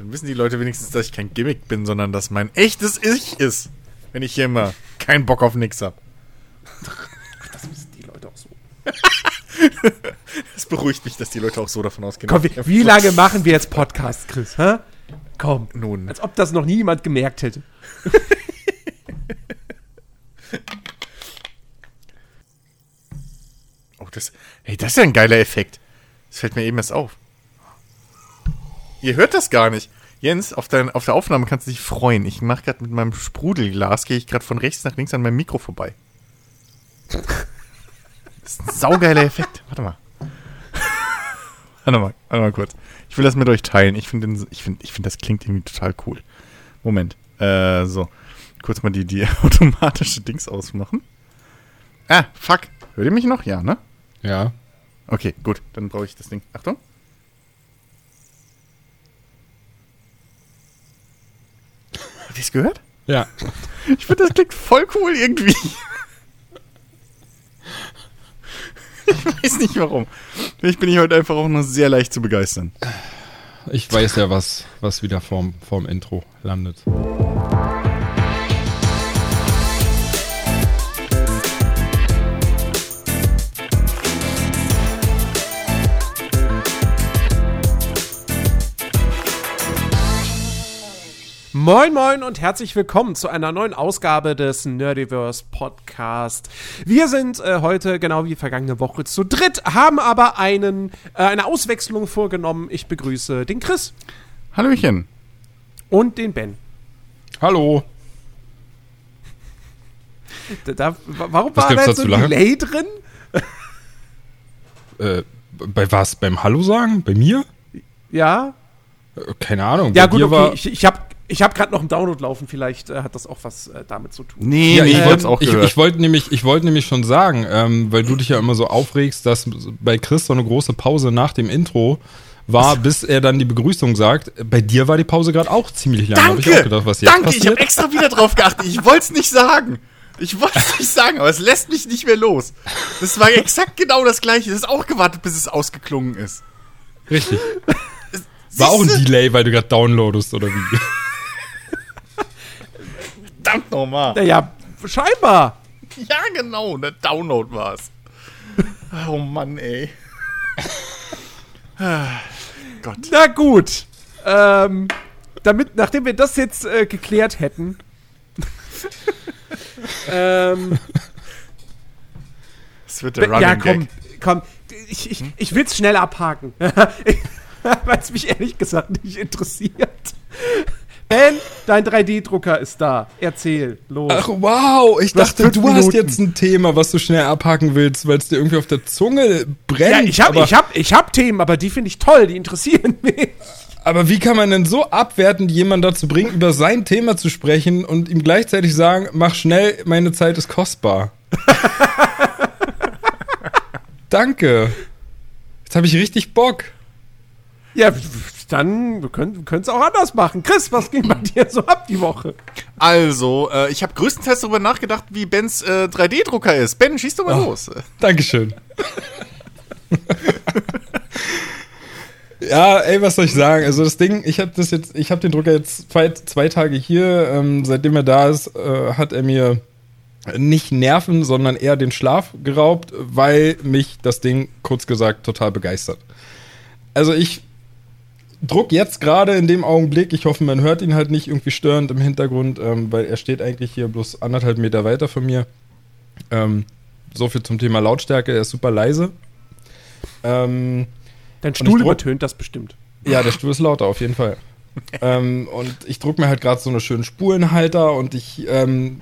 Dann wissen die Leute wenigstens, dass ich kein Gimmick bin, sondern dass mein echtes Ich ist. Wenn ich hier immer keinen Bock auf nix hab. Das wissen die Leute auch so. Es beruhigt mich, dass die Leute auch so davon ausgehen. Komm, wie, wie lange machen wir jetzt Podcast, Chris? Hä? Komm. Nun. Als ob das noch nie jemand gemerkt hätte. Oh, das. Hey, das ist ja ein geiler Effekt. Das fällt mir eben erst auf. Ihr hört das gar nicht. Jens, auf, dein, auf der Aufnahme kannst du dich freuen. Ich mache gerade mit meinem Sprudelglas, gehe ich gerade von rechts nach links an meinem Mikro vorbei. Das ist ein saugeiler Effekt. Warte mal. warte mal, warte mal kurz. Ich will das mit euch teilen. Ich finde, ich finde, ich finde, das klingt irgendwie total cool. Moment. Äh, so. Kurz mal die, die automatische Dings ausmachen. Ah, fuck. Hört ihr mich noch? Ja, ne? Ja. Okay, gut. Dann brauche ich das Ding. Achtung. Habt ihr es gehört? Ja. Ich finde, das klingt voll cool irgendwie. Ich weiß nicht warum. Ich bin hier heute einfach auch nur sehr leicht zu begeistern. Ich weiß ja, was, was wieder vorm, vorm Intro landet. Moin Moin und herzlich willkommen zu einer neuen Ausgabe des Nerdiverse Podcast. Wir sind äh, heute genau wie vergangene Woche zu dritt, haben aber einen, äh, eine Auswechslung vorgenommen. Ich begrüße den Chris Hallöchen. und den Ben. Hallo. Da, da, warum Was war da jetzt so ein? Delay drin? Äh, bei was? Beim Hallo sagen? Bei mir? Ja. Äh, keine Ahnung. Ja gut, okay. ich ich habe ich hab gerade noch einen Download laufen. Vielleicht äh, hat das auch was äh, damit zu tun. Nee, Ja, nee, ich ich wollte auch ich, ich wollte nämlich, ich wollte nämlich schon sagen, ähm, weil du dich ja immer so aufregst, dass bei Chris so eine große Pause nach dem Intro war, bis er dann die Begrüßung sagt. Bei dir war die Pause gerade auch ziemlich lang. Hab Danke! ich auch gedacht, was jetzt Danke, ich passiert? habe extra wieder drauf geachtet. Ich wollte es nicht sagen. Ich wollte es nicht sagen, aber es lässt mich nicht mehr los. Das war exakt genau das gleiche. Das ist auch gewartet, bis es ausgeklungen ist. Richtig. War auch ein? Delay, weil du gerade downloadest oder wie? Verdammt nochmal. Naja, scheinbar. Ja, genau, der Download war's. Oh Mann, ey. Gott. Na gut. Ähm, damit, nachdem wir das jetzt äh, geklärt hätten. ähm, Das wird der Running ja, komm, Gag. komm. Ich, ich, ich will's schnell abhaken. Weil es mich ehrlich gesagt nicht interessiert. Ben, dein 3D-Drucker ist da. Erzähl, los. Ach wow, ich Du hast dachte, du hast Minuten. jetzt ein Thema, was du schnell abhaken willst, weil es dir irgendwie auf der Zunge brennt. ja, ich hab, aber, ich, hab, ich hab Themen, aber die finde ich toll, die interessieren mich. aber wie kann man denn so abwertend jemanden dazu bringen, über sein Thema zu sprechen und ihm gleichzeitig sagen, mach schnell, meine Zeit ist kostbar? Danke. Jetzt habe ich richtig Bock. Ja, dann wir können es auch anders machen. Chris, was ging bei dir so ab die Woche? Also, äh, ich habe größtenteils darüber nachgedacht, wie Bens äh, 3D-Drucker ist. Ben, schieß doch mal Oh. los. Dankeschön. ja, ey, was soll ich sagen? Also das Ding, ich habe das jetzt, ich habe den Drucker jetzt zwei, zwei Tage hier. Ähm, seitdem er da ist, äh, hat er mir nicht Nerven, sondern eher den Schlaf geraubt, weil mich das Ding, kurz gesagt, total begeistert. Also ich druck jetzt gerade in dem Augenblick, ich hoffe, man hört ihn halt nicht irgendwie störend im Hintergrund, ähm, weil er steht eigentlich hier bloß anderthalb Meter weiter von mir. Ähm, so viel zum Thema Lautstärke, er ist super leise. Ähm, Dein Stuhl übertönt das bestimmt. ja, der Stuhl ist lauter, auf jeden Fall. ähm, und ich druck mir halt gerade so eine schönen Spulenhalter und ich, ähm,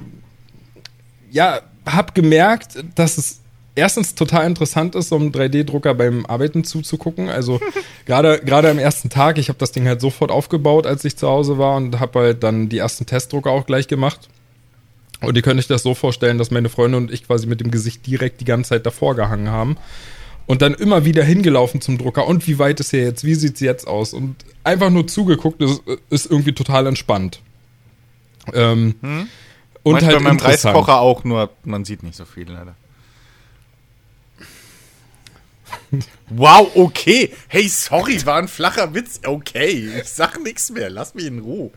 ja, hab gemerkt, dass es erstens total interessant ist, so einem 3D-Drucker beim Arbeiten zuzugucken. Also gerade gerade am ersten Tag, ich habe das Ding halt sofort aufgebaut, als ich zu Hause war und habe halt dann die ersten Testdrucker auch gleich gemacht. Und ihr könnt euch das so vorstellen, dass meine Freunde und ich quasi mit dem Gesicht direkt die ganze Zeit davor gehangen haben. Und dann immer wieder hingelaufen zum Drucker. Und wie weit ist er jetzt? Wie sieht's jetzt aus? Und einfach nur zugeguckt, ist, ist irgendwie total entspannt. Ähm, Und Manchmal halt bei meinem. Reiskocher auch, nur man sieht nicht so viel leider. Wow, okay. Hey, sorry, war ein flacher Witz. Okay, ich sag nichts mehr. Lass mich in Ruhe.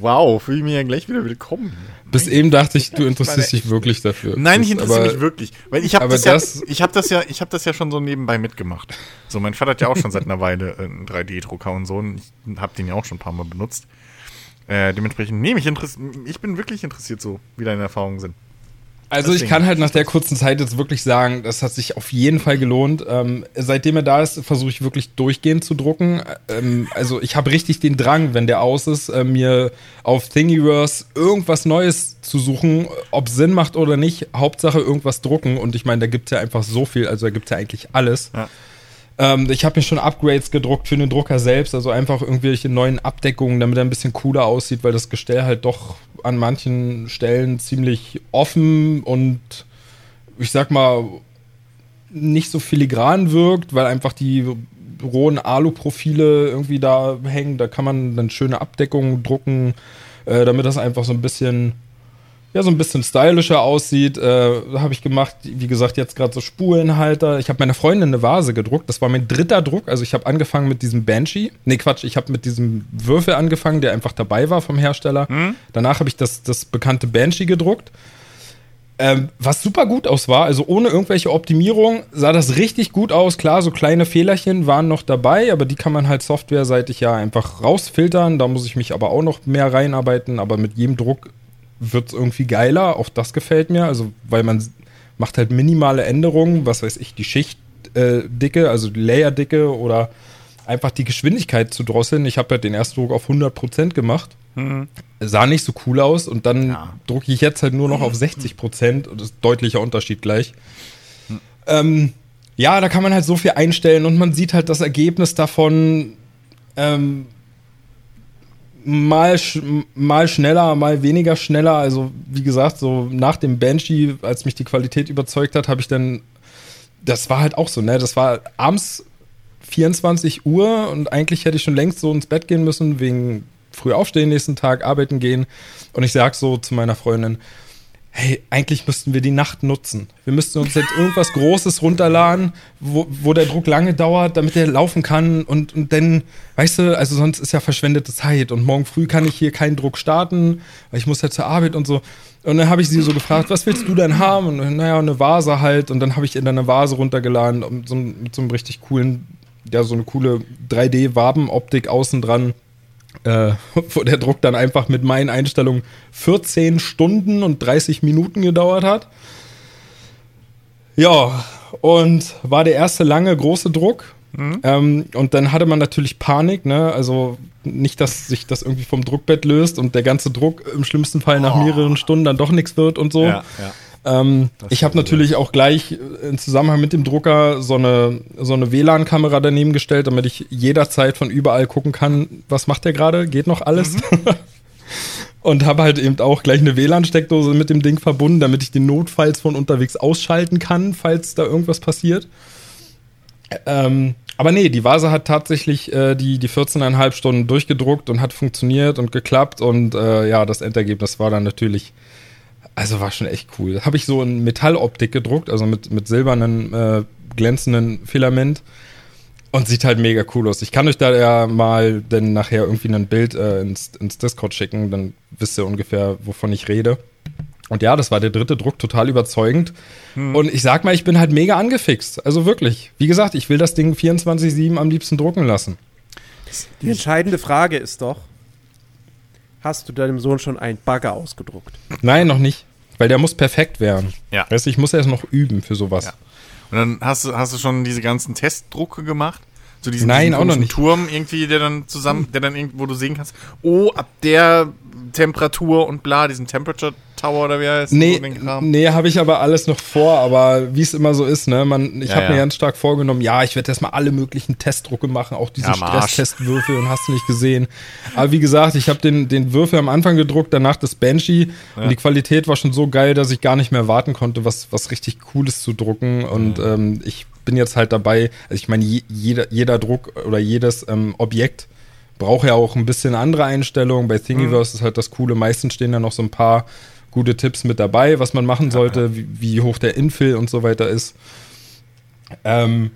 Wow, fühle ich mich ja gleich wieder willkommen. Bis eben dachte ich, du interessierst dich wirklich dafür. Nein, ich interessiere mich wirklich, weil ich habe das, ja, ich habe das ja, ich habe das ja schon so nebenbei mitgemacht. So, mein Vater hat ja auch schon seit einer Weile einen 3D-Drucker und so, und ich habe den ja auch schon ein paar Mal benutzt. Äh, dementsprechend, nee, mich ich bin wirklich interessiert, so wie deine Erfahrungen sind. Also ich Deswegen. kann halt nach der kurzen Zeit jetzt wirklich sagen, das hat sich auf jeden Fall gelohnt. Ähm, seitdem er da ist, versuche ich wirklich durchgehend zu drucken. Ähm, also ich habe richtig den Drang, wenn der aus ist, äh, mir auf Thingiverse irgendwas Neues zu suchen, ob Sinn macht oder nicht. Hauptsache irgendwas drucken. Und ich meine, da gibt es ja einfach so viel, also da gibt es ja eigentlich alles. Ja. Ähm, ich habe mir schon Upgrades gedruckt für den Drucker selbst, also einfach irgendwelche neuen Abdeckungen, damit er ein bisschen cooler aussieht, weil das Gestell halt doch an manchen Stellen ziemlich offen und ich sag mal nicht so filigran wirkt, weil einfach die rohen Alu-Profile irgendwie da hängen. Da kann man dann schöne Abdeckungen drucken, äh, damit das einfach so ein bisschen ja, so ein bisschen stylischer aussieht. Äh, habe ich gemacht, wie gesagt, jetzt gerade so Spulenhalter. Ich habe meiner Freundin eine Vase gedruckt. Das war mein dritter Druck. Also ich habe angefangen mit diesem Banshee. Nee, Quatsch, ich habe mit diesem Würfel angefangen, der einfach dabei war vom Hersteller. Danach habe ich das, das bekannte Banshee gedruckt. Ähm, was super gut aus war, also ohne irgendwelche Optimierung, sah das richtig gut aus. Klar, so kleine Fehlerchen waren noch dabei, aber die kann man halt softwareseitig ja einfach rausfiltern. Da muss ich mich aber auch noch mehr reinarbeiten. Aber mit jedem Druck wird es irgendwie geiler. Auch das gefällt mir. Also, weil man macht halt minimale Änderungen, was weiß ich, die Schichtdicke, äh, also die Layerdicke oder einfach die Geschwindigkeit zu drosseln. Ich habe halt den ersten Druck auf 100% gemacht. Sah nicht so cool aus und dann Ja. drucke ich jetzt halt nur noch auf 60% und das ist deutlicher Unterschied gleich. Ähm, ja, da kann man halt so viel einstellen und man sieht halt das Ergebnis davon ähm, mal, sch mal schneller, mal weniger schneller. Also, wie gesagt, so nach dem Banshee, als mich die Qualität überzeugt hat, habe ich dann. Das war halt auch so, ne? Das war abends 24 Uhr und eigentlich hätte ich schon längst so ins Bett gehen müssen, wegen früh aufstehen, nächsten Tag arbeiten gehen. Und ich sag so zu meiner Freundin, hey, eigentlich müssten wir die Nacht nutzen. Wir müssten uns jetzt irgendwas Großes runterladen, wo, wo der Druck lange dauert, damit der laufen kann. Und, und dann, weißt du, also sonst ist ja verschwendete Zeit. Und morgen früh kann ich hier keinen Druck starten, weil ich muss ja zur Arbeit und so. Und dann habe ich sie so gefragt, was willst du denn haben? Und naja, eine Vase halt. Und dann habe ich ihr dann eine Vase runtergeladen um so, mit so einem richtig coolen, ja, so eine coole 3D-Wabenoptik außen dran äh, wo der Druck dann einfach mit meinen Einstellungen 14 Stunden und 30 Minuten gedauert hat. Ja, und war der erste lange große Druck. Ähm, und dann hatte man natürlich Panik, ne? Also nicht, dass sich das irgendwie vom Druckbett löst und der ganze Druck im schlimmsten Fall nach Oh. mehreren Stunden dann doch nichts wird und so. ja. Ähm, ich habe natürlich auch gleich äh, im Zusammenhang mit dem Drucker so eine, so eine WLAN-Kamera daneben gestellt, damit ich jederzeit von überall gucken kann, was macht der gerade, geht noch alles. Und habe halt eben auch gleich eine WLAN-Steckdose mit dem Ding verbunden, damit ich den notfalls von unterwegs ausschalten kann, falls da irgendwas passiert. Ähm, aber nee, die Vase hat tatsächlich äh, die, die 14,5 Stunden durchgedruckt und hat funktioniert und geklappt. Und äh, ja, das Endergebnis war dann natürlich, also war schon echt cool. Habe ich so in Metalloptik gedruckt, also mit, mit silbernen, äh, glänzenden Filament. Und sieht halt mega cool aus. Ich kann euch da ja mal dann nachher irgendwie ein Bild äh, ins, ins Discord schicken, dann wisst ihr ungefähr, wovon ich rede. Und ja, das war der dritte Druck, total überzeugend. Und ich sag mal, ich bin halt mega angefixt. Also wirklich. Wie gesagt, ich will das Ding 24-7 am liebsten drucken lassen. Die entscheidende Frage ist doch, hast du deinem Sohn schon einen Bagger ausgedruckt? Nein, noch nicht. Weil der muss perfekt werden. Ja. Weißt du, ich muss erst noch üben für sowas. Ja. Und dann hast du, hast du schon diese ganzen Testdrucke gemacht? So diesen, Nein, diesen auch noch nicht. Turm irgendwie, der dann zusammen, der dann irgendwo du sehen kannst, oh, ab der Temperatur und bla, diesen Temperature Tower oder wie heißt Nee, so nee, habe ich aber alles noch vor, aber wie es immer so ist, ne, man, ich Ja, habe ja. mir ganz stark vorgenommen, ja, ich werde erstmal alle möglichen Testdrucke machen, auch diese Ja. Stresstestwürfel und hast du nicht gesehen. Aber wie gesagt, ich habe den, den Würfel am Anfang gedruckt, danach das Banshee und die Qualität war schon so geil, dass ich gar nicht mehr warten konnte, was, was richtig Cooles zu drucken und ähm, ich bin jetzt halt dabei, also ich meine, je, jeder, jeder Druck oder jedes ähm, Objekt braucht ja auch ein bisschen andere Einstellungen. Bei Thingiverse ist halt das Coole, meistens stehen da noch so ein paar gute Tipps mit dabei, was man machen sollte, Wie, wie hoch der Infill und so weiter ist. Ähm,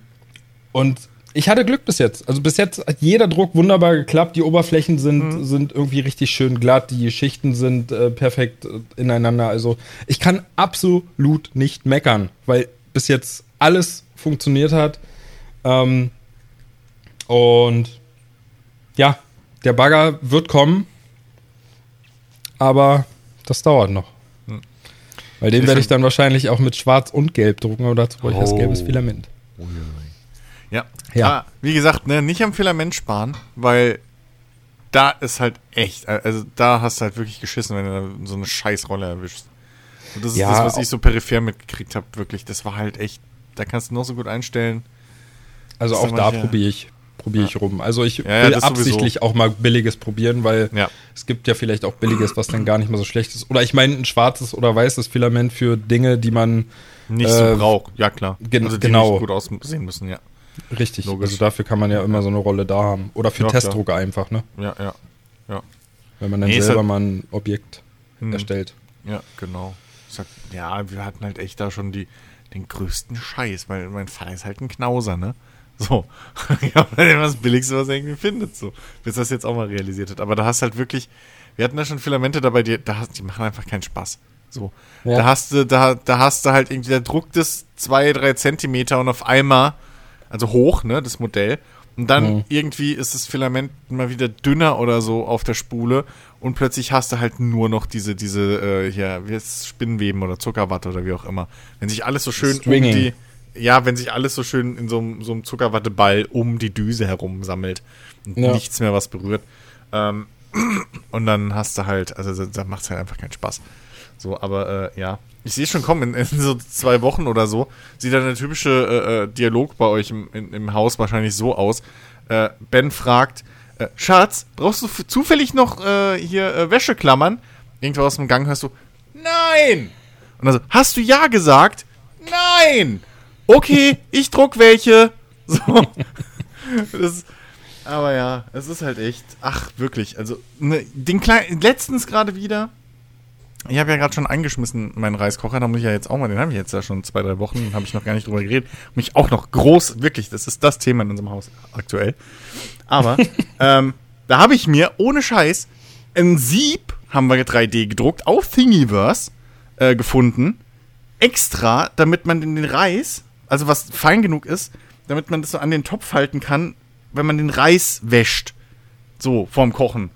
Und ich hatte Glück bis jetzt. Also bis jetzt hat jeder Druck wunderbar geklappt. Die Oberflächen sind, Mhm. sind irgendwie richtig schön glatt. Die Schichten sind äh, perfekt äh, ineinander. Also ich kann absolut nicht meckern, weil bis jetzt alles funktioniert hat. Ähm, und ja, der Bagger wird kommen. Aber das dauert noch. Weil den werde ich dann wahrscheinlich auch mit Schwarz und Gelb drucken, aber dazu brauche ich das Oh. gelbes Filament. Ja. Ja. Ah, wie gesagt, ne, nicht am Filament sparen, weil da ist halt echt, also da hast du halt wirklich geschissen, wenn du so eine Scheißrolle erwischst. Und das ist Ja, das, was ich so peripher mitgekriegt habe, wirklich. Das war halt echt, da kannst du noch so gut einstellen. Also auch da probiere ich, probiere ich rum. Also ich Ja, will das sowieso. absichtlich auch mal billiges probieren, weil Ja. es gibt ja vielleicht auch billiges, was dann gar nicht mal so schlecht ist. Oder ich meine ein schwarzes oder weißes Filament für Dinge, die man Nicht Äh, so braucht. Ja, klar. gen- also die genau. nicht gut aussehen müssen, ja. richtig. Logisch. Also dafür kann man ja immer so eine Rolle da haben. Oder für Ja, klar. Testdrucker einfach, ne? Ja, ja. Ja, Wenn man dann Nee, selber halt- mal ein Objekt Hm. erstellt. ja genau. Ich sag, ja, wir hatten halt echt da schon die, den größten Scheiß, weil mein Vater ist halt ein Knauser, ne? So. ja, das Billigste, was er irgendwie findet, so. Bis das jetzt auch mal realisiert hat. Aber da hast halt wirklich, wir hatten da schon Filamente dabei, die, da, hast- die machen einfach keinen Spaß. So. Ja. Da hast du, da, da hast du halt irgendwie, da druckt es zwei, drei Zentimeter und auf einmal, also hoch, ne, das Modell. Und dann Mhm. irgendwie ist das Filament mal wieder dünner oder so auf der Spule und plötzlich hast du halt nur noch diese, diese, äh, hier, wie es, Spinnweben oder Zuckerwatte oder wie auch immer. Wenn sich alles so schön Stringing. um die, ja, wenn sich alles so schön in so, einem- so einem Zuckerwatteball um die Düse herum sammelt und Ja. nichts mehr was berührt. Ähm, und dann hast du halt, also da- macht es halt einfach keinen Spaß. So, aber äh, ja. Ich sehe schon kommen, in, in so zwei Wochen oder so, sieht dann der typische äh, äh, Dialog bei euch im, in, im Haus wahrscheinlich so aus. Äh, ben fragt, äh, Schatz, brauchst du zufällig noch äh, hier Wäscheklammern? Irgendwo aus dem Gang hörst du, nein! Und dann so, hast du ja gesagt? Nein! Okay, ich druck welche. So. Das, aber ja, es ist halt echt, ach, wirklich, also, ne, den kleinen, letztens gerade wieder, ich habe ja gerade schon eingeschmissen, meinen Reiskocher, da muss ich ja jetzt auch mal, den habe ich jetzt ja schon zwei, drei Wochen, habe ich noch gar nicht drüber geredet. Mich auch noch groß, wirklich, das ist das Thema in unserem Haus aktuell. Aber, ähm, da habe ich mir, ohne Scheiß, ein Sieb, haben wir 3D gedruckt, auf Thingiverse äh, gefunden, extra, damit man den Reis, also was fein genug ist, damit man das so an den Topf halten kann, wenn man den Reis wäscht. So, vorm Kochen.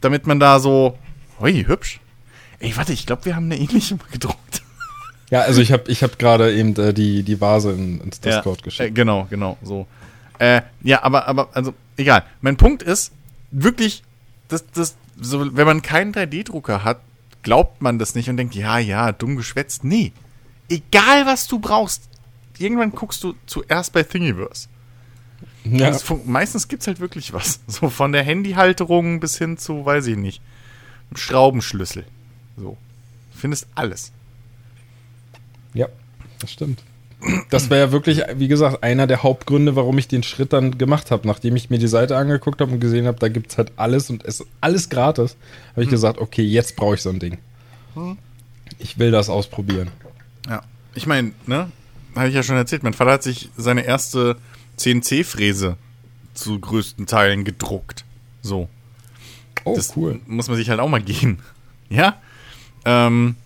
Damit man da so, hui, hübsch. Ey, warte, ich glaube, wir haben eine ähnliche mal gedruckt. Ja, also ich habe ich hab gerade eben äh, die, die Vase in, ins Discord ja, geschickt. Äh, genau, genau, so. Äh, ja, aber, aber, also, egal. Mein Punkt ist, wirklich, das, das, so, wenn man keinen 3D-Drucker hat, glaubt man das nicht und denkt, ja, ja, dumm geschwätzt. Nee. Egal, was du brauchst, irgendwann guckst du zuerst bei Thingiverse. ja. Fun- meistens gibt's halt wirklich was. So von der Handyhalterung bis hin zu, weiß ich nicht, einem Schraubenschlüssel. So. Du findest alles. Ja, das stimmt. Das wäre ja wirklich, wie gesagt, einer der Hauptgründe, warum ich den Schritt dann gemacht habe. Nachdem ich mir die Seite angeguckt habe und gesehen habe, da gibt es halt alles und es ist alles gratis, habe ich gesagt, okay, jetzt brauche ich so ein Ding. Ich will das ausprobieren. Ja. Ich meine, ne? Habe ich ja schon erzählt, mein Vater hat sich seine erste CNC-Fräse zu größten Teilen gedruckt. So. Oh, das cool. muss man sich halt auch mal geben. Ja? Ähm,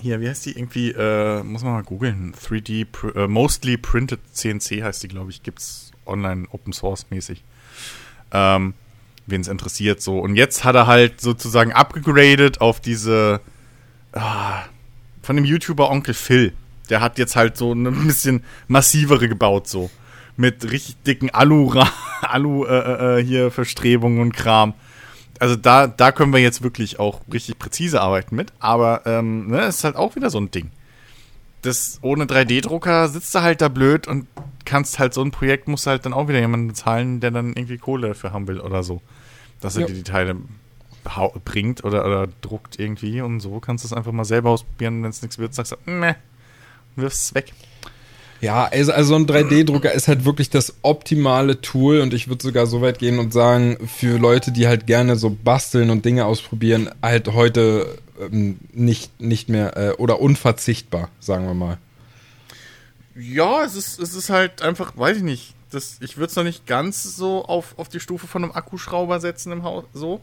hier, wie heißt die irgendwie, äh, muss man mal googeln. 3D, pr äh, Mostly Printed CNC heißt die, glaube ich, gibt's online Open Source mäßig. Ähm, wen es interessiert, so. Und jetzt hat er halt sozusagen abgegradet auf diese, ah, von dem YouTuber Onkel Phil. Der hat jetzt halt so eine bisschen massivere gebaut, so. Mit richtig dicken Alu, Alu äh, äh, hier Verstrebungen und Kram. Also da, da können wir jetzt wirklich auch richtig präzise arbeiten mit. Aber ähm, ne, ist halt auch wieder so ein Ding. Das ohne 3D-Drucker sitzt du halt da blöd und kannst halt so ein Projekt, musst du halt dann auch wieder jemanden bezahlen, der dann irgendwie Kohle dafür haben will oder so. Dass er Ja. dir die Teile bringt oder, oder druckt irgendwie und so kannst du es einfach mal selber ausprobieren. Wenn es nichts wird, sagst du, meh, wirfst es weg. Ja, also, also ein 3D-Drucker ist halt wirklich das optimale Tool und ich würde sogar so weit gehen und sagen, für Leute, die halt gerne so basteln und Dinge ausprobieren, halt heute ähm, nicht, nicht mehr äh, oder unverzichtbar, sagen wir mal. Ja, es ist, es ist halt einfach, weiß ich nicht. das, ich würde es noch nicht ganz so auf, auf die Stufe von einem Akkuschrauber setzen im Haus, so.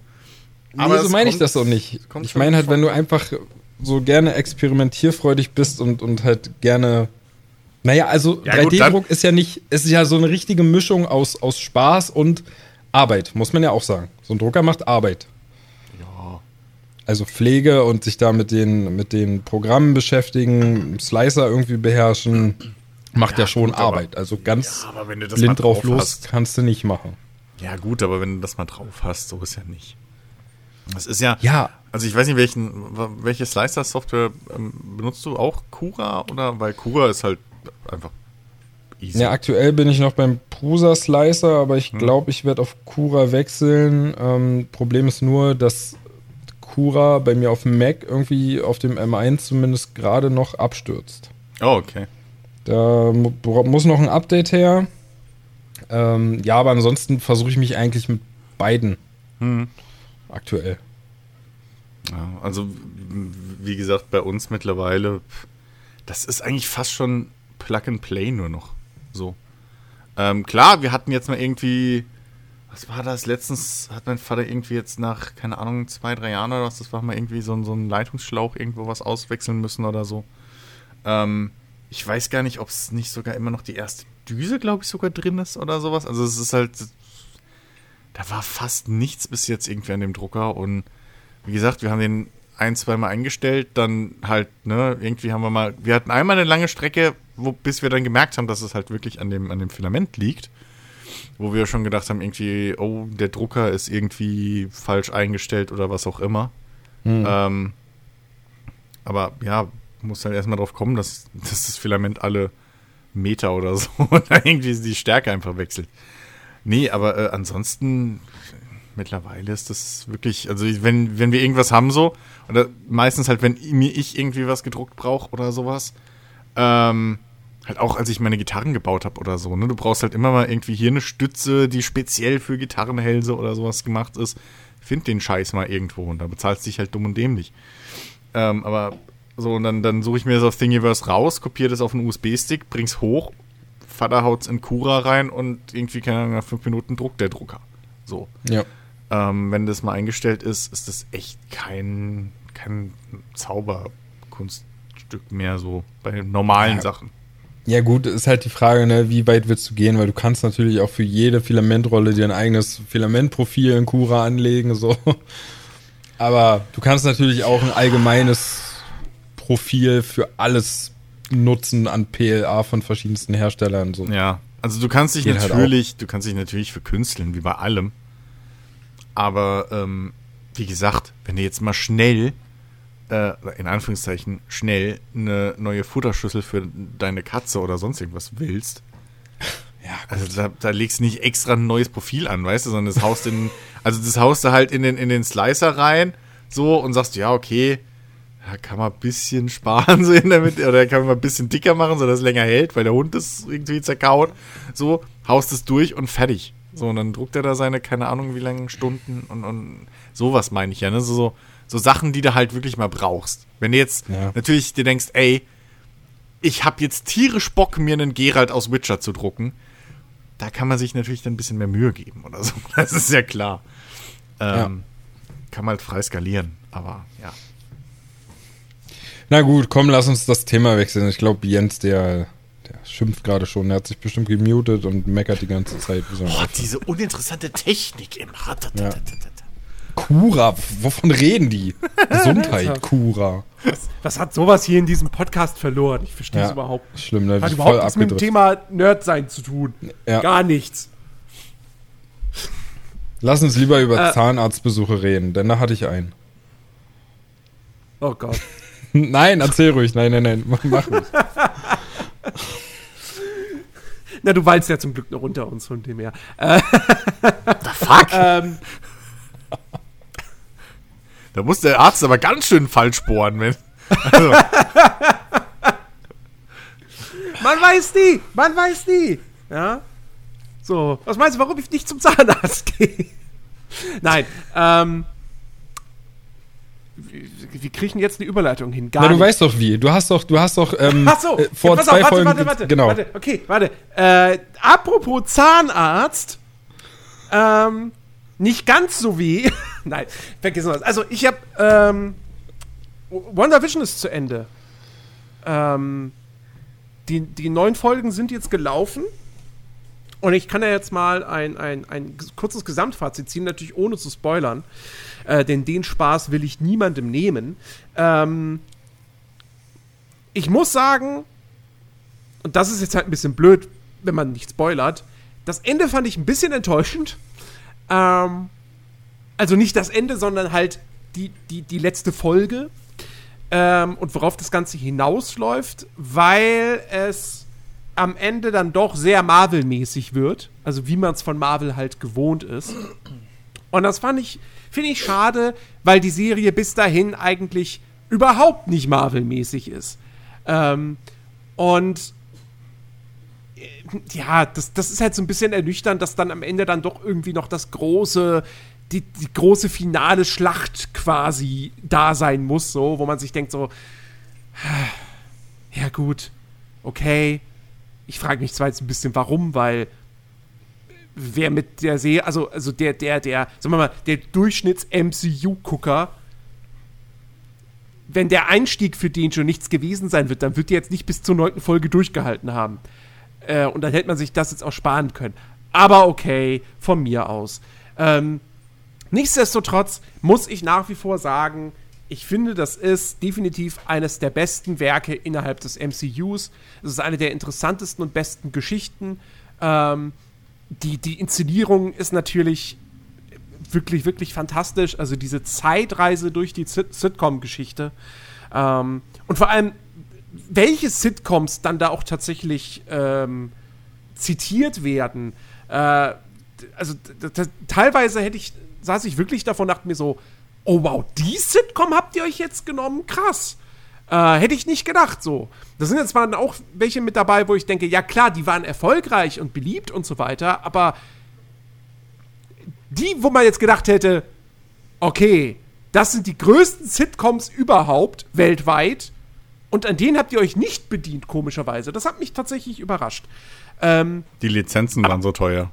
Aber nee, so meine ich das auch nicht. Ich meine halt, wenn du einfach so gerne experimentierfreudig bist und, und halt gerne. Naja, also Ja, gut, 3D-Druck ist ja nicht, es ist ja so eine richtige Mischung aus, aus Spaß und Arbeit, muss man ja auch sagen. So ein Drucker macht Arbeit. Ja. Also Pflege und sich da mit den, mit den Programmen beschäftigen, Slicer irgendwie beherrschen, macht ja, Ja, schon gut, aber- Arbeit. Also ganz Ja, aber blind drauf drauf los hast. kannst du nicht machen. Ja, gut, aber wenn du das mal drauf hast, so ist ja nicht. Das ist ja. Ja, Also ich weiß nicht, welchen, welche Slicer-Software ähm, benutzt du auch? Cura oder? Weil Cura ist halt einfach easy. Ja, aktuell bin ich noch beim Prusa Slicer, aber ich Hm. glaube, ich werde auf Cura wechseln. Ähm, Problem ist nur, dass Cura bei mir auf dem Mac irgendwie auf dem M1 zumindest gerade noch abstürzt. Oh, okay. Da mu muss noch ein Update her. Ähm, ja, aber ansonsten versuche ich mich eigentlich mit beiden Hm. aktuell. Ja, also, wie gesagt, bei uns mittlerweile, das ist eigentlich fast schon Plug and Play nur noch. So. Ähm, klar, wir hatten jetzt mal irgendwie, was war das? Letztens hat mein Vater irgendwie jetzt nach, keine Ahnung, zwei, drei Jahren oder was, das war mal irgendwie so, so ein Leitungsschlauch irgendwo was auswechseln müssen oder so. Ähm, ich weiß gar nicht, ob es nicht sogar immer noch die erste Düse, glaube ich, sogar drin ist oder sowas. Also es ist halt, da war fast nichts bis jetzt irgendwie an dem Drucker und wie gesagt, wir haben den ein, zweimal eingestellt, dann halt, ne, irgendwie haben wir mal, wir hatten einmal eine lange Strecke, wo, bis wir dann gemerkt haben, dass es halt wirklich an dem, an dem Filament liegt, wo wir schon gedacht haben, irgendwie, oh, der Drucker ist irgendwie falsch eingestellt oder was auch immer. Hm. Ähm, aber ja, muss halt erstmal drauf kommen, dass, dass das Filament alle Meter oder so oder irgendwie die Stärke einfach wechselt. Nee, aber äh, ansonsten mittlerweile ist das wirklich, also wenn, wenn wir irgendwas haben so, oder meistens halt, wenn mir ich irgendwie was gedruckt brauche oder sowas, ähm, halt auch als ich meine Gitarren gebaut habe oder so, ne, du brauchst halt immer mal irgendwie hier eine Stütze, die speziell für Gitarrenhälse oder sowas gemacht ist, find den Scheiß mal irgendwo und da bezahlst du dich halt dumm und dämlich. Ähm, aber so, und dann, dann suche ich mir das auf Thingiverse raus, kopiere das auf einen USB-Stick, bring's hoch, Vater haut's in Cura rein und irgendwie, keine Ahnung, nach fünf Minuten druckt der Drucker. So. Ja. Ähm, wenn das mal eingestellt ist, ist das echt kein, kein Zauberkunststück mehr so bei normalen Ja. Sachen. Ja, gut, ist halt die Frage, ne, wie weit willst du gehen, weil du kannst natürlich auch für jede Filamentrolle dir ein eigenes Filamentprofil in Cura anlegen, so. Aber du kannst natürlich auch ein allgemeines Profil für alles nutzen an PLA von verschiedensten Herstellern, so. Ja, also du kannst dich Geht halt natürlich, du kannst dich natürlich verkünsteln, wie bei allem. Aber ähm, wie gesagt, wenn du jetzt mal schnell, äh, in Anführungszeichen schnell, eine neue Futterschüssel für deine Katze oder sonst irgendwas willst, Ja, also da, da legst du nicht extra ein neues Profil an, weißt du, sondern das haust in, also das haust du halt in den, in den Slicer rein, so, und sagst, ja, okay, da kann man ein bisschen sparen, so in der Mitte, oder kann man ein bisschen dicker machen, sodass es länger hält, weil der Hund ist irgendwie zerkaut, so, haust es durch und fertig. So, und dann druckt er da seine, keine Ahnung, wie lange Stunden und, und sowas meine ich ja, ne, so, so, so Sachen, die du halt wirklich mal brauchst. Wenn du jetzt Ja. natürlich dir denkst, ey, ich habe jetzt tierisch Bock, mir einen Geralt aus Witcher zu drucken, da kann man sich natürlich dann ein bisschen mehr Mühe geben oder so. Das ist ja klar. Ähm, Kann man halt frei skalieren, aber ja. Na gut, komm, lass uns das Thema wechseln. Ich glaube, Jens, der schimpft gerade schon. Der hat sich bestimmt gemutet und meckert die ganze Zeit. Boah, Affe. diese uninteressante Technik im Ja. Cura, wovon reden die? Gesundheit, Cura. Was hat sowas hier in diesem Podcast verloren? Ich verstehe es Ja, überhaupt nicht. schlimm, ne? Hat Voll überhaupt nichts mit dem. Thema Nerd sein zu tun. Ja. Gar nichts. Lass uns lieber über Äh. Zahnarztbesuche reden, denn da hatte ich einen. Oh Gott. nein, erzähl ruhig. Nein, nein, nein. Mach nicht. Na, du weilst ja zum Glück noch unter uns von dem her. Fuck! Ähm, Da muss der Arzt aber ganz schön falsch bohren, wenn. Also, man weiß nie, man weiß nie. Ja? So, was meinst du, warum ich nicht zum Zahnarzt gehe? Nein, ähm. Wie kriege ich denn jetzt eine Überleitung hin? Gar Na, du nicht. weißt doch wie. Du hast doch, du hast doch ähm, Ach so, äh, vor ja, zwei auf, warte, Folgen. Warte, warte, genau. warte, okay, warte. Äh, apropos Zahnarzt, ähm, nicht ganz so wie. Nein, vergessen wir das. Also ich habe ähm, WandaVision ist zu Ende. Ähm, die, die neun Folgen sind jetzt gelaufen. Und ich kann ja jetzt mal ein, ein, ein kurzes Gesamtfazit ziehen, natürlich ohne zu spoilern. Äh, denn den Spaß will ich niemandem nehmen. Ähm, ich muss sagen, und das ist jetzt halt ein bisschen blöd, wenn man nicht spoilert, das Ende fand ich ein bisschen enttäuschend. Ähm, also nicht das Ende, sondern halt die, die, die letzte Folge. Ähm, und worauf das Ganze hinausläuft, weil es am Ende dann doch sehr Marvel-mäßig wird. Also wie man es von Marvel halt gewohnt ist. Und das fand ich, finde ich schade, weil die Serie bis dahin eigentlich überhaupt nicht Marvel-mäßig ist. Ähm, und ja, das, das ist halt so ein bisschen ernüchternd, dass dann am Ende dann doch irgendwie noch das große, die, die große finale Schlacht quasi da sein muss, so, wo man sich denkt, so, ja gut, okay. Ich frage mich zwar jetzt ein bisschen, warum, weil wer mit der Serie, also, also der, der, der, sagen wir mal, der Durchschnitts-MCU-Gucker, wenn der Einstieg für den schon nichts gewesen sein wird, dann wird der jetzt nicht bis zur neunten Folge durchgehalten haben. Äh, und dann hätte man sich das jetzt auch sparen können. Aber okay, von mir aus. Ähm, nichtsdestotrotz muss ich nach wie vor sagen, ich finde, das ist definitiv eines der besten Werke innerhalb des MCUs. Es ist eine der interessantesten und besten Geschichten. Ähm, die, die Inszenierung ist natürlich wirklich, wirklich fantastisch. Also diese Zeitreise durch die Sitcom-Geschichte. Ähm, und vor allem welche Sitcoms dann da auch tatsächlich ähm, zitiert werden. Äh, also teilweise hätte ich, saß ich wirklich davon, dachte mir so, oh wow, die Sitcom habt ihr euch jetzt genommen? Krass. Äh, hätte ich nicht gedacht so. Da sind jetzt zwar auch welche mit dabei, wo ich denke, ja klar, die waren erfolgreich und beliebt und so weiter, aber die, wo man jetzt gedacht hätte, okay, das sind die größten Sitcoms überhaupt weltweit, und an denen habt ihr euch nicht bedient, komischerweise. Das hat mich tatsächlich überrascht. Ähm, die Lizenzen waren so teuer.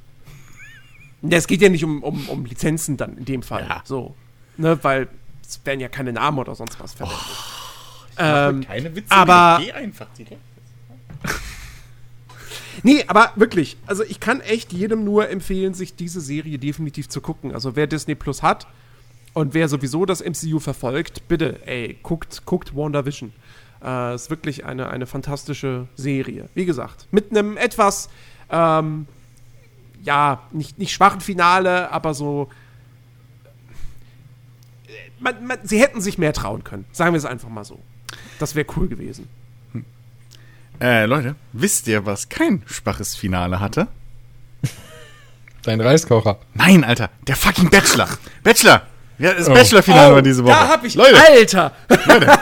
Es geht ja nicht um, um, um Lizenzen dann in dem Fall. Ja. So. Ne, weil es werden ja keine Namen oder sonst was verwendet. Oh, ähm, keine Witze, aber geh einfach direkt. nee, aber wirklich, also ich kann echt jedem nur empfehlen, sich diese Serie definitiv zu gucken. Also wer Disney Plus hat und wer sowieso das MCU verfolgt, bitte, ey, guckt, guckt WandaVision. Äh, ist wirklich eine, eine fantastische Serie. Wie gesagt, mit einem etwas, ähm, ja, nicht, nicht schwachen Finale, aber so. Man, man, sie hätten sich mehr trauen können. Sagen wir es einfach mal so. Das wäre cool gewesen. Hm. Äh, Leute, wisst ihr, was kein schwaches Finale hatte? Dein Reiskocher. Nein, Alter, der fucking Bachelor. Bachelor, ja, das oh. Bachelor-Finale oh, war diese Woche. Da hab ich, Leute. Alter! Leute,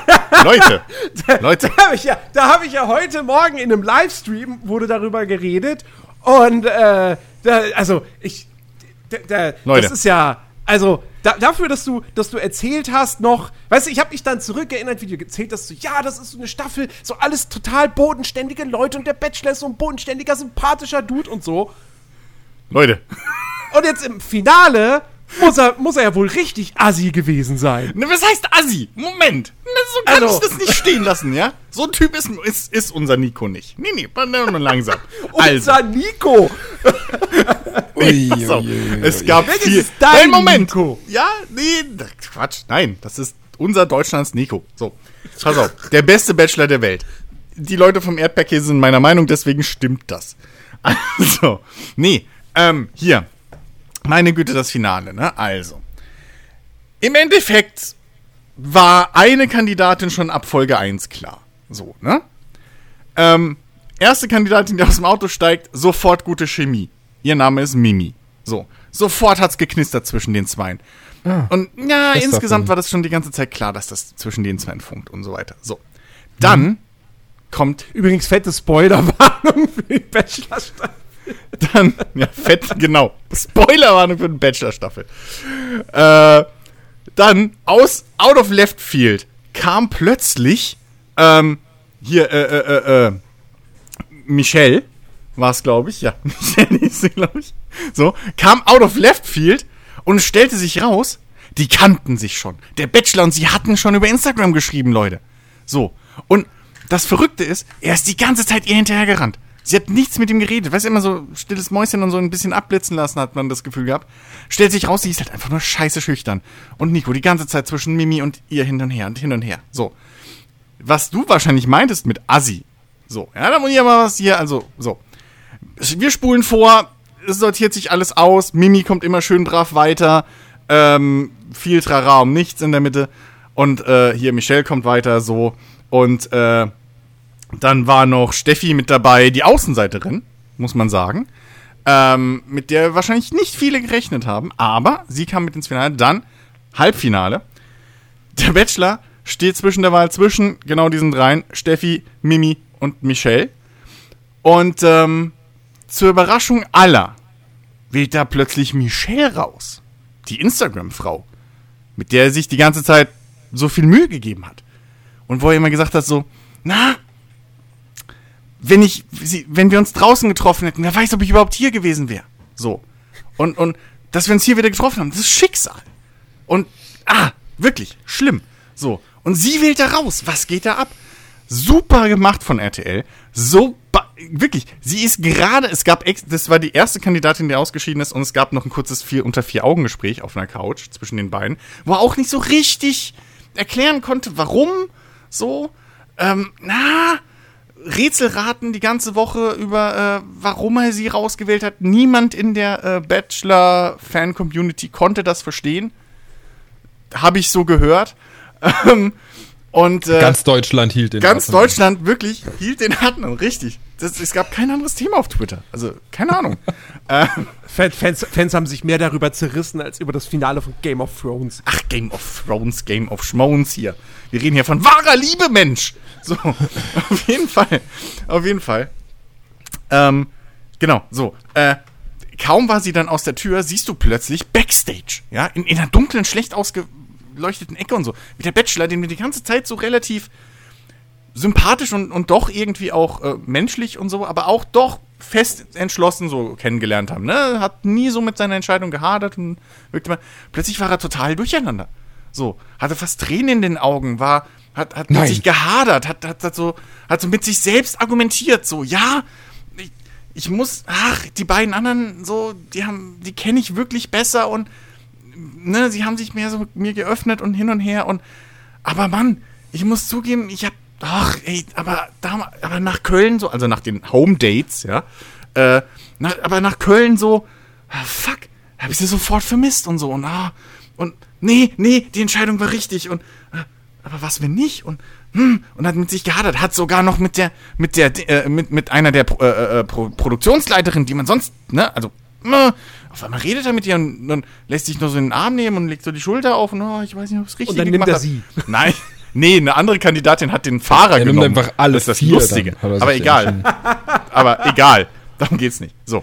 Leute, Leute. Da habe ich, ja, hab ich ja heute Morgen in einem Livestream, wurde darüber geredet. Und, äh, da, also, ich, da, da, Leute. das ist ja, also, da, dafür, dass du, dass du erzählt hast noch, weißt du, ich habe mich dann zurückerinnert, wie du erzählt hast, so, ja, das ist so eine Staffel, so alles total bodenständige Leute und der Bachelor ist so ein bodenständiger, sympathischer Dude und so. Leute. Und jetzt im Finale muss er, muss er ja wohl richtig assi gewesen sein. Ne, was heißt assi? Moment. Ne, so kann also. ich das nicht stehen lassen, ja? So ein Typ ist, ist, ist unser Nico nicht. Nee, nee, langsam. Also. unser Nico! nee, pass auf. Es gab Welches viel. Ist dein Moment. Nico? Ja, nee, Quatsch. Nein, das ist unser Deutschlands Nico. So, pass auf. Der beste Bachelor der Welt. Die Leute vom Erdbeerkäse sind meiner Meinung, deswegen stimmt das. Also, nee, ähm, hier. Meine Güte, das Finale, ne? Also. Im Endeffekt war eine Kandidatin schon ab Folge 1 klar. So, ne? Ähm, erste Kandidatin, die aus dem Auto steigt, sofort gute Chemie. Ihr Name ist Mimi. So. Sofort hat's geknistert zwischen den Zweien. Ah, und ja, insgesamt war das schon die ganze Zeit klar, dass das zwischen den Zweien funkt und so weiter. So. Dann mhm. kommt. Übrigens fette Spoilerwarnung für die Bachelor-Staffel. Dann, ja, fett, genau. Spoilerwarnung für den Bachelor-Staffel. Äh, dann aus out of left field kam plötzlich ähm, hier äh, äh, äh, äh Michelle war es, glaube ich, ja, Michelle ist sie, glaube ich. So, kam out of left field und stellte sich raus, die kannten sich schon. Der Bachelor und sie hatten schon über Instagram geschrieben, Leute. So. Und das Verrückte ist, er ist die ganze Zeit ihr hinterhergerannt. Sie hat nichts mit ihm geredet. Weißt du, immer so stilles Mäuschen und so ein bisschen abblitzen lassen, hat man das Gefühl gehabt. Stellt sich raus, sie ist halt einfach nur scheiße schüchtern. Und Nico die ganze Zeit zwischen Mimi und ihr hin und her und hin und her. So. Was du wahrscheinlich meintest mit Assi. So. Ja, da muss ich mal was hier, also, so. Wir spulen vor, es sortiert sich alles aus, Mimi kommt immer schön brav weiter, ähm, viel Trara um nichts in der Mitte. Und äh, hier Michelle kommt weiter, so. Und äh, dann war noch Steffi mit dabei, die Außenseiterin, muss man sagen. Ähm, mit der wahrscheinlich nicht viele gerechnet haben, aber sie kam mit ins Finale. Dann Halbfinale. Der Bachelor steht zwischen der Wahl zwischen genau diesen dreien, Steffi, Mimi und Michelle. Und ähm, zur Überraschung aller wählt da plötzlich Michelle raus. Die Instagram-Frau, mit der er sich die ganze Zeit so viel Mühe gegeben hat. Und wo er immer gesagt hat, so, na, wenn ich, wenn wir uns draußen getroffen hätten, wer weiß, ob ich überhaupt hier gewesen wäre. So. Und, und, dass wir uns hier wieder getroffen haben, das ist Schicksal. Und, ah, wirklich, schlimm. So. Und sie wählt da raus. Was geht da ab? Super gemacht von RTL. So, wirklich, sie ist gerade, es gab, das war die erste Kandidatin, die ausgeschieden ist, und es gab noch ein kurzes vier unter vier Augen Gespräch auf einer Couch zwischen den beiden, wo er auch nicht so richtig erklären konnte, warum so. Ähm, na, Rätselraten die ganze Woche über, äh, warum er sie rausgewählt hat. Niemand in der äh, Bachelor-Fan-Community konnte das verstehen. Habe ich so gehört. Ähm, und äh, ganz Deutschland hielt den Ganz Atem Deutschland wirklich hielt den Atem richtig. Das, es gab kein anderes Thema auf Twitter. Also, keine Ahnung. ähm, Fans, Fans, haben sich mehr darüber zerrissen als über das Finale von Game of Thrones. Ach, Game of Thrones, Game of Schmones hier. Wir reden hier von wahrer Liebe, Mensch. So, auf jeden Fall. Auf jeden Fall. Ähm, genau, so. Äh, kaum war sie dann aus der Tür, siehst du plötzlich Backstage, ja, in, in einer dunklen, schlecht ausgeleuchteten Ecke und so. Mit der Bachelor, den wir die ganze Zeit so relativ sympathisch und, und doch irgendwie auch äh, menschlich und so, aber auch doch fest entschlossen so kennengelernt haben. Ne? Hat nie so mit seiner Entscheidung gehadert und wirkte mal. Plötzlich war er total durcheinander. So, hatte fast Tränen in den Augen, war, hat, hat mit sich gehadert, hat, hat, hat, so, hat so mit sich selbst argumentiert, so, ja, ich, ich muss, ach, die beiden anderen, so, die haben, die kenne ich wirklich besser und, ne, sie haben sich mehr so mir geöffnet und hin und her und, aber Mann, ich muss zugeben, ich hab ach, ey, aber, da, aber nach Köln so, also nach den Home Dates, ja, äh, nach, aber nach Köln so, ah, fuck, hab ich sie sofort vermisst und so und ah, und nee, nee, die Entscheidung war richtig und äh, aber was wenn nicht und hm, und hat mit sich gehadert, hat sogar noch mit der mit der äh, mit mit einer der äh, äh, Pro Produktionsleiterin, die man sonst, ne, also äh, auf einmal redet er mit ihr und dann lässt sich nur so in den Arm nehmen und legt so die Schulter auf und oh, ich weiß nicht, ob es richtig ist. Und dann nimmt er sie. Nein. Nee, eine andere Kandidatin hat den Fahrer er genommen. Nimmt einfach alles das ist das Lustige. Aber egal. Aber egal. Darum geht's nicht. So.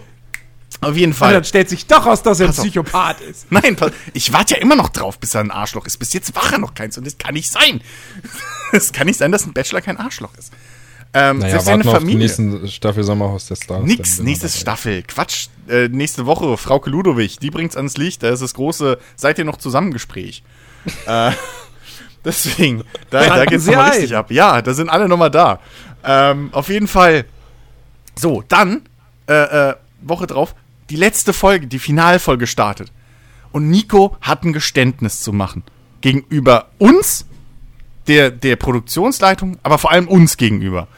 Auf jeden Fall. Und dann stellt sich doch aus, dass er ein Psychopath ist. Nein, ich warte ja immer noch drauf, bis er ein Arschloch ist. Bis jetzt war er noch keins und das kann nicht sein. Es kann nicht sein, dass ein Bachelor kein Arschloch ist. Ähm, naja, selbst seine Familie. Auf die nächste Staffel Sommerhaus der Stars. Nix, nächste Staffel. Quatsch. Äh, nächste Woche, Frauke Ludowig, die bringt's ans Licht. Da ist das große, seid ihr noch zusammen Gespräch. äh, Deswegen, da, da geht's nochmal richtig ab. Ja, da sind alle nochmal da. Ähm, auf jeden Fall. So, dann, äh, äh, Woche drauf, die letzte Folge, die Finalfolge startet. Und Nico hat ein Geständnis zu machen. Gegenüber uns, der, der Produktionsleitung, aber vor allem uns gegenüber.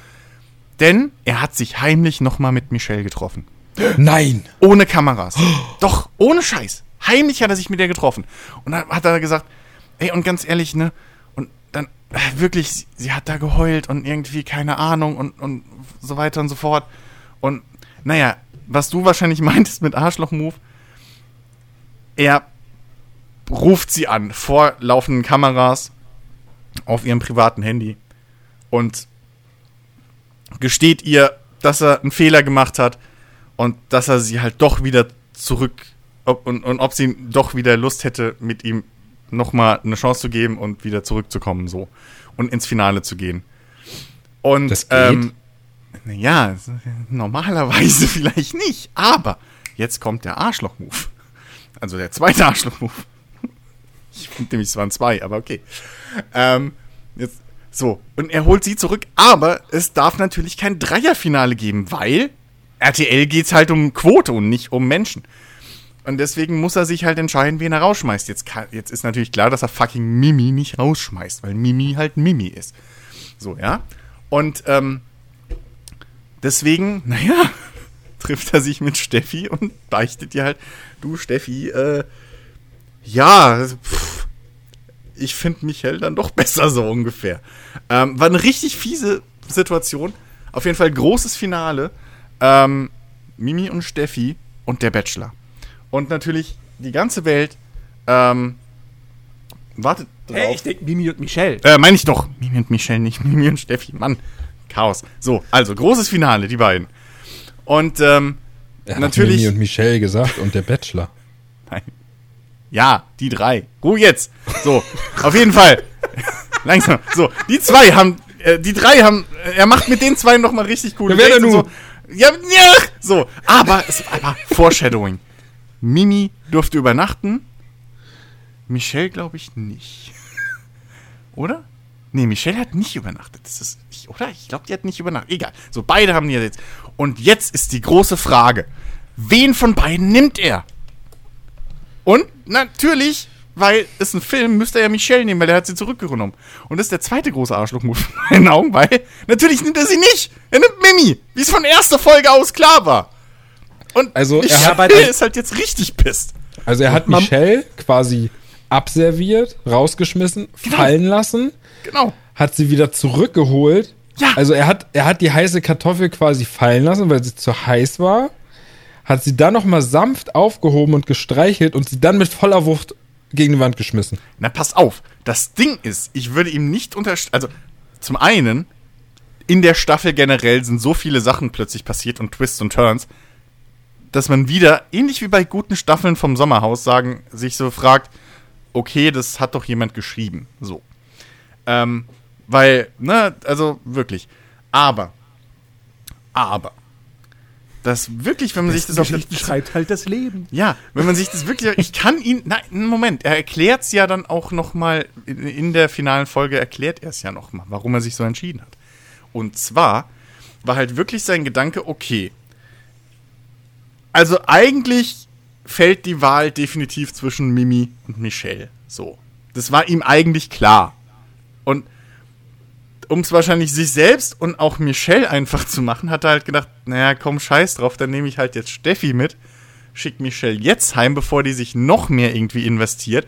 Denn er hat sich heimlich nochmal mit Michelle getroffen. Nein! Ohne Kameras. Doch, ohne Scheiß. Heimlich hat er sich mit ihr getroffen. Und dann hat er gesagt, ey, und ganz ehrlich, ne, wirklich, sie hat da geheult und irgendwie keine Ahnung und, und so weiter und so fort. Und naja, was du wahrscheinlich meintest mit Arschloch-Move, er ruft sie an vor laufenden Kameras auf ihrem privaten Handy und gesteht ihr, dass er einen Fehler gemacht hat und dass er sie halt doch wieder zurück ob, und, und ob sie doch wieder Lust hätte, mit ihm nochmal eine Chance zu geben und wieder zurückzukommen, so. Und ins Finale zu gehen. Und, Das geht? ähm, ja, normalerweise vielleicht nicht, aber jetzt kommt der Arschloch-Move. Also der zweite Arschloch-Move. Ich finde nämlich, es waren zwei, aber okay. Ähm, jetzt, so, und er holt sie zurück, aber es darf natürlich kein Dreierfinale geben, weil RTL geht's halt um Quote und nicht um Menschen. Und deswegen muss er sich halt entscheiden, wen er rausschmeißt. Jetzt, kann, jetzt ist natürlich klar, dass er fucking Mimi nicht rausschmeißt, weil Mimi halt Mimi ist. So, ja. Und ähm, deswegen, naja, trifft er sich mit Steffi und beichtet ihr halt, du Steffi, äh, ja, pff, ich finde Michael dann doch besser so ungefähr. Ähm, war eine richtig fiese Situation. Auf jeden Fall großes Finale. Ähm, Mimi und Steffi und der Bachelor. Und natürlich die ganze Welt ähm, wartet drauf. Hey, ich denke Mimi und Michelle. Äh, meine ich doch. Mimi und Michelle, nicht Mimi und Steffi. Mann, Chaos. So, also, großes Finale, die beiden. Und, ähm, Er hat Natürlich- Mimi und Michelle gesagt und der Bachelor. nein. Ja, die drei. Ruhe jetzt. So, auf jeden Fall. Langsam. So, die zwei haben, äh, die drei haben, äh, er macht mit den zwei noch mal richtig coole Ja, wer denn nun? So. Ja, ja, so. Aber, es, aber Foreshadowing. Mimi durfte übernachten. Michelle glaube ich nicht. Oder? Nee, Michelle hat nicht übernachtet. Ist, ich, oder? Ich glaube, die hat nicht übernachtet. Egal. So, beide haben die jetzt. Und jetzt ist die große Frage. Wen von beiden nimmt er? Und natürlich, weil es ein Film, müsste er ja Michelle nehmen, weil er hat sie zurückgenommen. Und das ist der zweite große Arschlochmove in meinen Augen, weil natürlich nimmt er sie nicht. Er nimmt Mimi, wie es von erster Folge aus klar war. Und Also, er Michelle hat- ist halt jetzt richtig pisst. Also er hat Michelle quasi abserviert, rausgeschmissen, fallen lassen, Genau. hat sie wieder zurückgeholt. Ja. Also er hat, er hat die heiße Kartoffel quasi fallen lassen, weil sie zu heiß war. Hat sie dann nochmal sanft aufgehoben und gestreichelt und sie dann mit voller Wucht gegen die Wand geschmissen. Na, pass auf. Das Ding ist, ich würde ihm nicht unterstellen. Also, zum einen, in der Staffel generell sind so viele Sachen plötzlich passiert und Twists und Turns, dass man wieder, ähnlich wie bei guten Staffeln vom Sommerhaus, sagen, sich so fragt, okay, das hat doch jemand geschrieben. So. Ähm, weil, ne, also wirklich. Aber, aber, das wirklich, wenn man sich das auf Geschichten schreibt halt das Leben. ja, wenn man sich das wirklich, ich kann ihn, nein, einen Moment, er erklärt es ja dann auch noch mal in, in der finalen Folge erklärt er es ja noch mal, warum er sich so entschieden hat. Und zwar war halt wirklich sein Gedanke, okay, also eigentlich fällt die Wahl definitiv zwischen Mimi und Michelle. So, das war ihm eigentlich klar. Und um es wahrscheinlich sich selbst und auch Michelle einfach zu machen, hat er halt gedacht, naja, komm, scheiß drauf, dann nehme ich halt jetzt Steffi mit, schick Michelle jetzt heim, bevor die sich noch mehr irgendwie investiert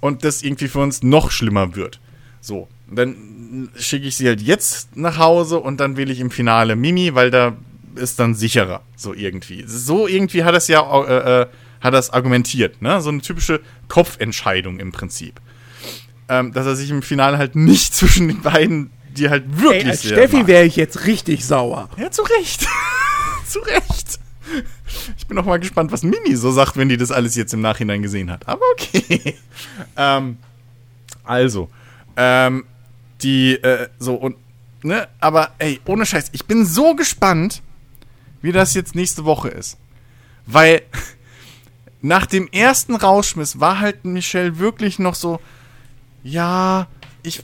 und das irgendwie für uns noch schlimmer wird. So, dann schicke ich sie halt jetzt nach Hause und dann wähle ich im Finale Mimi, weil da ist dann sicherer, so irgendwie. So irgendwie hat es ja, äh, äh, hat das argumentiert, ne? So eine typische Kopfentscheidung im Prinzip ähm, dass er sich im Finale halt nicht zwischen den beiden, die halt wirklich Ey, als Steffi wäre ich jetzt richtig sauer. Ja, zu Recht. zu Recht. Ich bin auch mal gespannt, was Mimi so sagt, wenn die das alles jetzt im Nachhinein gesehen hat. Aber okay. ähm, also, ähm, die, äh, so und, ne, aber ey, ohne Scheiß, ich bin so gespannt, wie das jetzt nächste Woche ist. Weil nach dem ersten Rauschmiss war halt Michelle wirklich noch so, ja, ich,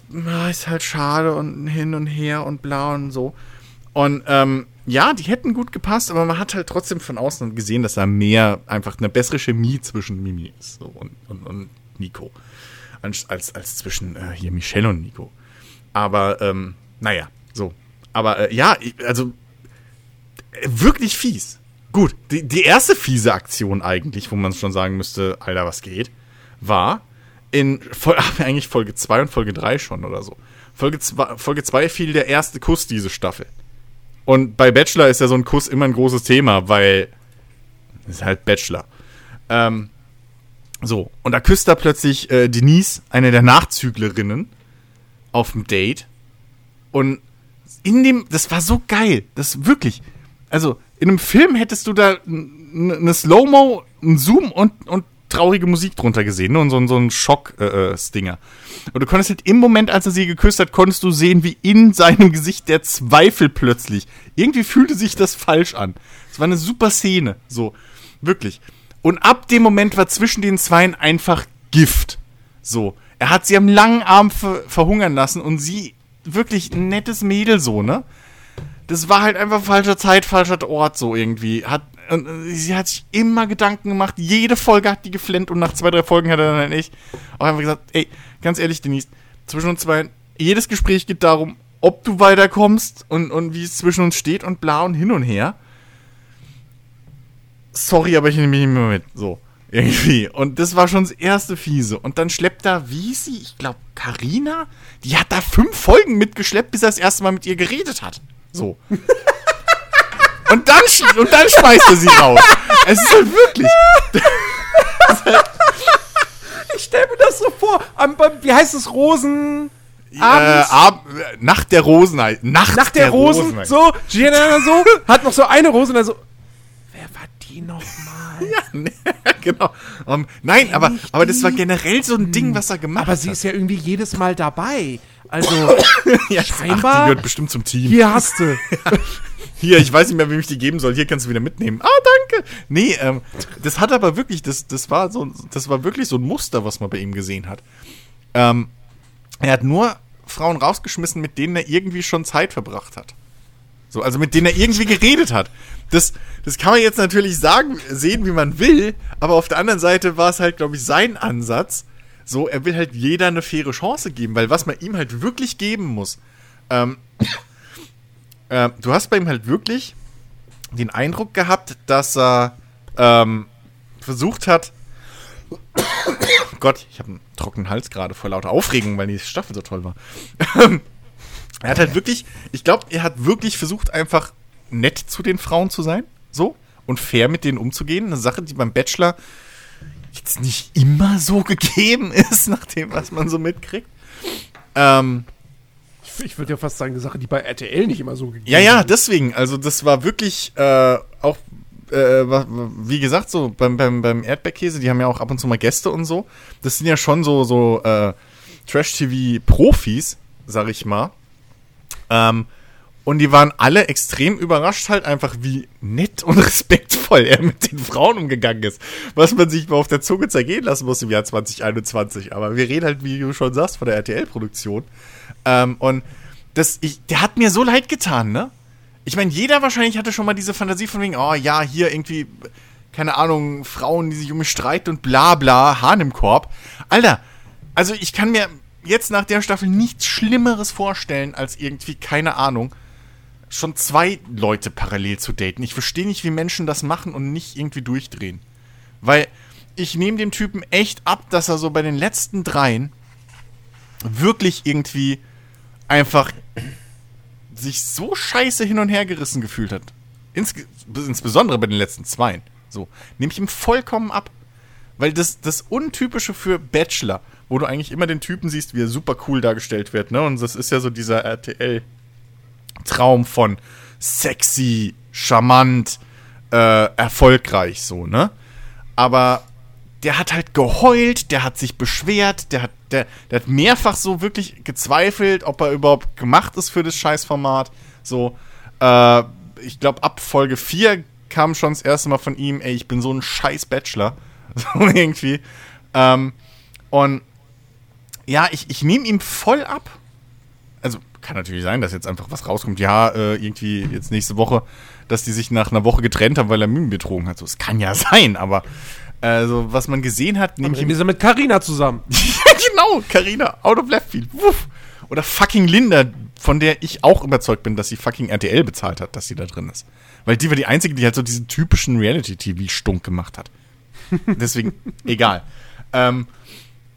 ist halt schade und hin und her und bla und so. Und ähm, ja, die hätten gut gepasst, aber man hat halt trotzdem von außen gesehen, dass da mehr einfach eine bessere Chemie zwischen Mimi ist so, und, und, und Nico. Als, als, als zwischen äh, hier Michelle und Nico. Aber, ähm, naja, so. Aber äh, ja, also wirklich fies. Gut, die, die erste fiese Aktion eigentlich, wo man schon sagen müsste, Alter, was geht, war in eigentlich Folge 2 und Folge 3 schon oder so. Folge 2 Folge fiel der erste Kuss diese Staffel. Und bei Bachelor ist ja so ein Kuss immer ein großes Thema, weil es ist halt Bachelor. Ähm, so, und da küsst da plötzlich äh, Denise, eine der Nachzüglerinnen, auf dem Date. Und in dem, das war so geil, das wirklich. Also, in einem Film hättest du da eine Slow-Mo, einen Zoom und, und traurige Musik drunter gesehen, ne? Und so, ein- so ein Schock-Stinger. und du konntest halt im Moment, als er sie geküsst hat, konntest du sehen, wie in seinem Gesicht der Zweifel plötzlich. Irgendwie fühlte sich das falsch an. Es war eine super Szene. So. Wirklich. Und ab dem Moment war zwischen den Zweien einfach Gift. So. Er hat sie am langen Arm ver verhungern lassen und sie wirklich ein nettes Mädel so, ne? Das war halt einfach falscher Zeit, falscher Ort so irgendwie. Hat, sie hat sich immer Gedanken gemacht. Jede Folge hat die geflennt und nach zwei, drei Folgen hat er dann echt auch einfach gesagt, ey, ganz ehrlich, Denise, zwischen uns zwei, jedes Gespräch geht darum, ob du weiterkommst und, und wie es zwischen uns steht und bla und hin und her. Sorry, aber ich nehme mich nicht mehr mit. So. Irgendwie. Und das war schon das erste Fiese. Und dann schleppt da, sie? Ich glaube, Karina? Die hat da fünf Folgen mitgeschleppt, bis er das erste Mal mit ihr geredet hat. So. und, dann, und dann schmeißt er sie raus. Es ist halt wirklich. Ich stelle mir das so vor. Am, wie heißt es? Rosen. Äh, ab, Nacht der Rosen halt. Nacht, Nach der, Rosen, halt. so, Gianna so, hat noch so eine Rose und dann so, wer war die nochmal? genau. Um, nein, aber, aber das war generell so ein Ding, was er gemacht Aber sie hat. ist ja irgendwie jedes Mal dabei. Also, ja, scheinbar- Ach, die gehört bestimmt zum Team. hier hast du. Hier, ich weiß nicht mehr, wem ich die geben soll. Hier kannst du wieder mitnehmen. Ah, danke. Nee, ähm, das hat aber wirklich, das, das war so, das war wirklich so ein Muster, was man bei ihm gesehen hat. Ähm, er hat nur Frauen rausgeschmissen, mit denen er irgendwie schon Zeit verbracht hat. So, also mit denen er irgendwie geredet hat. Das, das kann man jetzt natürlich sagen, sehen, wie man will, aber auf der anderen Seite war es halt, glaube ich, sein Ansatz. So, er will halt jeder eine faire Chance geben, weil was man ihm halt wirklich geben muss, ähm, äh, du hast bei ihm halt wirklich den Eindruck gehabt, dass er ähm, versucht hat. Gott, ich habe einen trockenen Hals gerade vor lauter Aufregung, weil die Staffel so toll war. er hat halt wirklich, ich glaube, er hat wirklich versucht, einfach nett zu den Frauen zu sein, so und fair mit denen umzugehen. Eine Sache, die beim Bachelor jetzt nicht immer so gegeben ist, nach dem, was man so mitkriegt. Ähm, Ich würde ja fast sagen, eine Sache, die bei RTL nicht immer so gegeben Ja, ja, deswegen. Also das war wirklich äh, auch, äh, wie gesagt, so beim, beim, beim Erdbeerkäse, die haben ja auch ab und zu mal Gäste und so. Das sind ja schon so, so äh, Trash-TV-Profis, sag ich mal. Ähm, und die waren alle extrem überrascht halt einfach, wie nett und respektvoll er mit den Frauen umgegangen ist. Was man sich mal auf der Zunge zergehen lassen muss im Jahr 2021. Aber wir reden halt, wie du schon sagst, von der RTL-Produktion. Ähm, und das, ich, der hat mir so leid getan, ne? Ich meine, jeder wahrscheinlich hatte schon mal diese Fantasie von wegen, oh ja, hier irgendwie, keine Ahnung, Frauen, die sich um mich streiten und bla bla, Hahn im Korb. Alter, also ich kann mir jetzt nach der Staffel nichts Schlimmeres vorstellen, als irgendwie, keine Ahnung, schon zwei Leute parallel zu daten. Ich verstehe nicht, wie Menschen das machen und nicht irgendwie durchdrehen. Weil ich nehme dem Typen echt ab, dass er so bei den letzten dreien wirklich irgendwie einfach sich so scheiße hin und her gerissen gefühlt hat. Insge insbesondere bei den letzten zweien. So, nehme ich ihm vollkommen ab. Weil das, das Untypische für Bachelor, wo du eigentlich immer den Typen siehst, wie er super cool dargestellt wird, ne? Und das ist ja so dieser RTL-Traum von sexy, charmant, äh, erfolgreich, so, ne? Aber der hat halt geheult, der hat sich beschwert, der hat, der, der hat mehrfach so wirklich gezweifelt, ob er überhaupt gemacht ist für das Scheißformat. So, äh, ich glaube, ab Folge 4 kam schon das erste Mal von ihm, ey, ich bin so ein scheiß Bachelor. So irgendwie. Ähm, und ja, ich, ich nehme ihm voll ab. Kann natürlich sein, dass jetzt einfach was rauskommt. Ja, äh, irgendwie jetzt nächste Woche, dass die sich nach einer Woche getrennt haben, weil er Mimi betrogen hat. So, es kann ja sein, aber also, was man gesehen hat, nehme ich Dann ihm ist er mit Carina zusammen. ja, genau, Carina, out of left field. Wuff. Oder fucking Linda, von der ich auch überzeugt bin, dass sie fucking RTL bezahlt hat, dass sie da drin ist. Weil die war die einzige, die halt so diesen typischen Reality-TV-Stunk gemacht hat. Deswegen, egal. Ähm,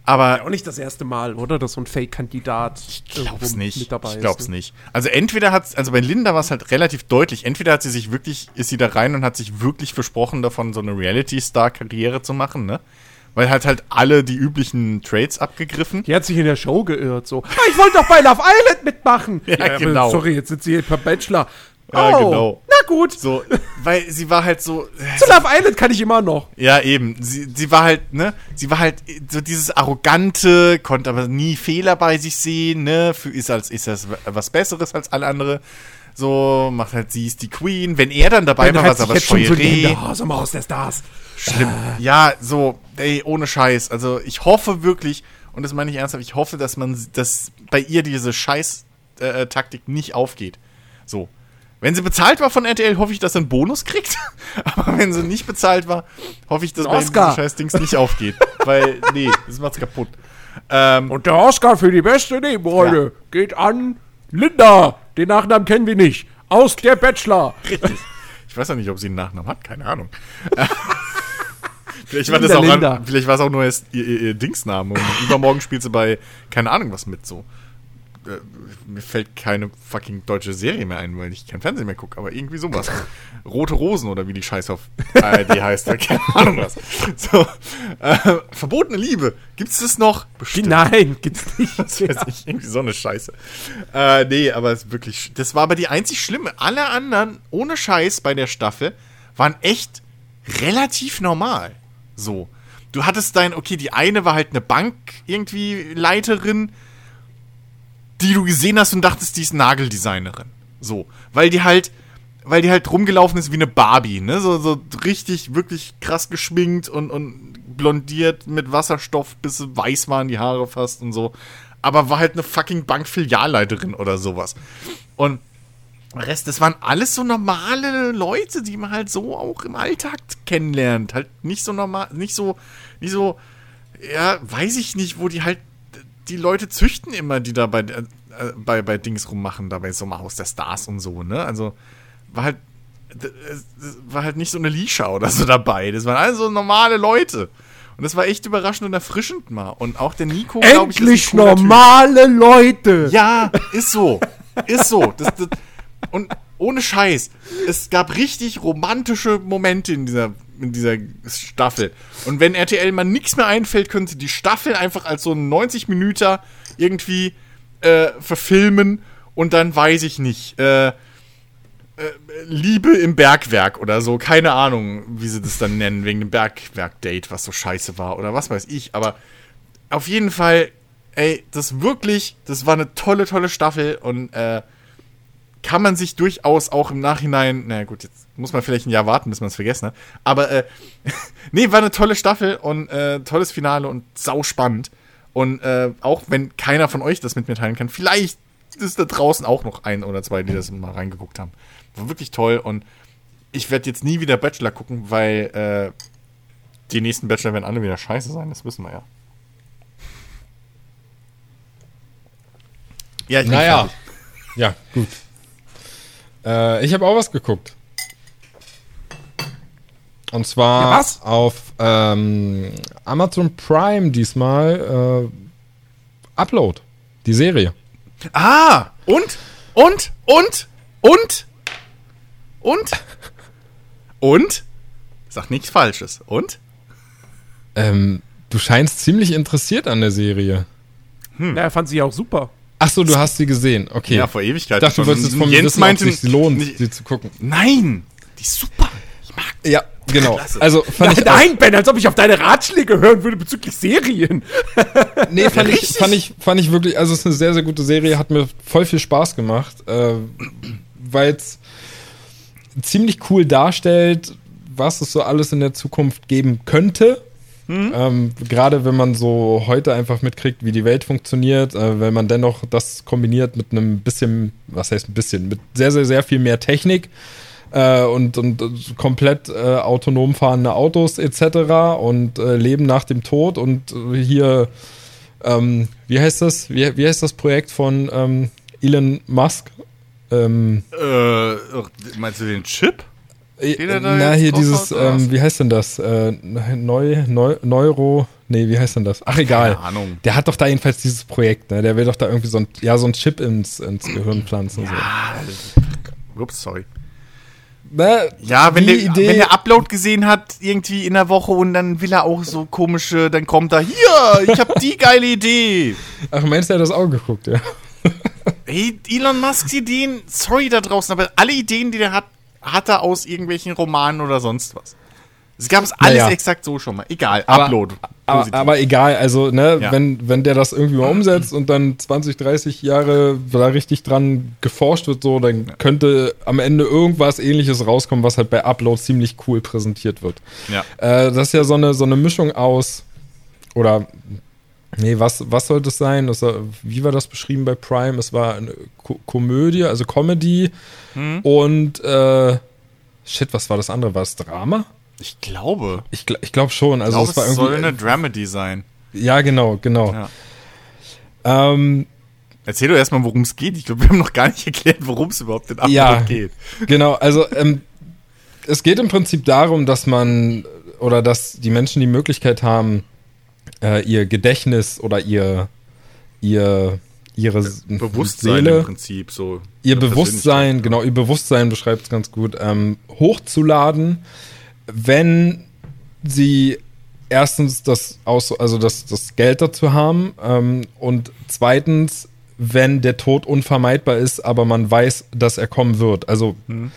aber Auch nicht das erste Mal, oder? Dass so ein Fake-Kandidat ich glaub's nicht. mit dabei ich glaub's ist. ne? nicht. Also entweder hat also bei Linda war es halt relativ deutlich. Entweder hat sie sich wirklich, ist sie da rein und hat sich wirklich versprochen, davon so eine Reality-Star-Karriere zu machen, ne? Weil hat halt alle die üblichen Trades abgegriffen. Die hat sich in der Show geirrt, so. Ah, ich wollte doch bei Love Island mitmachen. Ja, aber genau. Sorry, jetzt sind sie hier per Bachelor. Ja, oh, genau. na gut. So, weil sie war halt so. Zu Love Island kann ich immer noch. Ja, eben. Sie, sie war halt, ne? Sie war halt so dieses arrogante, konnte aber nie Fehler bei sich sehen, ne? Für, ist als ist das was Besseres als alle andere. So, macht halt, sie ist die Queen. Wenn er dann dabei war, war es aber Scheuerei. Oh, so Haus der Stars. Schlimm. Ja, so, ey, ohne Scheiß. Also, ich hoffe wirklich, und das meine ich ernsthaft, ich hoffe, dass man, dass bei ihr diese Scheiß-Taktik nicht aufgeht. So. Wenn sie bezahlt war von RTL, hoffe ich, dass sie einen Bonus kriegt. Aber wenn sie nicht bezahlt war, hoffe ich, dass bei Oscar. diesem Scheiß-Dings nicht aufgeht. Weil, nee, das macht's kaputt. Ähm, Und der Oscar für die beste Nebenrolle Ja. geht an Linda. Den Nachnamen kennen wir nicht. Aus der Bachelor. richtig. Ich weiß ja nicht, ob sie einen Nachnamen hat, keine Ahnung. vielleicht, war Linda, auch an, vielleicht es auch nur ihr, ihr, ihr Dingsname. Und übermorgen spielt sie bei, keine Ahnung, was mit so. Äh, mir fällt keine fucking deutsche Serie mehr ein, weil ich kein Fernsehen mehr gucke, aber irgendwie sowas. Rote Rosen oder wie die Scheiß auf ARD heißt, keine Ahnung was. So, äh, verbotene Liebe, gibt's das noch? Bestimmt. Nein, gibt's nicht. Das weiß ich, irgendwie so eine Scheiße. Äh, nee, aber es ist wirklich. Das war aber die einzig schlimme. Alle anderen, ohne Scheiß bei der Staffel, waren echt relativ normal. So. Du hattest dein, okay, die eine war halt eine Bank irgendwie Leiterin, die du gesehen hast und dachtest, die ist Nageldesignerin. So. Weil die halt, weil die halt rumgelaufen ist wie eine Barbie, ne? So, so richtig, wirklich krass geschminkt und, und blondiert mit Wasserstoff, bis sie weiß waren die Haare fast und so. Aber war halt eine fucking Bankfilialleiterin oder sowas. Und Rest, das waren alles so normale Leute, die man halt so auch im Alltag kennenlernt. Halt nicht so normal, nicht so, nicht so, ja, weiß ich nicht, wo die halt, die Leute züchten immer, die da bei, äh, bei, bei Dings rummachen, da bei Sommerhaus der Stars und so, ne? Also, war halt, es war halt nicht so eine Lisha oder so dabei. Das waren alles so normale Leute. Und das war echt überraschend und erfrischend mal. Und auch der Nico, glaub ich, ist Endlich cooler Typ. normale Leute. Ja, ist so. Ist so. Das, das, und ohne Scheiß, es gab richtig romantische Momente in dieser, in dieser Staffel. Und wenn RTL mal nichts mehr einfällt, können sie die Staffel einfach als so ein 90 Minuten irgendwie äh, verfilmen und dann weiß ich nicht. Äh, äh, Liebe im Bergwerk oder so, keine Ahnung, wie sie das dann nennen, wegen dem Bergwerk-Date, was so scheiße war oder was weiß ich, aber auf jeden Fall, ey, das wirklich, das war eine tolle, tolle Staffel und äh, kann man sich durchaus auch im Nachhinein, na gut, jetzt muss man vielleicht ein Jahr warten, bis man es vergessen hat, aber äh, nee, war eine tolle Staffel und äh, tolles Finale und sau spannend und äh, auch wenn keiner von euch das mit mir teilen kann, vielleicht ist da draußen auch noch ein oder zwei, die das mal reingeguckt haben. War wirklich toll und ich werde jetzt nie wieder Bachelor gucken, weil äh, die nächsten Bachelor werden alle wieder scheiße sein, das wissen wir ja. Ja, ich Naja. Ja, gut. Äh, ich habe auch was geguckt. Und zwar Ja, was? auf ähm, Amazon Prime diesmal äh, Upload. Die Serie. Ah, und? Und? Und? Und? Und? Und? Sag nichts Falsches. Und? Ähm, du scheinst ziemlich interessiert an der Serie. Na, er fand sie auch super. Ach so, du hast sie gesehen. Okay. Ja, vor Ewigkeit. ich dachte, du wolltest jetzt von mir Jens wissen, meinte, ob es sich lohnt, nicht- sie zu gucken. Nein, die ist super. Ich mag die. Ja, genau. Klasse. Also fand ich Nein, Ben, als ob ich auf deine Ratschläge hören würde bezüglich Serien. Nee, fand, ich, fand, ich, fand ich wirklich, also es ist eine sehr, sehr gute Serie, hat mir voll viel Spaß gemacht, äh, weil es ziemlich cool darstellt, was es so alles in der Zukunft geben könnte. Ähm, Gerade wenn man so heute einfach mitkriegt, wie die Welt funktioniert, äh, wenn man dennoch das kombiniert mit einem bisschen, was heißt ein bisschen, mit sehr, sehr, sehr viel mehr Technik äh, und, und, und komplett äh, autonom fahrende Autos etc. und äh, Leben nach dem Tod und äh, hier, ähm, wie heißt das? Wie, wie heißt das Projekt von ähm, Elon Musk? Ähm, Äh, meinst du den Chip? Äh, na, hier dieses, ähm, wie heißt denn das? Äh, Neu, Neu, Neuro, nee, wie heißt denn das? Ach, egal. Keine Ahnung. Der hat doch da jedenfalls dieses Projekt, ne? Der will doch da irgendwie so ein, ja, so ein Chip ins, ins Gehirn pflanzen. So. Ups, sorry. Ne, Ja, wenn der, Idee- wenn der Upload gesehen hat, irgendwie in der Woche und dann will er auch so komische, dann kommt er, hier, ich hab die geile Idee. Ach, meinst du, er hat das auch geguckt, ja? Ey, Elon Musks Ideen, sorry da draußen, aber alle Ideen, die der hat, hat er aus irgendwelchen Romanen oder sonst was. Es gab es alles Naja. exakt so schon mal. Egal, Aber- Upload. Aber, aber egal, also, ne, Ja. wenn, wenn der das irgendwie mal umsetzt und dann 20, 30 Jahre da richtig dran geforscht wird, so, dann könnte am Ende irgendwas ähnliches rauskommen, was halt bei Upload ziemlich cool präsentiert wird. ja. Äh, das ist ja so eine, so eine Mischung aus, oder, nee, was, was sollte es sein? Das wie war das beschrieben bei Prime? Es war eine Ko Komödie, also Comedy Hm? und, äh, shit, was war das andere? War es Drama? Ich glaube. Ich, ich glaube schon. Ich Also glaube, es war es soll eine Dramedy sein. ja, genau, genau. Ja. Ähm, Erzähl doch erstmal, worum es geht. Ich glaube, wir haben noch gar nicht erklärt, worum es überhaupt in Upload Ja. geht. genau, also ähm, es geht im Prinzip darum, dass man oder dass die Menschen die Möglichkeit haben, äh, ihr Gedächtnis oder ihr ihr ihre S- Bewusstsein im Seele, Prinzip so. ihr Bewusstsein, genau, ihr Bewusstsein beschreibt es ganz gut, ähm, hochzuladen, wenn sie erstens das aus, also das, das Geld dazu haben ähm, und zweitens, wenn der Tod unvermeidbar ist, aber man weiß, dass er kommen wird. Also, ne,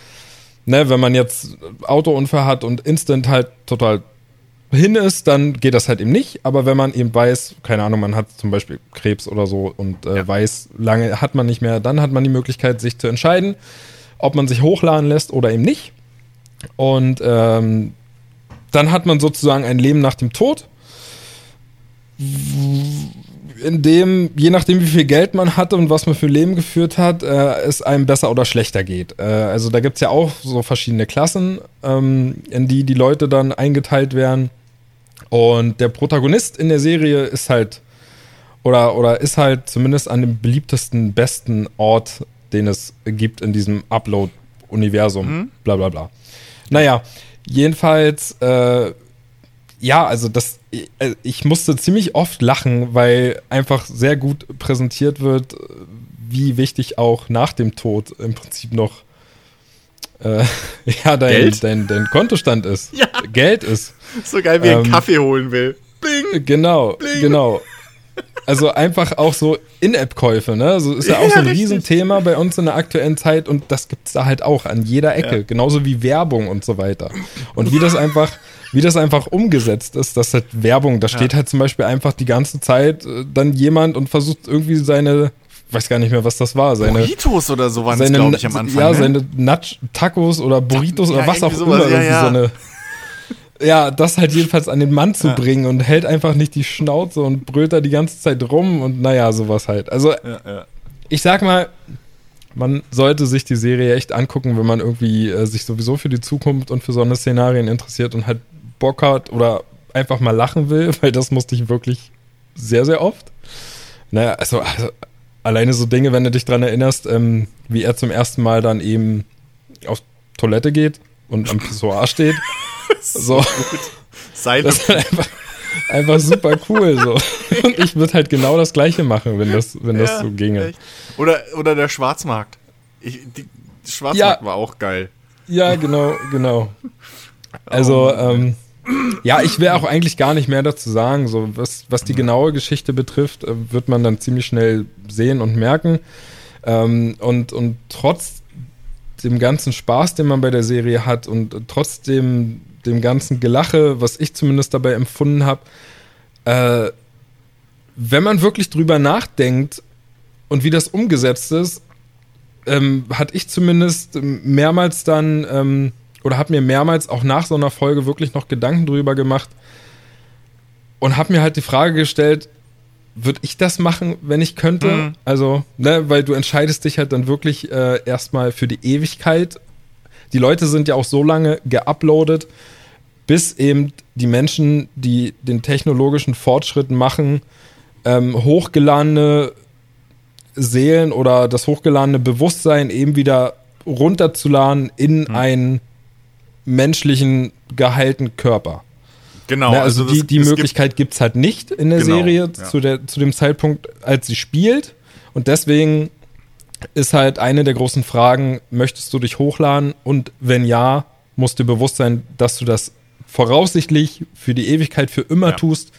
wenn man jetzt Autounfall hat und instant halt total hin ist, dann geht das halt eben nicht. Aber wenn man eben weiß, keine Ahnung, man hat zum Beispiel Krebs oder so und äh, Ja. weiß, lange hat man nicht mehr, dann hat man die Möglichkeit, sich zu entscheiden, ob man sich hochladen lässt oder eben nicht. Und ähm, dann hat man sozusagen ein Leben nach dem Tod, in dem, je nachdem, wie viel Geld man hatte und was man für Leben geführt hat, äh, es einem besser oder schlechter geht. Äh, also da gibt's ja auch so verschiedene Klassen, ähm, in die die Leute dann eingeteilt werden. Und der Protagonist in der Serie ist halt, oder, oder ist halt zumindest an dem beliebtesten, besten Ort, den es gibt in diesem Upload-Universum. Bla bla bla. Naja, jedenfalls, äh, ja, also das, äh, ich musste ziemlich oft lachen, weil einfach sehr gut präsentiert wird, äh, wie wichtig auch nach dem Tod im Prinzip noch äh, ja, dein, Geld? dein, dein Kontostand ist. Ja. Geld ist. So geil, wie er einen Ähm, Kaffee holen will. Bing! Genau, genau. Also einfach auch so In-App-Käufe, ne? So ist ja, auch Ja, so ein richtig. Riesenthema bei uns in der aktuellen Zeit und das gibt's da halt auch an jeder Ecke, Ja. genauso wie Werbung und so weiter. Und wie das einfach, wie das einfach umgesetzt ist, das halt Werbung, da steht halt zum Beispiel einfach die ganze Zeit äh, dann jemand und versucht irgendwie seine, weiß gar nicht mehr, was das war, seine, Burritos oder so waren es, glaube ich, am Anfang. ja, ne? seine Nach Tacos oder Burritos Ja, oder was auch sowas, immer, ja, ja. so eine, ja, das halt jedenfalls an den Mann zu Ja. bringen und hält einfach nicht die Schnauze und brüllt da die ganze Zeit rum und naja, sowas halt. Also, ja, ja. ich sag mal, man sollte sich die Serie echt angucken, wenn man irgendwie äh, sich sowieso für die Zukunft und für so eine Szenarien interessiert und halt Bock hat oder einfach mal lachen will, weil das musste ich wirklich sehr, sehr oft. Naja, also, also alleine so Dinge, wenn du dich dran erinnerst, ähm, wie er zum ersten Mal dann eben auf Toilette geht und am Pissoir steht. So, Seil das ist halt einfach, einfach super cool. So. Und ich würde halt genau das Gleiche machen, wenn das, wenn das Ja, so ginge. echt. Oder, oder der Schwarzmarkt. Ich, die, der Schwarzmarkt Ja. war auch geil. Ja, genau, genau. Also, ähm, ja, ich will auch eigentlich gar nicht mehr dazu sagen. So, was, was die genaue Geschichte betrifft, äh, wird man dann ziemlich schnell sehen und merken. Ähm, und, und trotz dem ganzen Spaß, den man bei der Serie hat und trotzdem dem ganzen Gelache, was ich zumindest dabei empfunden habe, äh, wenn man wirklich drüber nachdenkt und wie das umgesetzt ist, ähm, hatte ich zumindest mehrmals dann ähm, oder habe mir mehrmals auch nach so einer Folge wirklich noch Gedanken drüber gemacht und habe mir halt die Frage gestellt, würde ich das machen, wenn ich könnte? Mhm. Also, ne, weil du entscheidest dich halt dann wirklich äh, erstmal für die Ewigkeit. Die Leute sind ja auch so lange geuploadet, bis eben die Menschen, die den technologischen Fortschritt machen, ähm, hochgeladene Seelen oder das hochgeladene Bewusstsein eben wieder runterzuladen in einen menschlichen, geheilten Körper. Genau. Ne, also, die, das- die es Möglichkeit gibt es halt nicht in der Genau, Serie ja. zu, der, zu dem Zeitpunkt, als sie spielt. Und deswegen ist halt eine der großen Fragen, möchtest du dich hochladen? Und wenn ja, musst du bewusst sein, dass du das voraussichtlich für die Ewigkeit, für immer Ja. tust.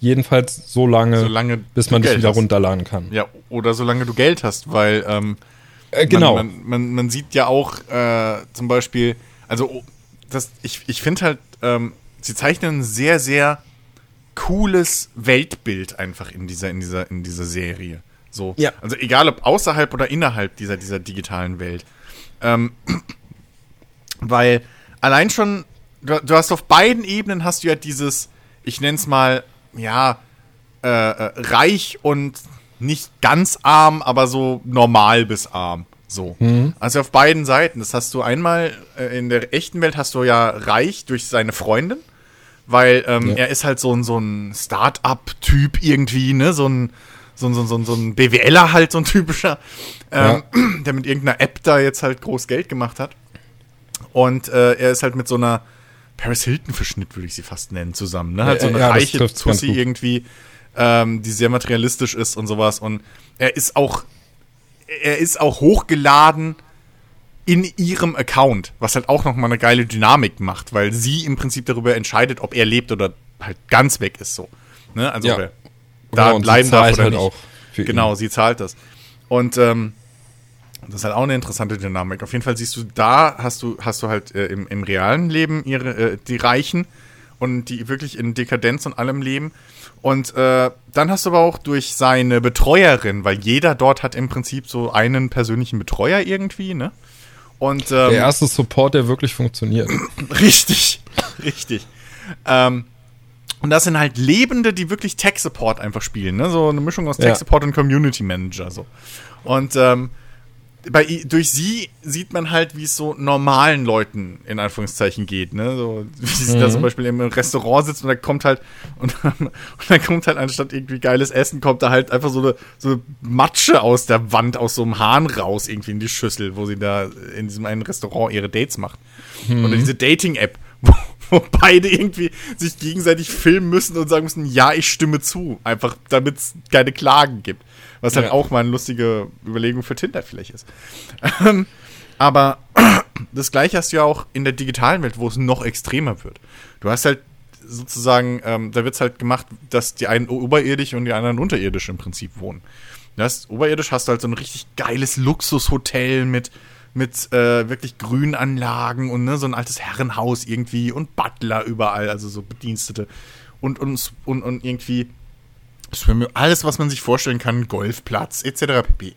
Jedenfalls so lange, Solange bis man Geld wieder hast. runterladen kann. Ja, oder solange du Geld hast, weil ähm, Äh, genau. Man, man, man, man sieht ja auch äh, zum Beispiel, also das, ich, ich finde halt, ähm, sie zeichnen ein sehr, sehr cooles Weltbild einfach in dieser, in dieser, in dieser Serie. So. Ja. Also egal ob außerhalb oder innerhalb dieser, dieser digitalen Welt. Ähm, weil allein schon, du, du hast auf beiden Ebenen hast du ja dieses, ich nenne es mal, ja, äh, äh, reich und nicht ganz arm, aber so normal bis arm. So. Also auf beiden Seiten. Das hast du einmal äh, in der echten Welt hast du ja reich durch seine Freundin, weil ähm, Ja. er ist halt so ein, so ein Start-up-Typ irgendwie, ne? So ein, so ein, so ein, so ein, BWLer halt, so ein typischer, ähm, der mit irgendeiner App da jetzt halt groß Geld gemacht hat. Und äh, er ist halt mit so einer Paris Hilton-Verschnitt, würde ich sie fast nennen, zusammen. Ne? Halt so Ja, eine ja, reiche Tussi irgendwie, ähm, die sehr materialistisch ist und sowas. Und er ist auch, er ist auch hochgeladen in ihrem Account, was halt auch nochmal eine geile Dynamik macht, weil sie im Prinzip darüber entscheidet, ob er lebt oder halt ganz weg ist so. Ne? Also Ja. ob er da und sie bleiben darf oder halt nicht. auch für ihn. Genau, sie zahlt das. Und ähm, das ist halt auch eine interessante Dynamik. Auf jeden Fall siehst du, da hast du, hast du halt äh, im, im realen Leben ihre, äh, die Reichen und die wirklich in Dekadenz und allem leben. Und äh, dann hast du aber auch durch seine Betreuerin, weil jeder dort hat im Prinzip so einen persönlichen Betreuer irgendwie, ne? Und ähm, Der erste Support, der wirklich funktioniert. Richtig, richtig. Ähm, und das sind halt Lebende, die wirklich Tech-Support einfach spielen, ne? So eine Mischung aus Ja. Tech-Support und Community Manager. So. Und ähm, bei, durch sie sieht man halt, wie es so normalen Leuten in Anführungszeichen geht, ne? So, wie sie da zum Beispiel im Restaurant sitzen und da kommt halt, und, und dann kommt halt anstatt irgendwie geiles Essen, kommt da halt einfach so eine, so eine Matsche aus der Wand, aus so einem Hahn raus, irgendwie in die Schüssel, wo sie da in diesem einen Restaurant ihre Dates macht. Oder diese Dating-App, wo, wo beide irgendwie sich gegenseitig filmen müssen und sagen müssen, ja, ich stimme zu. Einfach, damit es keine Klagen gibt. Was halt Ja. auch mal eine lustige Überlegung für Tinder vielleicht ist. Ähm, aber das gleiche hast du ja auch in der digitalen Welt, wo es noch extremer wird. Du hast halt sozusagen, ähm, da wird es halt gemacht, dass die einen oberirdisch und die anderen unterirdisch im Prinzip wohnen. Das oberirdisch hast du halt so ein richtig geiles Luxushotel mit, mit äh, wirklich Grünanlagen und ne, so ein altes Herrenhaus irgendwie und Butler überall, also so Bedienstete. Und, und, und, und irgendwie alles, was man sich vorstellen kann, Golfplatz etc. pp.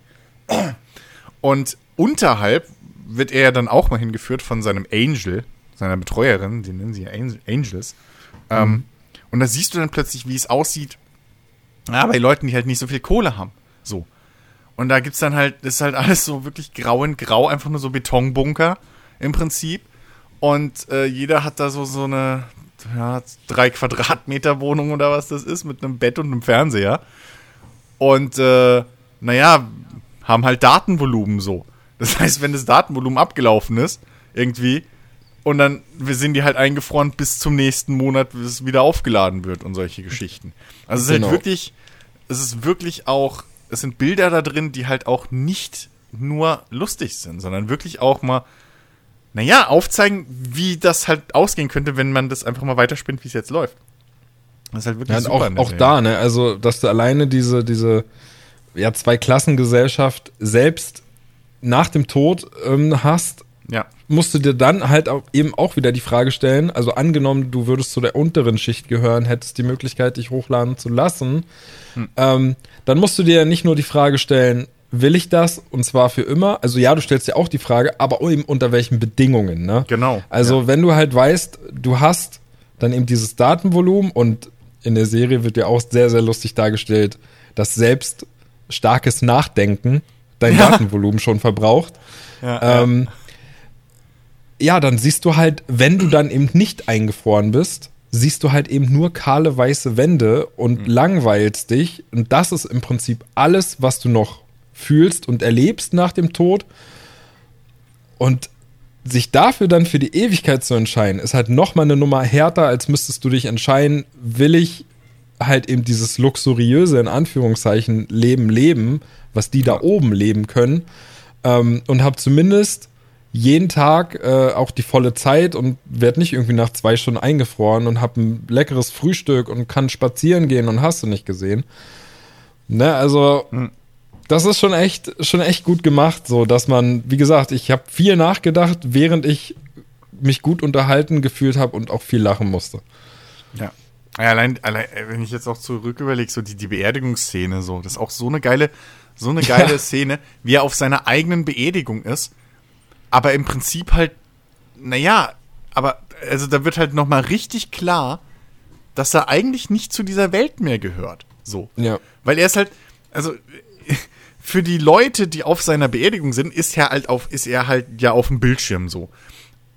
Und unterhalb wird er dann auch mal hingeführt von seinem Angel, seiner Betreuerin, die nennen sie ja Angel- Angels. Ähm, und da siehst du dann plötzlich, wie es aussieht, ja, bei Leuten, die halt nicht so viel Kohle haben. So. Und da gibt's dann halt, das ist halt alles so wirklich grau in grau, einfach nur so Betonbunker im Prinzip. Und äh, jeder hat da so, so eine ja, drei Quadratmeter Wohnung oder was das ist, mit einem Bett und einem Fernseher. Und äh, naja, haben halt Datenvolumen so. Das heißt, wenn das Datenvolumen abgelaufen ist, irgendwie, und dann sind die halt eingefroren bis zum nächsten Monat, bis es wieder aufgeladen wird und solche Geschichten. Also es ist Genau. halt wirklich, es ist wirklich auch, es sind Bilder da drin, die halt auch nicht nur lustig sind, sondern wirklich auch mal, naja, aufzeigen, wie das halt ausgehen könnte, wenn man das einfach mal weiterspinnt, wie es jetzt läuft. Das ist halt wirklich Ja, auch, auch da, ne, also, dass du alleine diese, diese, ja, Zweiklassengesellschaft selbst nach dem Tod ähm, hast, Ja, musst du dir dann halt auch eben auch wieder die Frage stellen, also angenommen, du würdest zu der unteren Schicht gehören, hättest die Möglichkeit, dich hochladen zu lassen, ähm, dann musst du dir ja nicht nur die Frage stellen, will ich das und zwar für immer? Also ja, du stellst dir auch die Frage, aber eben unter welchen Bedingungen, ne? Genau, Also wenn du halt weißt, du hast dann eben dieses Datenvolumen und in der Serie wird ja auch sehr, sehr lustig dargestellt, dass selbst starkes Nachdenken dein Ja. Datenvolumen schon verbraucht. ja, Ähm, ja, dann siehst du halt, wenn du dann eben nicht eingefroren bist, siehst du halt eben nur kahle weiße Wände und langweilst dich. Und das ist im Prinzip alles, was du noch fühlst und erlebst nach dem Tod. Und sich dafür dann für die Ewigkeit zu entscheiden, ist halt noch mal eine Nummer härter, als müsstest du dich entscheiden, will ich halt eben dieses luxuriöse, in Anführungszeichen, Leben leben, was die da oben leben können. Ähm, und habe zumindest jeden Tag äh, auch die volle Zeit und werde nicht irgendwie nach zwei Stunden eingefroren und habe ein leckeres Frühstück und kann spazieren gehen und hast du nicht gesehen. Ne, also hm. Das ist schon echt, schon echt gut gemacht, so dass man, wie gesagt, ich habe viel nachgedacht, während ich mich gut unterhalten gefühlt habe und auch viel lachen musste. Ja. Allein, allein, wenn ich jetzt auch zurück überlege, so die, die Beerdigungsszene, so, das ist auch so eine geile, so eine geile ja. Szene, wie er auf seiner eigenen Beerdigung ist, aber im Prinzip halt, naja, aber, also da wird halt nochmal richtig klar, dass er eigentlich nicht zu dieser Welt mehr gehört. So. Ja. Weil er ist halt, also, für die Leute, die auf seiner Beerdigung sind, ist er halt auf, ist er halt ja auf dem Bildschirm so.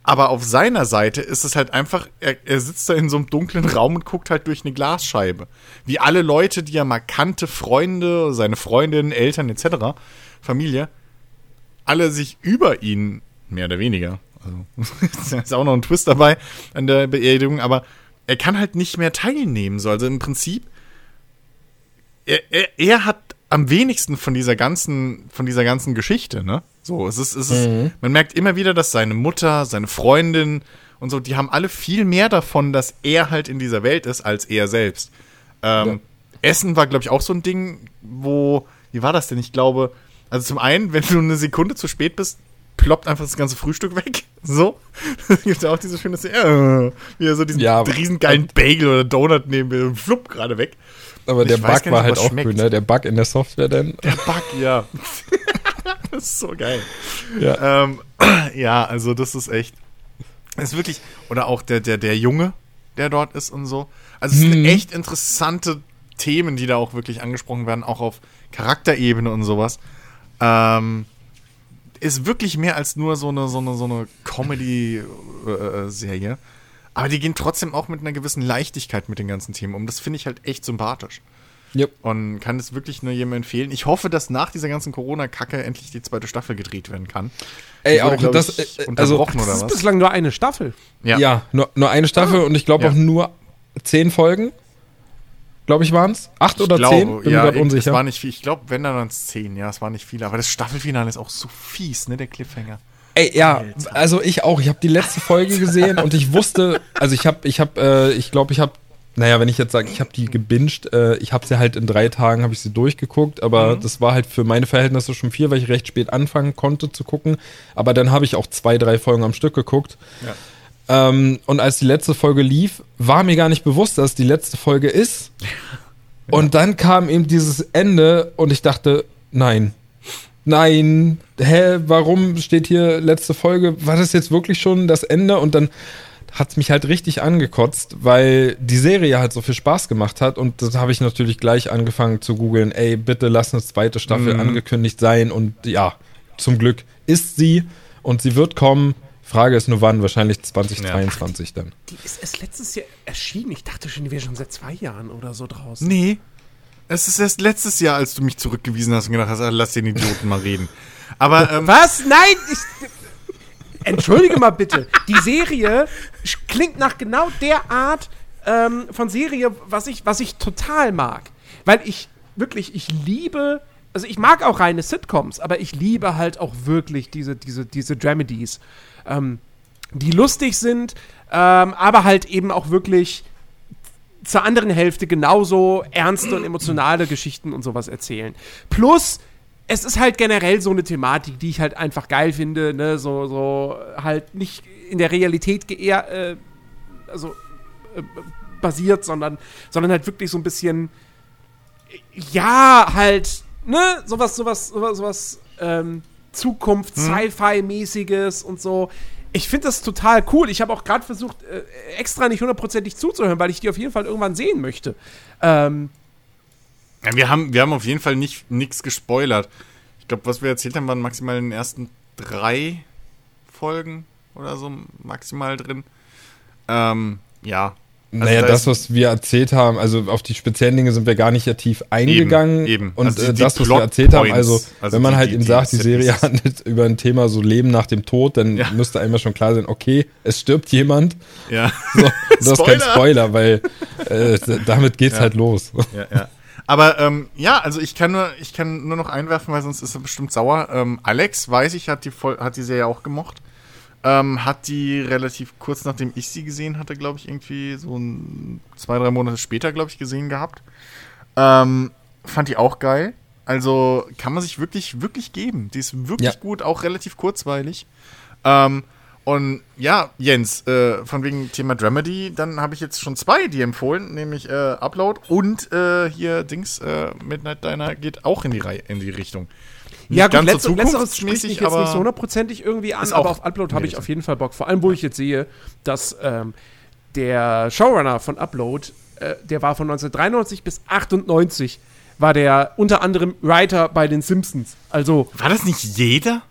Aber auf seiner Seite ist es halt einfach, er, er, sitzt da in so einem dunklen Raum und guckt halt durch eine Glasscheibe. Wie alle Leute, die mal kannte, Freunde, seine Freundinnen, Eltern etc., Familie, alle sich über ihn, mehr oder weniger, also ist auch noch ein Twist dabei an der Beerdigung, aber er kann halt nicht mehr teilnehmen. So. Also im Prinzip, er, er, er hat am wenigsten von dieser ganzen, von dieser ganzen Geschichte, ne? So, es ist, es ist, mhm. man merkt immer wieder, dass seine Mutter, seine Freundin und so, die haben alle viel mehr davon, dass er halt in dieser Welt ist, als er selbst. Ähm, ja. Essen war, glaube ich, auch so ein Ding, wo, wie war das denn? Ich glaube, also zum einen, wenn du eine Sekunde zu spät bist, ploppt einfach das ganze Frühstück weg. So. Es gibt ja auch diese schöne Szene, äh, wie er so diesen ja, riesengeilen Bagel oder Donut nehmen will und flupp gerade weg. Aber der Bug war halt auch schmeckt. cool, ne? Der Bug in der Software denn. Der Bug, ja. das ist so geil. Ja. Ähm, ja, also das ist echt. Das ist wirklich. Oder auch der, der, der Junge, der dort ist und so. Also es hm. sind mhm. echt interessante Themen, die da auch wirklich angesprochen werden, auch auf Charakterebene und sowas. Ähm, ist wirklich mehr als nur so eine, so eine, so eine Comedy-Serie. Äh, äh aber die gehen trotzdem auch mit einer gewissen Leichtigkeit mit den ganzen Themen um. Das finde ich halt echt sympathisch. Yep. Und kann es wirklich nur jedem empfehlen. Ich hoffe, dass nach dieser ganzen Corona-Kacke endlich die zweite Staffel gedreht werden kann. Ey, auch das, ich, äh, also, oder das ist was? bislang nur eine Staffel. Ja, ja nur, nur eine Staffel ah. und ich glaube ja. auch nur zehn Folgen. Glaube ich, waren es? Acht ich oder glaube, zehn? Bin ja, mir gerade unsicher. Es war nicht viel. Ich glaube, wenn dann waren es zehn. Ja, es war nicht viel. Aber das Staffelfinale ist auch so fies, ne, der Cliffhanger. Ey, ja, also ich auch. Ich habe die letzte Folge gesehen und ich wusste, also ich habe, ich habe, äh, ich glaube, ich habe, naja, wenn ich jetzt sage, ich habe die gebinged, äh, ich habe sie halt in drei Tagen, habe ich sie durchgeguckt, aber mhm. das war halt für meine Verhältnisse schon viel, weil ich recht spät anfangen konnte zu gucken. Aber dann habe ich auch zwei, drei Folgen am Stück geguckt. Ja. Ähm, und als die letzte Folge lief, war mir gar nicht bewusst, dass es die letzte Folge ist. ja. Und dann kam eben dieses Ende und ich dachte, nein, nein, hä, warum steht hier letzte Folge? War das jetzt wirklich schon das Ende? Und dann hat es mich halt richtig angekotzt, weil die Serie halt so viel Spaß gemacht hat und das habe ich natürlich gleich angefangen zu googeln, ey, bitte lass eine zweite Staffel mhm. angekündigt sein und ja, zum Glück ist sie und sie wird kommen. Frage ist nur wann, wahrscheinlich 2023 ja. dann. Die ist erst letztes Jahr erschienen. Ich dachte schon, die wäre schon seit zwei Jahren oder so draußen. Nee, es ist erst letztes Jahr, als du mich zurückgewiesen hast und gedacht hast, ah, lass den Idioten mal reden. Aber ähm, was? Nein, ich, entschuldige mal bitte. Die Serie klingt nach genau der Art ähm, von Serie, was ich, was ich total mag, weil ich wirklich, ich liebe. Also ich mag auch reine Sitcoms, aber ich liebe halt auch wirklich diese, diese, diese Dramedies, ähm, die lustig sind, ähm, aber halt eben auch wirklich zur anderen Hälfte genauso ernste und emotionale Geschichten und sowas erzählen. Plus, es ist halt generell so eine Thematik, die ich halt einfach geil finde, ne, so, so halt nicht in der Realität eher, äh, also äh, basiert, sondern, sondern halt wirklich so ein bisschen, ja, halt, ne, sowas, sowas, sowas, sowas, ähm, Zukunft-Sci-Fi-mäßiges und so ich finde das total cool. Ich habe auch gerade versucht, äh, extra nicht hundertprozentig zuzuhören, weil ich die auf jeden Fall irgendwann sehen möchte. Ähm, ja, wir, haben, wir haben auf jeden Fall nichts gespoilert. Ich glaube, was wir erzählt haben, waren maximal in den ersten drei Folgen oder so maximal drin. Ähm, ja, also naja, da das, was wir erzählt haben, also auf die speziellen Dinge sind wir gar nicht ja tief eingegangen. Eben, eben. Und also die, äh, das, was wir erzählt haben, also, also wenn man die, halt eben sagt, die Serie handelt über ein Thema so Leben nach dem Tod, dann ja. müsste einmal schon klar sein, okay, es stirbt jemand. Ja. So, das ist kein Spoiler, weil äh, damit geht's ja. halt los. Ja, ja. Aber ähm, ja, also ich kann nur, ich kann nur noch einwerfen, weil sonst ist er bestimmt sauer. Ähm, Alex, weiß ich, hat die, hat die Serie auch gemocht. Ähm, hat die relativ kurz nachdem ich sie gesehen hatte, glaube ich, irgendwie so ein, zwei, drei Monate später, glaube ich, gesehen gehabt. Ähm, fand die auch geil. Also kann man sich wirklich, wirklich geben. Die ist wirklich Ja. gut, auch relativ kurzweilig. Ähm, und ja, Jens, äh, von wegen Thema Dramedy, dann habe ich jetzt schon zwei die empfohlen, nämlich äh, Upload und äh, hier Dings, äh, Midnight Diner geht auch in die Reihe, in die Richtung. Ja, gut, ganz letzte, so letzteres spricht mich jetzt nicht so hundertprozentig irgendwie an, aber auf Upload habe ich auf jeden Fall Bock. Vor allem, wo ich jetzt sehe, dass ähm, der Showrunner von Upload, äh, der war von 1993 bis 98, war der unter anderem Writer bei den Simpsons. Also, war das nicht jeder?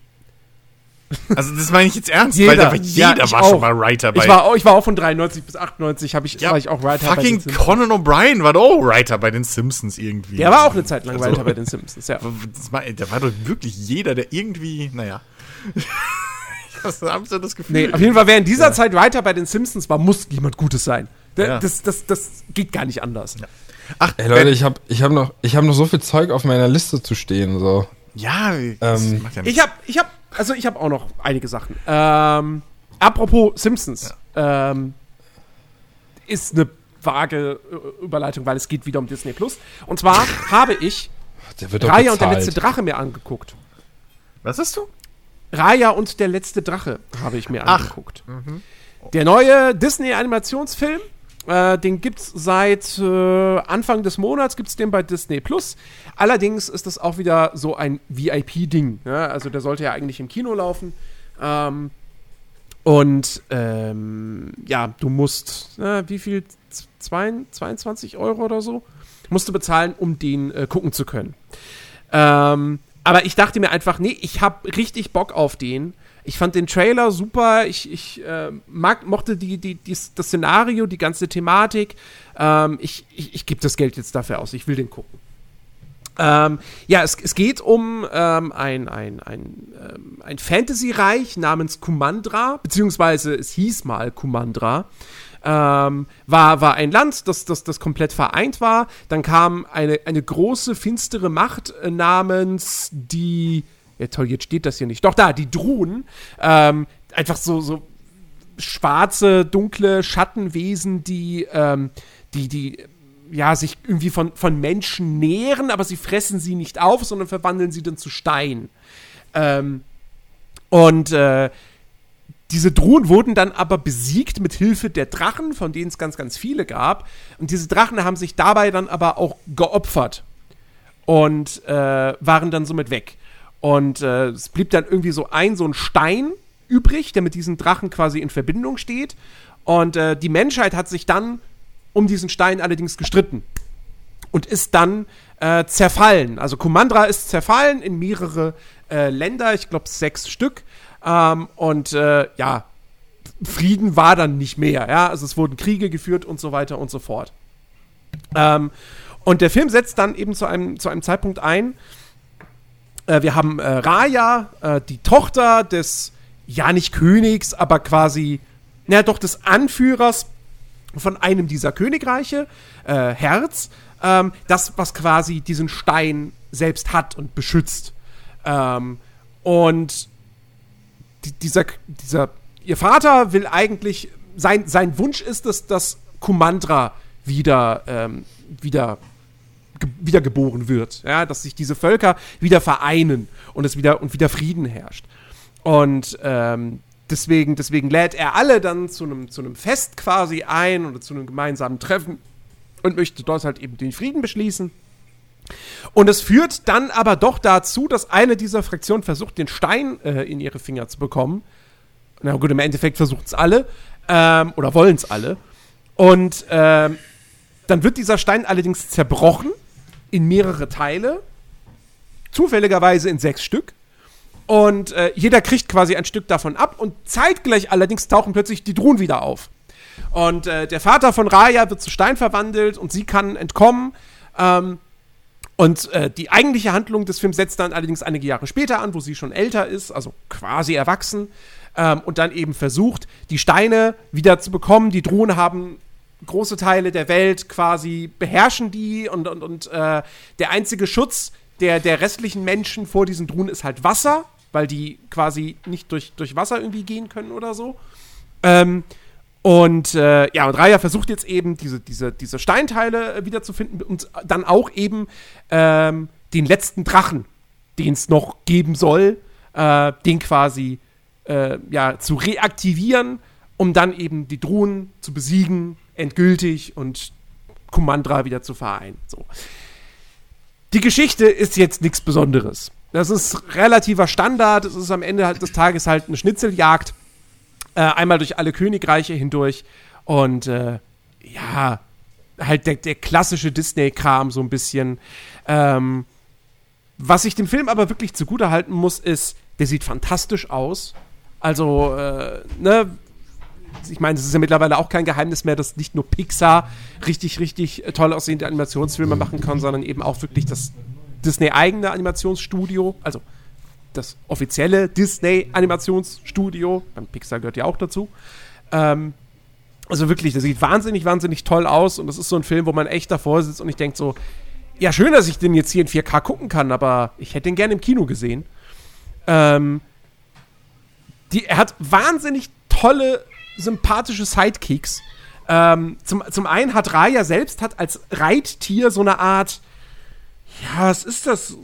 Also das meine ich jetzt ernst, Jeder. weil da war Ja, jeder ich war auch. schon mal Writer bei. ich war, auch- ich war auch von 93 bis 98, hab ich, ja, war ich auch Writer bei den fucking Simpsons. Conan O'Brien war doch auch Writer bei den Simpsons irgendwie. Der war auch eine Zeit lang Also- Writer bei den Simpsons, ja. Das war, da war doch wirklich jeder, der irgendwie, naja. das hab so das Gefühl. Nee, auf jeden Fall, wer in dieser Zeit Writer bei den Simpsons war, muss jemand Gutes sein. Da- Ja. Das, das, das geht gar nicht anders. Ach, Ey Leute, ich habe ich hab noch, ich hab noch so viel Zeug auf meiner Liste zu stehen. So. ja, das Ähm, macht ja Ich habe, ich habe, also ich habe auch noch einige Sachen. Ähm, apropos Simpsons, ähm, ist eine vage äh, Überleitung, weil es geht wieder um Disney Plus. Und zwar habe ich Raya und der letzte Drache mir angeguckt. Was hast du? Raya und der letzte Drache habe ich mir Ach. angeguckt. Der neue Disney-Animationsfilm, äh, den gibt's seit äh, Anfang des Monats, gibt's den bei Disney Plus. Allerdings ist das auch wieder so ein VIP-Ding. Ja? Also der sollte ja eigentlich im Kino laufen. Ähm, und ähm, ja, du musst, äh, wie viel? Z- zwei- 22 Euro oder so? Musst du bezahlen, um den äh, gucken zu können. Ähm, aber ich dachte mir einfach, nee, ich habe richtig Bock auf den. Ich fand den Trailer super. Ich, ich äh, mag, mochte die, die, die, das Szenario, die ganze Thematik. Ähm, ich ich, ich gebe das Geld jetzt dafür aus. Ich will den gucken. Ähm, ja, es, es geht um ähm, ein, ein, ein, ähm, ein Fantasy-Reich namens Kumandra, beziehungsweise es hieß mal Kumandra. Ähm, war, war ein Land, das, das, das komplett vereint war. Dann kam eine, eine große, finstere Macht äh, namens die. Ja, toll, jetzt steht das hier nicht. Doch, da, die Druhen. Ähm, einfach so, so schwarze, dunkle Schattenwesen, die, ähm, die, die, ja, sich irgendwie von, von Menschen nähren, aber sie fressen sie nicht auf, sondern verwandeln sie dann zu Stein. Ähm, und äh, diese Drohnen wurden dann aber besiegt mit Hilfe der Drachen, von denen es ganz, ganz viele gab. Und diese Drachen haben sich dabei dann aber auch geopfert und äh, waren dann somit weg. Und äh, es blieb dann irgendwie so ein, so ein Stein übrig, der mit diesen Drachen quasi in Verbindung steht. Und äh, die Menschheit hat sich dann um diesen Stein allerdings gestritten und ist dann äh, zerfallen. Also Kumandra ist zerfallen in mehrere äh, Länder, ich glaube sechs Stück. Ähm, und äh, ja, Frieden war dann nicht mehr. Ja? Also es wurden Kriege geführt und so weiter und so fort. Ähm, und der Film setzt dann eben zu einem, zu einem Zeitpunkt ein. Äh, wir haben äh, Raya, äh, die Tochter des, ja nicht Königs, aber quasi, naja doch des Anführers von einem dieser Königreiche, äh, Herz, ähm, das, was quasi diesen Stein selbst hat und beschützt. Ähm, und die, dieser, dieser, ihr Vater will eigentlich, sein, sein Wunsch ist es, dass Kumandra wieder, ähm, wieder, ge wieder geboren wird. Ja, dass sich diese Völker wieder vereinen und es wieder und wieder Frieden herrscht. Und ähm, deswegen, deswegen lädt er alle dann zu einem zu Fest quasi ein oder zu einem gemeinsamen Treffen und möchte dort halt eben den Frieden beschließen. Und es führt dann aber doch dazu, dass eine dieser Fraktionen versucht, den Stein äh, in ihre Finger zu bekommen. Na gut, im Endeffekt versucht es alle. Ähm, oder wollen es alle. Und ähm, dann wird dieser Stein allerdings zerbrochen in mehrere Teile. Zufälligerweise in sechs Stück. Und äh, jeder kriegt quasi ein Stück davon ab. Und zeitgleich allerdings tauchen plötzlich die Drohnen wieder auf. Und äh, der Vater von Raya wird zu Stein verwandelt und sie kann entkommen. Ähm, und äh, die eigentliche Handlung des Films setzt dann allerdings einige Jahre später an, wo sie schon älter ist, also quasi erwachsen, ähm, und dann eben versucht, die Steine wieder zu bekommen. Die Drohnen haben große Teile der Welt quasi beherrschen die und, und, und äh, der einzige Schutz der, der restlichen Menschen vor diesen Drohnen ist halt Wasser, weil die quasi nicht durch, durch Wasser irgendwie gehen können oder so. Ähm, und äh, ja, und Raya versucht jetzt eben diese, diese, diese Steinteile äh, wiederzufinden und dann auch eben ähm, den letzten Drachen, den es noch geben soll, äh, den quasi äh, ja, zu reaktivieren, um dann eben die Drohnen zu besiegen, endgültig und Kumandra wieder zu vereinen. So. Die Geschichte ist jetzt nichts Besonderes. Das ist relativer Standard. Es ist am Ende des Tages halt eine Schnitzeljagd äh, einmal durch alle Königreiche hindurch. Und äh, ja, halt der, der klassische Disney-Kram so ein bisschen. Ähm, was ich dem Film aber wirklich zugute halten muss, ist, der sieht fantastisch aus. Also, äh, ne, ich meine, es ist ja mittlerweile auch kein Geheimnis mehr, dass nicht nur Pixar richtig, richtig toll aussehende Animationsfilme machen kann, sondern eben auch wirklich das Disney-eigene Animationsstudio, also das offizielle Disney-Animationsstudio. Beim Pixar gehört ja auch dazu. Ähm, also wirklich, das sieht wahnsinnig, wahnsinnig toll aus und das ist so ein Film, wo man echt davor sitzt und ich denke so, ja, schön, dass ich den jetzt hier in 4K gucken kann, aber ich hätte den gerne im Kino gesehen. Ähm, die, er hat wahnsinnig tolle, sympathische Sidekicks. Ähm, zum, zum einen hat Raya selbst hat als Reittier so eine Art, ja, was ist das?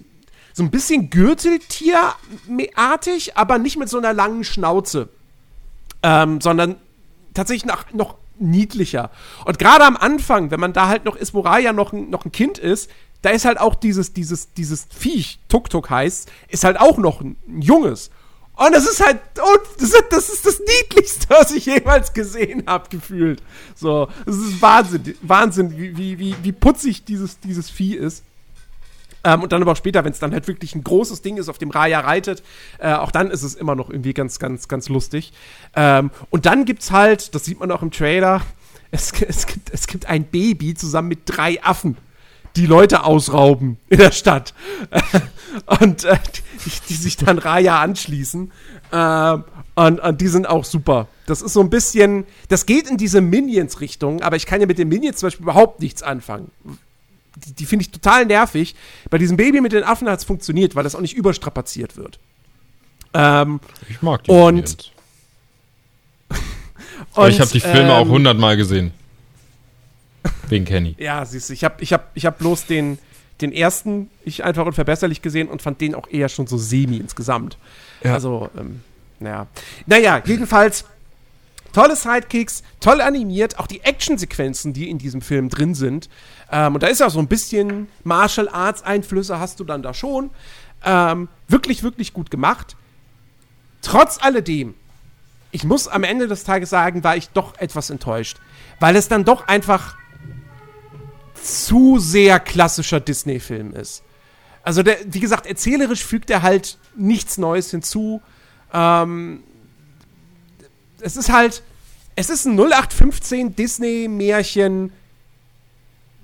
so ein bisschen Gürteltierartig, aber nicht mit so einer langen Schnauze. Ähm, sondern tatsächlich noch, noch niedlicher. Und gerade am Anfang, wenn man da halt noch ist, wo Raya noch, noch ein Kind ist, da ist halt auch dieses, dieses, dieses Viech, Tuk-Tuk heißt, ist halt auch noch ein, ein Junges. Und das ist halt, oh, das, ist, das ist das Niedlichste, was ich jemals gesehen habe, gefühlt. So, das ist Wahnsinn, Wahnsinn, wie, wie, wie, wie putzig dieses, dieses Vieh ist. Ähm, und dann aber auch später, wenn es dann halt wirklich ein großes Ding ist, auf dem Raya reitet, äh, auch dann ist es immer noch irgendwie ganz, ganz, ganz lustig. Ähm, und dann gibt's halt, das sieht man auch im Trailer, es, es, gibt, es gibt ein Baby zusammen mit drei Affen, die Leute ausrauben in der Stadt. und äh, die, die, sich dann Raya anschließen. Ähm, und, und, die sind auch super. Das ist so ein bisschen, das geht in diese Minions-Richtung, aber ich kann ja mit den Minions zum Beispiel überhaupt nichts anfangen die, die finde ich total nervig. Bei diesem Baby mit den Affen hat es funktioniert, weil das auch nicht überstrapaziert wird. Ähm, ich mag die und, und ich habe die Filme ähm, auch hundertmal gesehen. Wegen Kenny. Ja, siehst du, ich habe ich hab, ich hab bloß den, den ersten, ich einfach unverbesserlich gesehen und fand den auch eher schon so semi insgesamt. Ja. Also, ähm, naja. Naja, jedenfalls tolle Sidekicks, toll animiert, auch die Actionsequenzen, die in diesem Film drin sind. Ähm, und da ist ja so ein bisschen Martial Arts Einflüsse hast du dann da schon. Ähm, wirklich, wirklich gut gemacht. Trotz alledem, ich muss am Ende des Tages sagen, war ich doch etwas enttäuscht, weil es dann doch einfach zu sehr klassischer Disney-Film ist. Also, der, wie gesagt, erzählerisch fügt er halt nichts Neues hinzu. Ähm, es ist halt, es ist ein 0815 Disney-Märchen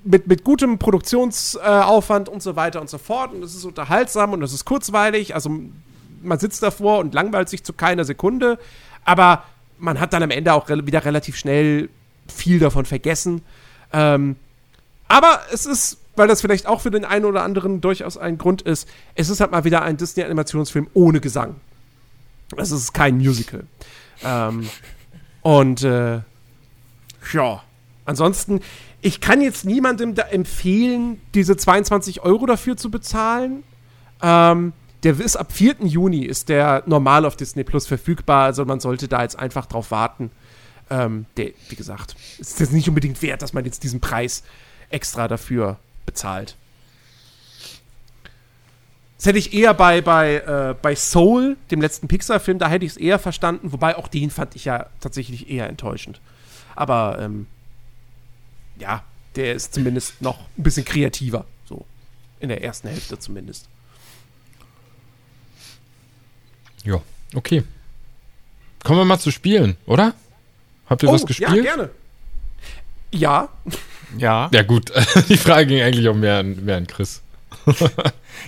mit, mit gutem Produktionsaufwand äh, und so weiter und so fort. Und es ist unterhaltsam und es ist kurzweilig. Also man sitzt davor und langweilt sich zu keiner Sekunde. Aber man hat dann am Ende auch re wieder relativ schnell viel davon vergessen. Ähm, aber es ist, weil das vielleicht auch für den einen oder anderen durchaus ein Grund ist, es ist halt mal wieder ein Disney-Animationsfilm ohne Gesang. Es ist kein Musical. Ähm, und äh, ja, ansonsten, ich kann jetzt niemandem empfehlen, diese 22 Euro dafür zu bezahlen. Ähm, der ist ab 4. Juni ist der normal auf Disney Plus verfügbar, also man sollte da jetzt einfach drauf warten. Ähm, der, wie gesagt, ist jetzt nicht unbedingt wert, dass man jetzt diesen Preis extra dafür bezahlt. Das hätte ich eher bei, bei, äh, bei Soul, dem letzten Pixar-Film, da hätte ich es eher verstanden, wobei auch den fand ich ja tatsächlich eher enttäuschend. Aber ähm, ja, der ist zumindest noch ein bisschen kreativer, so in der ersten Hälfte zumindest. Ja, okay. Kommen wir mal zu Spielen, oder? Habt ihr oh, was gespielt? Ja, gerne. Ja. Ja. Ja, gut. Die Frage ging eigentlich auch mehr an, mehr an Chris.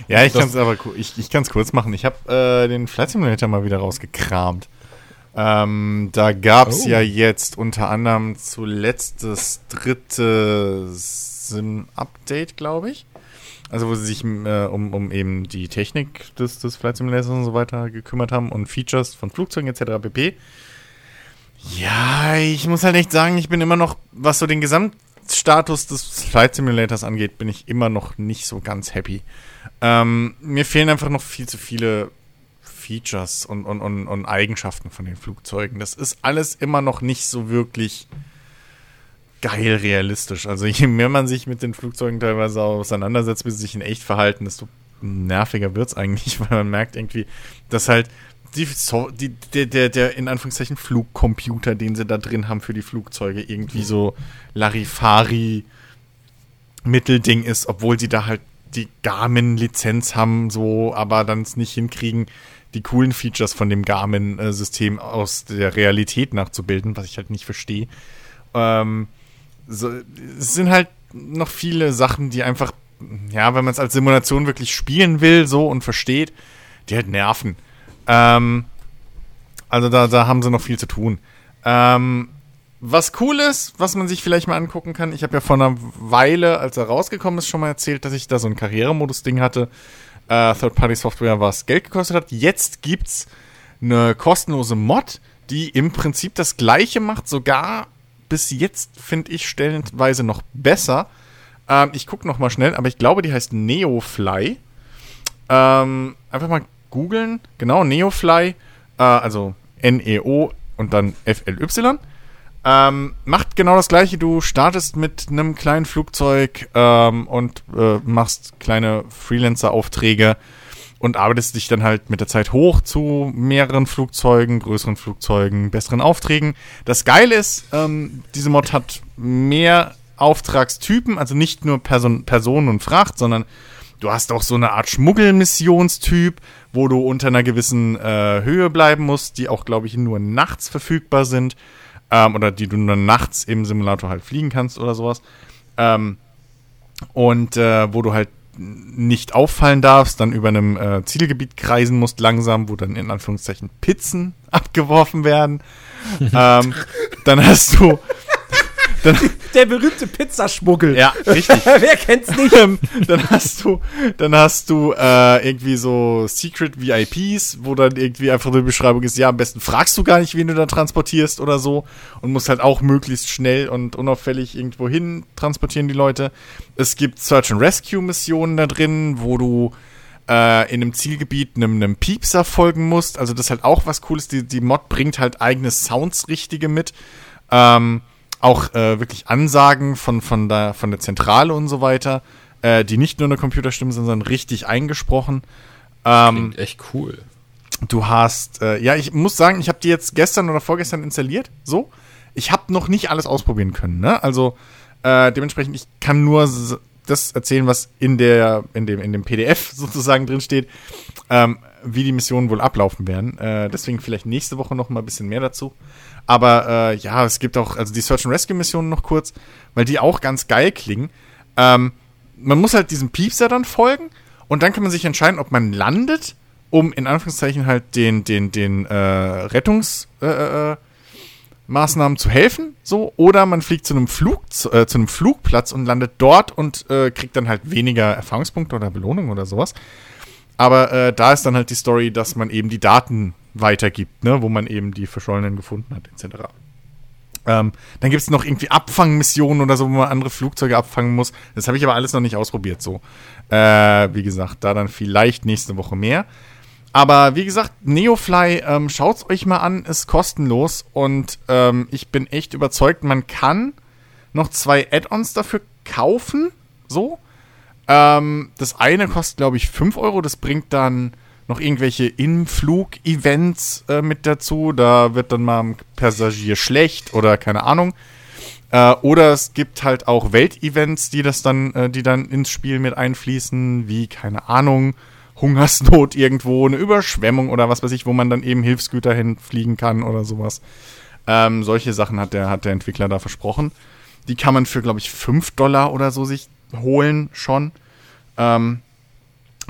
Ja, ich kann es aber ich, ich kann's kurz machen. Ich habe äh, den Flight Simulator mal wieder rausgekramt. Ähm, da gab es Oh. ja jetzt unter anderem zuletzt das dritte Sim-Update, glaube ich. Also wo sie sich äh, um, um eben die Technik des, des Flight Simulators und so weiter gekümmert haben und Features von Flugzeugen etc. pp. Ja, ich muss halt echt sagen, ich bin immer noch, was so den Gesamtstatus des Flight Simulators angeht, bin ich immer noch nicht so ganz happy. Ähm, mir fehlen einfach noch viel zu viele Features und, und, und, und Eigenschaften von den Flugzeugen. Das ist alles immer noch nicht so wirklich geil realistisch. Also je mehr man sich mit den Flugzeugen teilweise auseinandersetzt, bis sie sich in echt verhalten, desto nerviger wird's eigentlich, weil man merkt irgendwie, dass halt die, so, die, der, der, der in Anführungszeichen Flugcomputer, den sie da drin haben für die Flugzeuge, irgendwie so Larifari Mittelding ist, obwohl sie da halt die Garmin-Lizenz haben, so, aber dann es nicht hinkriegen, die coolen Features von dem Garmin-System aus der Realität nachzubilden, was ich halt nicht verstehe. Ähm, so, es sind halt noch viele Sachen, die einfach, ja, wenn man es als Simulation wirklich spielen will, so und versteht, die halt nerven. Ähm, also da, da haben sie noch viel zu tun. Ähm, was cool ist, was man sich vielleicht mal angucken kann, ich habe ja vor einer Weile, als er rausgekommen ist, schon mal erzählt, dass ich da so ein Karrieremodus-Ding hatte. Äh, Third-Party-Software, was Geld gekostet hat. Jetzt gibt's eine kostenlose Mod, die im Prinzip das gleiche macht, sogar bis jetzt, finde ich, stellenweise noch besser. Ähm, ich gucke noch mal schnell, aber ich glaube, die heißt Neofly. Ähm, einfach mal googeln. Genau, Neofly. Äh, also N-E-O und dann F-L-Y. Ähm, macht genau das gleiche. Du startest mit einem kleinen Flugzeug ähm, und äh, machst kleine Freelancer-Aufträge und arbeitest dich dann halt mit der Zeit hoch zu mehreren Flugzeugen, größeren Flugzeugen, besseren Aufträgen. Das Geile ist, ähm, diese Mod hat mehr Auftragstypen, also nicht nur Person, Personen und Fracht, sondern du hast auch so eine Art Schmuggelmissionstyp, wo du unter einer gewissen äh, Höhe bleiben musst, die auch, glaube ich, nur nachts verfügbar sind ähm, oder die du nur nachts im Simulator halt fliegen kannst oder sowas. Ähm, und äh, wo du halt nicht auffallen darfst, dann über einem äh, Zielgebiet kreisen musst langsam, wo dann in Anführungszeichen Pizzen abgeworfen werden. ähm, dann hast du dann, Der berühmte Pizzaschmuggel. ja, richtig. Wer kennt's nicht? Ähm, dann hast du, dann hast du äh, irgendwie so Secret VIPs, wo dann irgendwie einfach eine Beschreibung ist, ja, am besten fragst du gar nicht, wen du da transportierst oder so und musst halt auch möglichst schnell und unauffällig irgendwo hin transportieren die Leute. Es gibt Search and Rescue Missionen da drin, wo du äh, in einem Zielgebiet einem, einem Piepser folgen musst. Also das ist halt auch was Cooles. Die, die Mod bringt halt eigene Sounds richtige mit. Ähm, auch äh, wirklich Ansagen von, von, der, von der Zentrale und so weiter, äh, die nicht nur eine Computerstimme sind, sondern richtig eingesprochen. Ähm, Klingt echt cool. du hast, äh, ja, ich muss sagen, ich habe die jetzt gestern oder vorgestern installiert, so. Ich habe noch nicht alles ausprobieren können, ne? Also äh, dementsprechend, ich kann nur das erzählen, was in der, in dem, in dem PDF sozusagen drin steht, ähm, wie die Missionen wohl ablaufen werden. Äh, deswegen vielleicht nächste Woche noch mal ein bisschen mehr dazu. Aber äh, ja, es gibt auch, also die Search and Rescue Missionen noch kurz, weil die auch ganz geil klingen. Ähm, man muss halt diesem Piepser dann folgen und dann kann man sich entscheiden, ob man landet, um in Anführungszeichen halt den, den, den äh, Rettungs, äh, äh, Maßnahmen zu helfen, so, oder man fliegt zu einem Flug, äh, zu einem Flugplatz und landet dort und äh, kriegt dann halt weniger Erfahrungspunkte oder Belohnung oder sowas. Aber äh, da ist dann halt die Story, dass man eben die Daten weitergibt, ne, wo man eben die Verschollenen gefunden hat, etc. Ähm, dann gibt es noch irgendwie Abfangmissionen oder so, wo man andere Flugzeuge abfangen muss. Das habe ich aber alles noch nicht ausprobiert, so. Äh, wie gesagt, da dann vielleicht nächste Woche mehr. Aber wie gesagt, Neofly, ähm, schaut's euch mal an, ist kostenlos und ähm, ich bin echt überzeugt, man kann noch zwei Add-ons dafür kaufen, so. Ähm, das eine kostet, glaube ich, 5 Euro, das bringt dann noch irgendwelche Influg-Events äh, mit dazu. Da wird dann mal ein Passagier schlecht oder keine Ahnung. Äh, oder es gibt halt auch Weltevents, die das dann, äh, die dann ins Spiel mit einfließen, wie, keine Ahnung, Hungersnot irgendwo, eine Überschwemmung oder was weiß ich, wo man dann eben Hilfsgüter hinfliegen kann oder sowas. Ähm, solche Sachen hat der, hat der Entwickler da versprochen. Die kann man für, glaube ich, 5 Dollar oder so sich holen schon. Ähm,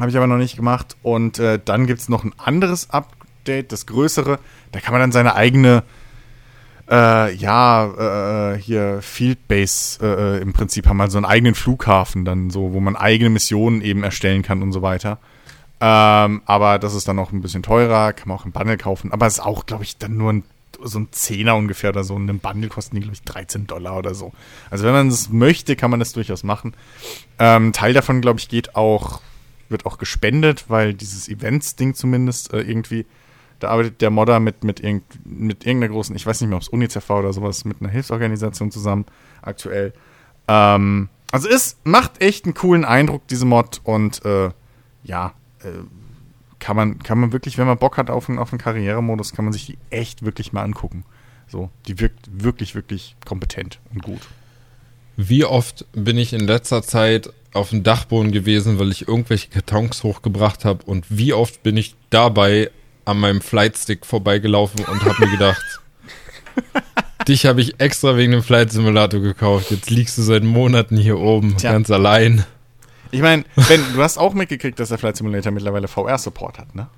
Habe ich aber noch nicht gemacht. Und äh, dann gibt es noch ein anderes Update, das größere, da kann man dann seine eigene, äh, ja, äh, hier Field Base äh, im Prinzip haben, also einen eigenen Flughafen dann so, wo man eigene Missionen eben erstellen kann und so weiter. Ähm, aber das ist dann noch ein bisschen teurer, kann man auch im Bundle kaufen. Aber es ist auch, glaube ich, dann nur ein, so ein Zehner ungefähr oder so. Und im Bundle kosten die, glaube ich, 13 Dollar oder so. Also wenn man es möchte, kann man das durchaus machen. Ähm, Teil davon, glaube ich, geht auch, wird auch gespendet, weil dieses Events-Ding zumindest äh, irgendwie, da arbeitet der Modder mit, mit, irgend, mit irgendeiner großen, ich weiß nicht mehr, ob es UNICEF war oder sowas, mit einer Hilfsorganisation zusammen aktuell. Ähm, also es macht echt einen coolen Eindruck, diese Mod. Und äh, ja, äh, kann man, kann man wirklich, wenn man Bock hat auf einen, auf einen Karrieremodus, kann man sich die echt wirklich mal angucken. So, die wirkt wirklich, wirklich kompetent und gut. Wie oft bin ich in letzter Zeit auf dem Dachboden gewesen, weil ich irgendwelche Kartons hochgebracht habe und wie oft bin ich dabei an meinem Flightstick vorbeigelaufen und habe mir gedacht, dich habe ich extra wegen dem Flight Simulator gekauft. Jetzt liegst du seit Monaten hier oben, Tja. ganz allein. Ich meine, Ben, du hast auch mitgekriegt, dass der Flight Simulator mittlerweile VR-Support hat, ne?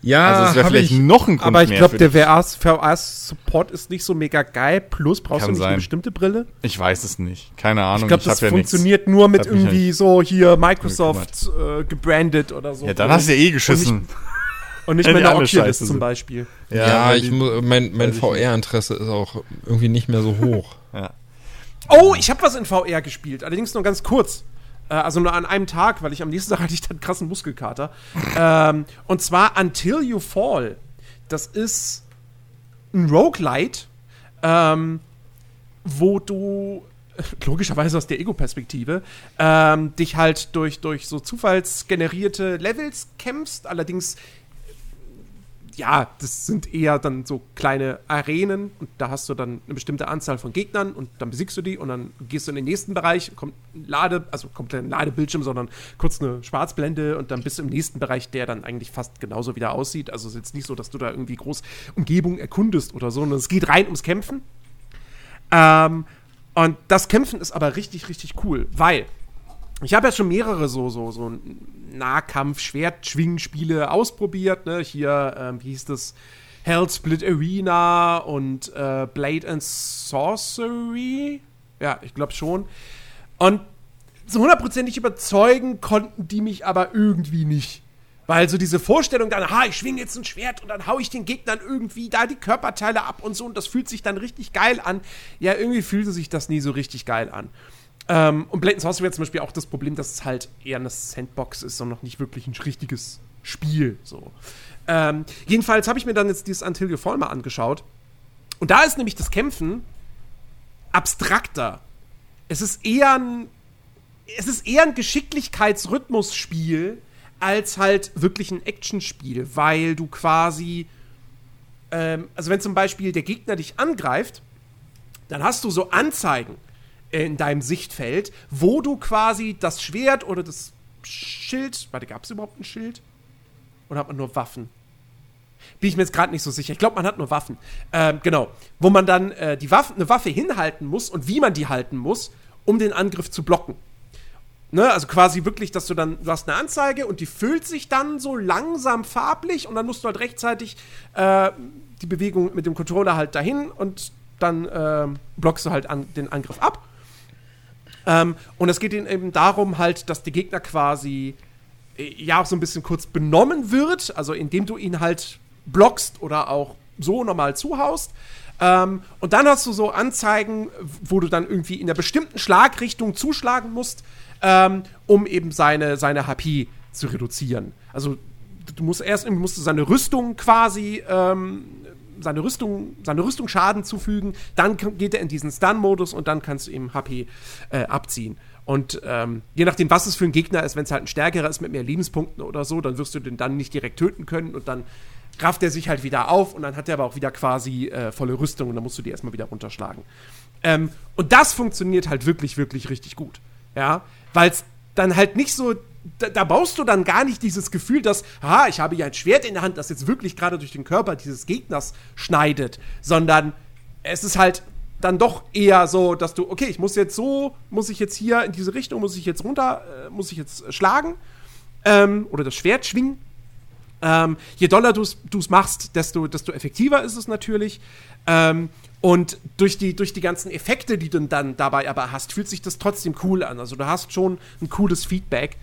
Ja, Also es wäre vielleicht ich. noch ein Grund Aber ich glaube, der. VR-Support ist nicht so mega geil. Plus brauchst Kann du nicht sein. eine bestimmte Brille. Ich weiß es nicht. Keine Ahnung. Ich glaube, das ja nichts- funktioniert nur mit hab irgendwie so hier Microsoft äh, gebrandet oder so. Ja, dann hast du ja eh geschissen. Und nicht wenn mit die einer Oculus zum. Beispiel. Ja, weil ich mein, mein nicht. VR-Interesse ist auch irgendwie nicht mehr so hoch. Ja. Oh, ich habe was in VR gespielt, allerdings nur ganz kurz. Äh, also nur an einem Tag, weil ich am nächsten Tag hatte ich dann krassen Muskelkater. ähm, und zwar Until You Fall. Das ist ein Roguelite, ähm, wo du logischerweise aus der Ego-Perspektive ähm, dich halt durch, durch so zufallsgenerierte Levels kämpfst. Allerdings ja, das sind eher dann so kleine Arenen und da hast du dann eine bestimmte Anzahl von Gegnern und dann besiegst du die und dann gehst du in den nächsten Bereich, kommt ein Lade, also kommt kein Ladebildschirm, sondern kurz eine Schwarzblende und dann bist du im nächsten Bereich, der dann eigentlich fast genauso wieder aussieht. Also es ist jetzt nicht so, dass du da irgendwie groß Umgebung erkundest oder so, sondern es geht rein ums Kämpfen. Ähm, und das Kämpfen ist aber richtig, richtig cool, weil ich habe ja schon mehrere so, so, so Nahkampf-Schwertschwingen-Spiele ausprobiert. Ne? Hier, ähm, wie hieß das? Hell Split Arena und äh, Blade and Sorcery. Ja, ich glaube schon. Und so hundertprozentig überzeugen konnten die mich aber irgendwie nicht. Weil so diese Vorstellung dann, ha, ich schwinge jetzt ein Schwert und dann hau ich den Gegnern irgendwie da die Körperteile ab und so und das fühlt sich dann richtig geil an. Ja, irgendwie fühlte sich das nie so richtig geil an. Ähm, und Blade and Sorcery hat zum Beispiel auch das Problem, dass es halt eher eine Sandbox ist und noch nicht wirklich ein richtiges Spiel. So. Ähm, jedenfalls habe ich mir dann jetzt dieses Until Fall mal angeschaut. Und da ist nämlich das Kämpfen abstrakter. Es ist eher ein, es ist eher ein Geschicklichkeitsrhythmusspiel als halt wirklich ein Actionspiel, weil du quasi, ähm, also wenn zum Beispiel der Gegner dich angreift, dann hast du so Anzeigen in deinem Sichtfeld, wo du quasi das Schwert oder das Schild, warte, gab es überhaupt ein Schild? Oder hat man nur Waffen? Bin ich mir jetzt gerade nicht so sicher. Ich glaube, man hat nur Waffen. Ähm, genau. Wo man dann äh, die Waffe, eine Waffe hinhalten muss und wie man die halten muss, um den Angriff zu blocken. Ne, also quasi wirklich, dass du dann, du hast eine Anzeige und die füllt sich dann so langsam farblich und dann musst du halt rechtzeitig äh, die Bewegung mit dem Controller halt dahin und dann ähm, blockst du halt an, den Angriff ab. Ähm, und es geht ihnen eben darum halt, dass die Gegner quasi äh, ja auch so ein bisschen kurz benommen wird, also indem du ihn halt blockst oder auch so normal zuhaust. Ähm, und dann hast du so Anzeigen, wo du dann irgendwie in einer bestimmten Schlagrichtung zuschlagen musst, ähm, um eben seine, seine HP zu reduzieren. Also du musst erst musst du seine Rüstung quasi ähm, seine Rüstung, seine Rüstung Schaden zufügen, dann geht er in diesen Stun-Modus und dann kannst du ihm HP äh, abziehen. Und ähm, je nachdem, was es für ein Gegner ist, wenn es halt ein stärkerer ist mit mehr Lebenspunkten oder so, dann wirst du den dann nicht direkt töten können und dann rafft er sich halt wieder auf und dann hat er aber auch wieder quasi äh, volle Rüstung und dann musst du die erstmal wieder runterschlagen. Ähm, und das funktioniert halt wirklich, wirklich richtig gut. Ja, weil es dann halt nicht so, da, da baust du dann gar nicht dieses Gefühl, dass, ha, ich habe ja ein Schwert in der Hand, das jetzt wirklich gerade durch den Körper dieses Gegners schneidet, sondern es ist halt dann doch eher so, dass du, okay, ich muss jetzt so, muss ich jetzt hier in diese Richtung, muss ich jetzt runter, äh, muss ich jetzt äh, schlagen ähm, oder das Schwert schwingen. Ähm, je doller du es machst, desto, desto effektiver ist es natürlich. Ähm, und durch die, durch die ganzen Effekte, die du dann dabei aber hast, fühlt sich das trotzdem cool an. Also du hast schon ein cooles Feedback.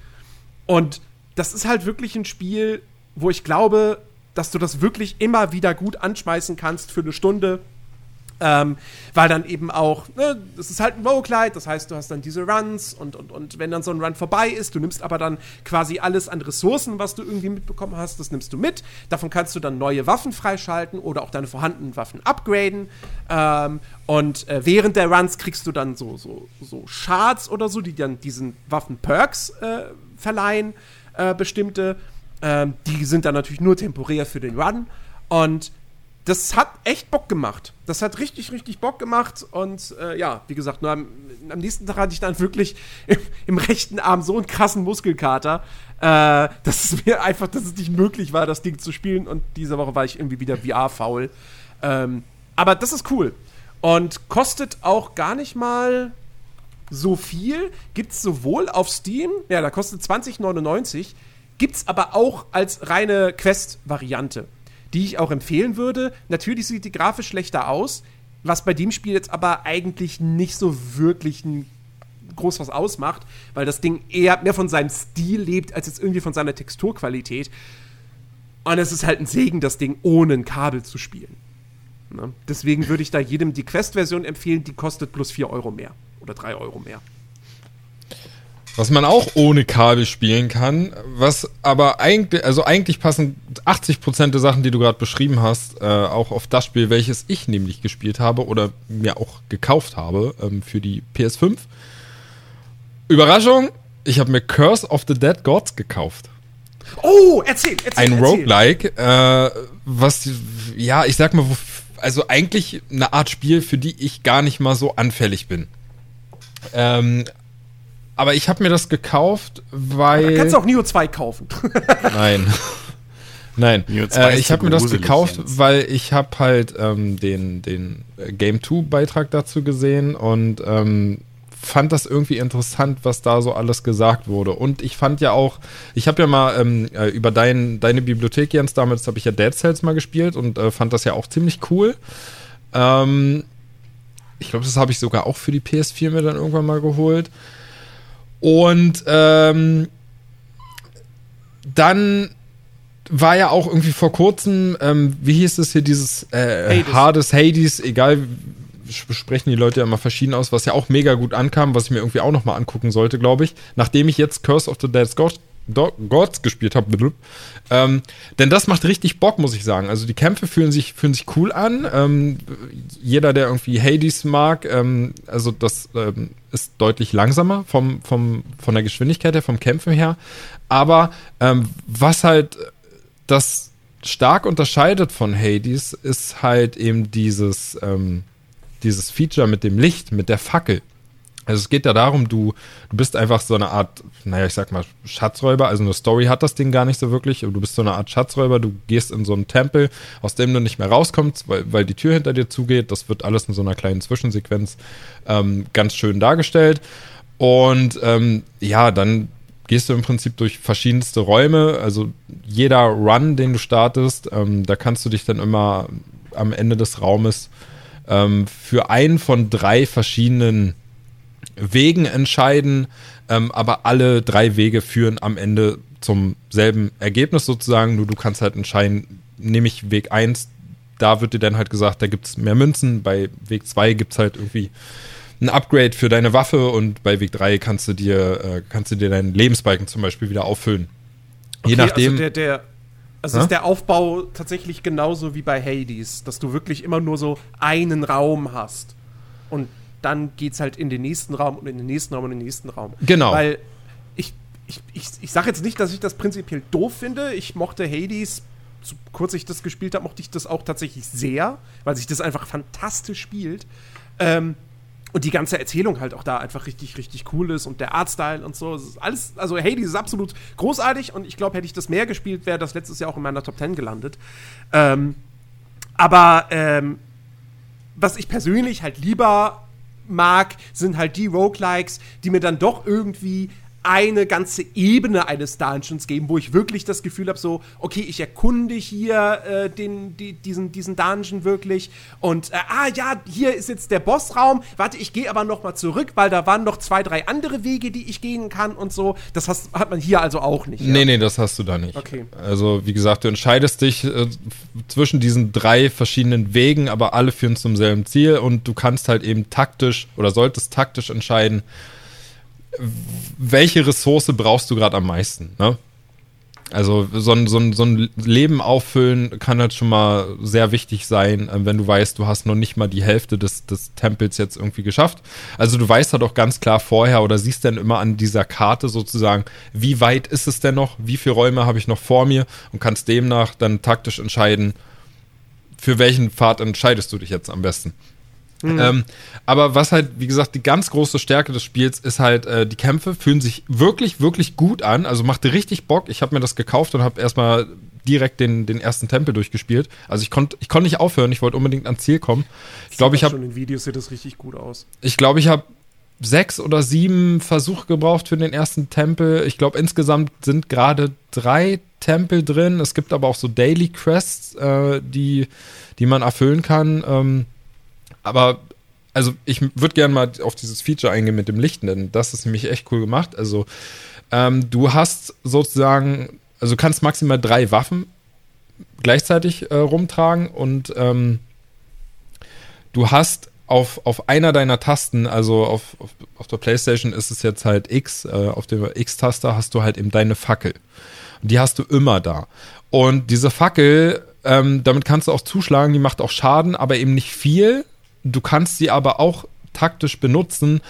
Und das ist halt wirklich ein Spiel, wo ich glaube, dass du das wirklich immer wieder gut anschmeißen kannst für eine Stunde ähm, weil dann eben auch, ne, das ist halt ein Roguelite, das heißt, du hast dann diese Runs und, und, und wenn dann so ein Run vorbei ist, du nimmst aber dann quasi alles an Ressourcen, was du irgendwie mitbekommen hast, das nimmst du mit. Davon kannst du dann neue Waffen freischalten oder auch deine vorhandenen Waffen upgraden. Ähm, und äh, während der Runs kriegst du dann so, so, so Shards oder so, die dann diesen Waffen Perks äh, verleihen, äh, bestimmte. Ähm, die sind dann natürlich nur temporär für den Run. Und das hat echt Bock gemacht. Das hat richtig, richtig Bock gemacht. Und äh, ja, wie gesagt, nur am, am, nächsten Tag hatte ich dann wirklich im, im, rechten Arm so einen krassen Muskelkater, äh, dass es mir einfach, dass es nicht möglich war, das Ding zu spielen. Und diese Woche war ich irgendwie wieder VR-faul. Ähm, aber das ist cool. Und kostet auch gar nicht mal so viel. Gibt es sowohl auf Steam, ja, da kostet 20,99. Gibt es aber auch als reine Quest-Variante die ich auch empfehlen würde. Natürlich sieht die grafisch schlechter aus, was bei dem Spiel jetzt aber eigentlich nicht so wirklich ein groß was ausmacht, weil das Ding eher mehr von seinem Stil lebt, als jetzt irgendwie von seiner Texturqualität. Und es ist halt ein Segen, das Ding ohne ein Kabel zu spielen. Ne? Deswegen würde ich da jedem die Quest-Version empfehlen, die kostet plus 4 Euro mehr oder 3 Euro mehr. Was man auch ohne Kabel spielen kann, was aber eigentlich, also eigentlich passen 80% der Sachen, die du gerade beschrieben hast, äh, auch auf das Spiel, welches ich nämlich gespielt habe oder mir auch gekauft habe ähm, für die PS5. Überraschung, ich habe mir Curse of the Dead Gods gekauft. Oh, erzähl, erzähl. Ein. Roguelike, äh, was, ja, ich sag mal, also eigentlich eine Art Spiel, für die ich gar nicht mal so anfällig bin. Ähm, aber ich habe mir das gekauft, weil. Da kannst du auch Neo 2 kaufen. Nein. Nein, äh, ich habe mir das gekauft, jetzt. weil ich habe halt ähm, den, den Game 2 Beitrag dazu gesehen und ähm, fand das irgendwie interessant, was da so alles gesagt wurde. Und ich fand ja auch, ich habe ja mal ähm, äh, über dein, deine Bibliothek, Jens, damals habe ich ja Dead Cells mal gespielt und äh, fand das ja auch ziemlich cool. Ähm, ich glaube, das habe ich sogar auch für die PS4 mir dann irgendwann mal geholt. Und ähm, dann war ja auch irgendwie vor kurzem, ähm, wie hieß es hier, dieses äh, Hades. Hades, Hades, egal, sprechen die Leute ja immer verschieden aus, was ja auch mega gut ankam, was ich mir irgendwie auch nochmal angucken sollte, glaube ich. Nachdem ich jetzt Curse of the Dead God Gods gespielt habe. Ähm, denn das macht richtig Bock, muss ich sagen. Also die Kämpfe fühlen sich, fühlen sich cool an. Ähm, jeder, der irgendwie Hades mag, ähm, also das ähm, ist deutlich langsamer vom, vom, von der Geschwindigkeit her, vom Kämpfen her. Aber ähm, was halt das stark unterscheidet von Hades, ist halt eben dieses, ähm, dieses Feature mit dem Licht, mit der Fackel. Also es geht ja darum, du, du bist einfach so eine Art, naja, ich sag mal, Schatzräuber. Also eine Story hat das Ding gar nicht so wirklich. Du bist so eine Art Schatzräuber. Du gehst in so einen Tempel, aus dem du nicht mehr rauskommst, weil, weil die Tür hinter dir zugeht. Das wird alles in so einer kleinen Zwischensequenz ähm, ganz schön dargestellt. Und ähm, ja, dann gehst du im Prinzip durch verschiedenste Räume. Also jeder Run, den du startest, ähm, da kannst du dich dann immer am Ende des Raumes ähm, für einen von drei verschiedenen Wegen entscheiden, ähm, aber alle drei Wege führen am Ende zum selben Ergebnis sozusagen. Nur du kannst halt entscheiden, nehme ich Weg 1, da wird dir dann halt gesagt, da gibt es mehr Münzen. Bei Weg 2 gibt es halt irgendwie ein Upgrade für deine Waffe und bei Weg 3 kannst du dir, äh, kannst du dir deinen Lebensbalken zum Beispiel wieder auffüllen. Okay, Je nachdem. Also der, der also ist der Aufbau tatsächlich genauso wie bei Hades, dass du wirklich immer nur so einen Raum hast. Und dann geht es halt in den nächsten Raum und in den nächsten Raum und in den nächsten Raum. Genau. Weil ich, ich, ich, ich sage jetzt nicht, dass ich das prinzipiell doof finde. Ich mochte Hades, so kurz ich das gespielt habe, mochte ich das auch tatsächlich sehr, weil sich das einfach fantastisch spielt. Ähm, und die ganze Erzählung halt auch da einfach richtig, richtig cool ist und der Artstyle und so. alles, also Hades ist absolut großartig und ich glaube, hätte ich das mehr gespielt, wäre das letztes Jahr auch in meiner Top 10 gelandet. Ähm, aber ähm, was ich persönlich halt lieber mag, sind halt die Roguelikes, die mir dann doch irgendwie eine ganze Ebene eines Dungeons geben, wo ich wirklich das Gefühl habe, so, okay, ich erkunde hier äh, den, die, diesen, diesen Dungeon wirklich und, äh, ah ja, hier ist jetzt der Bossraum, warte, ich gehe aber noch mal zurück, weil da waren noch zwei, drei andere Wege, die ich gehen kann und so. Das hast, hat man hier also auch nicht. Nee, ja? nee, das hast du da nicht. Okay. Also, wie gesagt, du entscheidest dich äh, zwischen diesen drei verschiedenen Wegen, aber alle führen zum selben Ziel und du kannst halt eben taktisch oder solltest taktisch entscheiden, welche Ressource brauchst du gerade am meisten, ne? Also so ein, so, ein, so ein Leben auffüllen kann halt schon mal sehr wichtig sein, äh, wenn du weißt, du hast noch nicht mal die Hälfte des, des Tempels jetzt irgendwie geschafft. Also du weißt halt auch ganz klar vorher oder siehst dann immer an dieser Karte sozusagen, wie weit ist es denn noch, wie viele Räume habe ich noch vor mir und kannst demnach dann taktisch entscheiden, für welchen Pfad entscheidest du dich jetzt am besten. Mhm. Ähm, aber was halt, wie gesagt, die ganz große Stärke des Spiels ist halt, äh, die Kämpfe fühlen sich wirklich, wirklich gut an. Also machte richtig Bock. Ich habe mir das gekauft und habe erstmal direkt den, den ersten Tempel durchgespielt. Also ich konnte ich konnt nicht aufhören, ich wollte unbedingt ans Ziel kommen. Ich glaube, ich habe. Schon in Videos sieht das richtig gut aus. Ich glaube, ich habe sechs oder sieben Versuche gebraucht für den ersten Tempel. Ich glaube, insgesamt sind gerade drei Tempel drin. Es gibt aber auch so Daily Quests, äh, die, die man erfüllen kann. Ähm, aber also ich würde gerne mal auf dieses Feature eingehen mit dem Lichten, denn das ist nämlich echt cool gemacht. Also ähm, du hast sozusagen, also kannst maximal drei Waffen gleichzeitig äh, rumtragen und ähm, du hast auf, auf einer deiner Tasten, also auf, auf, auf der Playstation ist es jetzt halt X, äh, auf der X-Taste hast du halt eben deine Fackel. Und die hast du immer da. Und diese Fackel, ähm, damit kannst du auch zuschlagen, die macht auch Schaden, aber eben nicht viel, Du kannst sie aber auch taktisch benutzen.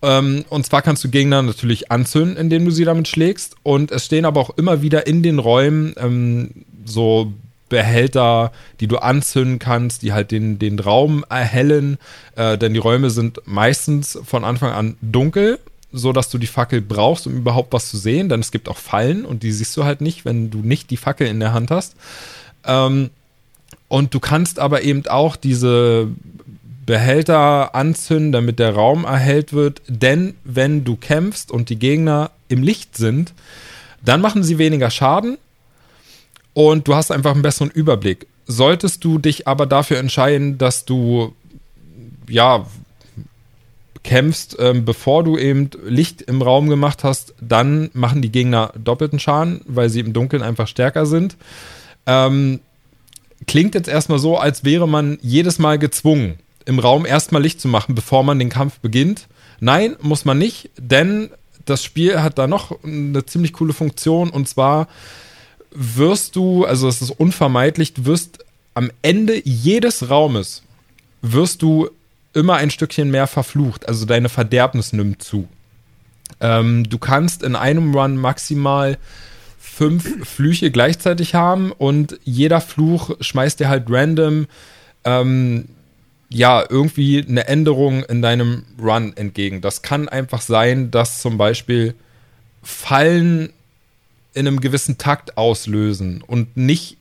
Ähm, und zwar kannst du Gegner natürlich anzünden, indem du sie damit schlägst. Und es stehen aber auch immer wieder in den Räumen ähm, so Behälter, die du anzünden kannst, die halt den, den Raum erhellen. Äh, denn die Räume sind meistens von Anfang an dunkel, so dass du die Fackel brauchst, um überhaupt was zu sehen. Denn es gibt auch Fallen und die siehst du halt nicht, wenn du nicht die Fackel in der Hand hast. Ähm, und du kannst aber eben auch diese Behälter anzünden, damit der Raum erhellt wird. Denn wenn du kämpfst und die Gegner im Licht sind, dann machen sie weniger Schaden und du hast einfach einen besseren Überblick. Solltest du dich aber dafür entscheiden, dass du ja kämpfst, ähm, bevor du eben Licht im Raum gemacht hast, dann machen die Gegner doppelten Schaden, weil sie im Dunkeln einfach stärker sind. Ähm, klingt jetzt erstmal so, als wäre man jedes Mal gezwungen, im Raum erstmal Licht zu machen, bevor man den Kampf beginnt. Nein, muss man nicht, denn das Spiel hat da noch eine ziemlich coole Funktion und zwar wirst du, also es ist unvermeidlich, du wirst am Ende jedes Raumes wirst du immer ein Stückchen mehr verflucht, also deine Verderbnis nimmt zu. Ähm, du kannst in einem Run maximal fünf Flüche gleichzeitig haben und jeder Fluch schmeißt dir halt random ähm, ja, irgendwie eine Änderung in deinem Run entgegen. Das kann einfach sein, dass zum Beispiel Fallen in einem gewissen Takt auslösen und nicht,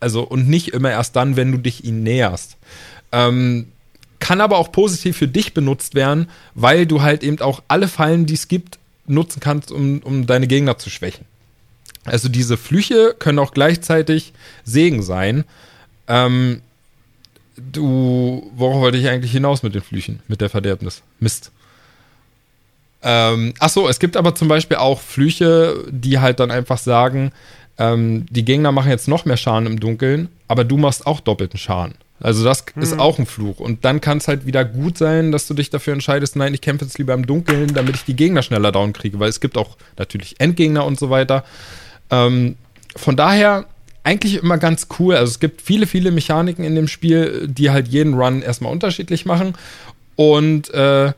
also und nicht immer erst dann, wenn du dich ihnen näherst. Ähm, kann aber auch positiv für dich benutzt werden, weil du halt eben auch alle Fallen, die es gibt, nutzen kannst, um, um deine Gegner zu schwächen. Also diese Flüche können auch gleichzeitig Segen sein. Ähm, Du, worauf wollte ich eigentlich hinaus mit den Flüchen, mit der Verderbnis? Mist. Ähm, ach so, es gibt aber zum Beispiel auch Flüche, die halt dann einfach sagen, ähm, die Gegner machen jetzt noch mehr Schaden im Dunkeln, aber du machst auch doppelten Schaden. Also das hm. ist auch ein Fluch. Und dann kann es halt wieder gut sein, dass du dich dafür entscheidest, nein, ich kämpfe jetzt lieber im Dunkeln, damit ich die Gegner schneller down kriege, weil es gibt auch natürlich Endgegner und so weiter. Ähm, von daher eigentlich immer ganz cool. Also es gibt viele, viele Mechaniken in dem Spiel, die halt jeden Run erstmal unterschiedlich machen und äh,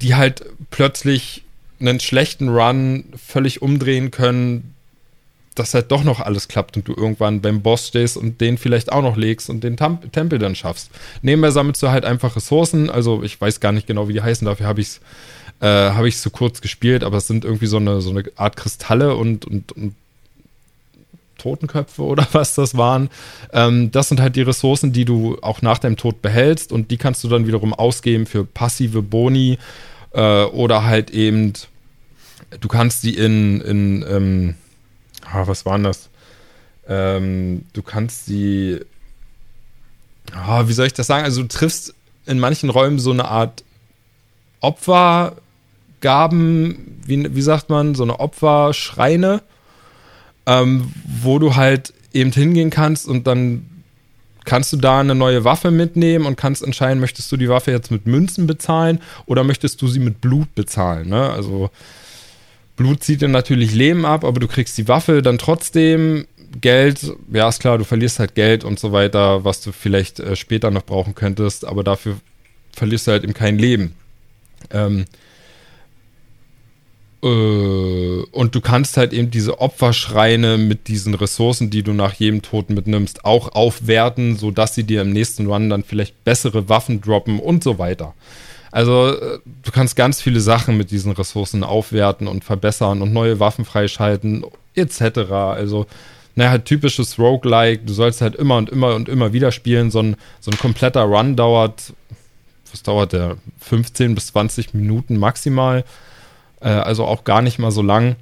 die halt plötzlich einen schlechten Run völlig umdrehen können, dass halt doch noch alles klappt und du irgendwann beim Boss stehst und den vielleicht auch noch legst und den Tam Tempel dann schaffst. Nebenbei sammelst du halt einfach Ressourcen, also ich weiß gar nicht genau, wie die heißen, dafür habe ich es äh, habe so kurz gespielt, aber es sind irgendwie so eine, so eine Art Kristalle und, und, und Totenköpfe oder was das waren. Ähm, das sind halt die Ressourcen, die du auch nach deinem Tod behältst und die kannst du dann wiederum ausgeben für passive Boni äh, oder halt eben du kannst die in, in ähm, ah, was waren das? Ähm, du kannst sie, ah, wie soll ich das sagen? Also du triffst in manchen Räumen so eine Art Opfergaben, wie, wie sagt man, so eine Opferschreine, ähm, wo du halt eben hingehen kannst und dann kannst du da eine neue Waffe mitnehmen und kannst entscheiden, möchtest du die Waffe jetzt mit Münzen bezahlen oder möchtest du sie mit Blut bezahlen. Ne? Also Blut zieht dir natürlich Leben ab, aber du kriegst die Waffe dann trotzdem. Geld, ja, ist klar, du verlierst halt Geld und so weiter, was du vielleicht äh, später noch brauchen könntest, aber dafür verlierst du halt eben kein Leben. Ähm, äh, und du kannst halt eben diese Opferschreine mit diesen Ressourcen, die du nach jedem Tod mitnimmst, auch aufwerten, sodass sie dir im nächsten Run dann vielleicht bessere Waffen droppen und so weiter. Also äh, du kannst ganz viele Sachen mit diesen Ressourcen aufwerten und verbessern und neue Waffen freischalten etc. Also naja, halt typisches Roguelike, du sollst halt immer und immer und immer wieder spielen. So ein, so ein kompletter Run dauert, was dauert der? 15 bis 20 Minuten maximal. Äh, also auch gar nicht mal so lang.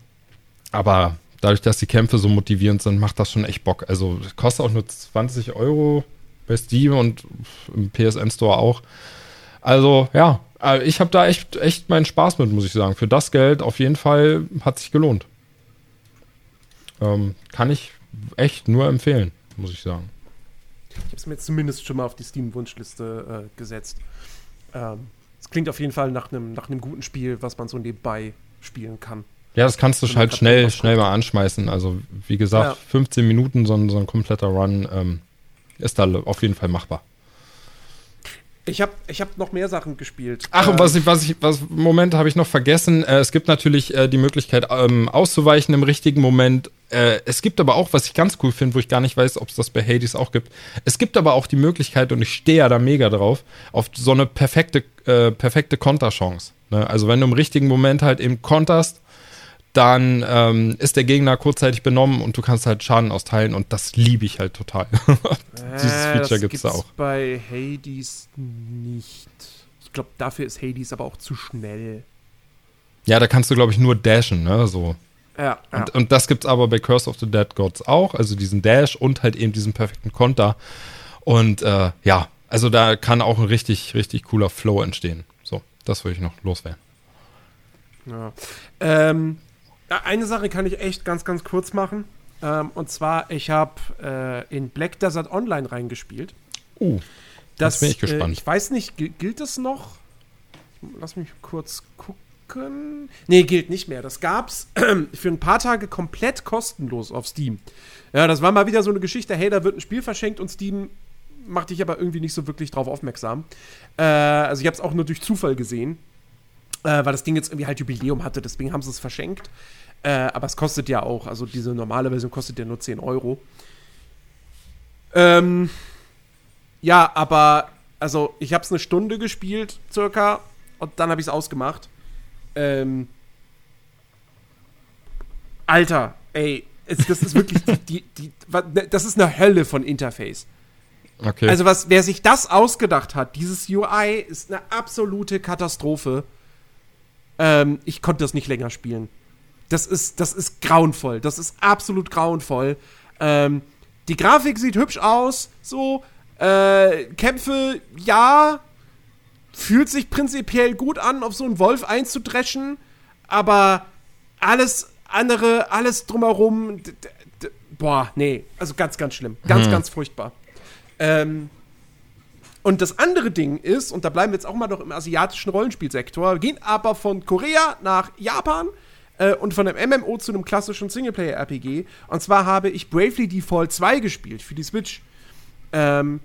Aber dadurch, dass die Kämpfe so motivierend sind, macht das schon echt Bock. Also kostet auch nur 20 Euro bei Steam und im PSN Store auch. Also ja, äh, ich habe da echt, echt meinen Spaß mit, muss ich sagen. Für das Geld auf jeden Fall hat sich gelohnt. Ähm, kann ich echt nur empfehlen, muss ich sagen. Ich habe es mir jetzt zumindest schon mal auf die Steam-Wunschliste äh, gesetzt. Ähm, es klingt auf jeden Fall nach einem nach guten Spiel, was man so nebenbei spielen kann. Ja, das kannst du halt schnell, schnell mal anschmeißen. Also, wie gesagt, ja. 15 Minuten, so ein, so ein kompletter Run ähm, ist da auf jeden Fall machbar. Ich habe ich hab noch mehr Sachen gespielt. Ach, und was ich, was ich, was, Moment habe ich noch vergessen. Äh, es gibt natürlich äh, die Möglichkeit, ähm, auszuweichen im richtigen Moment. Äh, es gibt aber auch, was ich ganz cool finde, wo ich gar nicht weiß, ob es das bei Hades auch gibt. Es gibt aber auch die Möglichkeit, und ich stehe ja da mega drauf, auf so eine perfekte, äh, perfekte Konterchance. Ne? Also wenn du im richtigen Moment halt eben konterst, dann ähm, ist der Gegner kurzzeitig benommen und du kannst halt Schaden austeilen und das liebe ich halt total. Dieses äh, Feature gibt es da auch. bei Hades nicht. Ich glaube, dafür ist Hades aber auch zu schnell. Ja, da kannst du, glaube ich, nur dashen, ne? So. Ja, ja. Und, und das gibt's aber bei Curse of the Dead Gods auch, also diesen Dash und halt eben diesen perfekten Konter. Und äh, ja, also da kann auch ein richtig, richtig cooler Flow entstehen. So, das würde ich noch loswerden. Ja. Ähm, eine Sache kann ich echt ganz, ganz kurz machen. Ähm, und zwar, ich habe äh, in Black Desert Online reingespielt. Uh, das bin ich gespannt. Äh, ich weiß nicht, gilt das noch? Lass mich kurz gucken. Nee, gilt nicht mehr. Das gab's für ein paar Tage komplett kostenlos auf Steam. Ja, das war mal wieder so eine Geschichte, hey, da wird ein Spiel verschenkt und Steam macht dich aber irgendwie nicht so wirklich drauf aufmerksam. Äh, also ich habe es auch nur durch Zufall gesehen äh, weil das Ding jetzt irgendwie halt Jubiläum hatte, deswegen haben sie es verschenkt. Äh, aber es kostet ja auch, also diese normale Version kostet ja nur 10 Euro. Ähm, ja, aber, also ich habe es eine Stunde gespielt, circa, und dann habe ich es ausgemacht. Ähm, Alter, ey, es, das ist wirklich, die, die, die, das ist eine Hölle von Interface. Okay. Also was, wer sich das ausgedacht hat, dieses UI ist eine absolute Katastrophe. Ähm, ich konnte das nicht länger spielen. Das ist, das ist grauenvoll. Das ist absolut grauenvoll. Ähm, die Grafik sieht hübsch aus, so. Äh, Kämpfe, ja. Fühlt sich prinzipiell gut an, auf so einen Wolf einzudreschen. Aber alles andere, alles drumherum, boah, nee. Also ganz, ganz schlimm. Ganz, hm. ganz furchtbar. Ähm, und das andere Ding ist, und da bleiben wir jetzt auch mal noch im asiatischen Rollenspielsektor, gehen aber von Korea nach Japan äh, und von einem MMO zu einem klassischen Singleplayer-RPG. Und zwar habe ich Bravely Default 2 gespielt für die Switch. Ähm,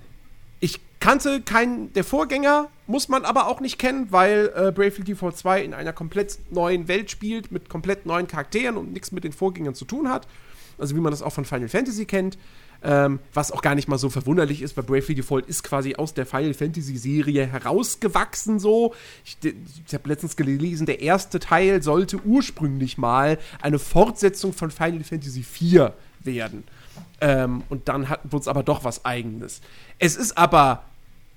ich kannte keinen der Vorgänger, muss man aber auch nicht kennen, weil äh, Bravely Default 2 in einer komplett neuen Welt spielt, mit komplett neuen Charakteren und nichts mit den Vorgängern zu tun hat. Also wie man das auch von Final Fantasy kennt. Ähm, was auch gar nicht mal so verwunderlich ist, weil Bravely Default ist quasi aus der Final Fantasy Serie herausgewachsen so. Ich, ich habe letztens gelesen, der erste Teil sollte ursprünglich mal eine Fortsetzung von Final Fantasy IV werden. Ähm, und dann wurde es aber doch was Eigenes. Es ist aber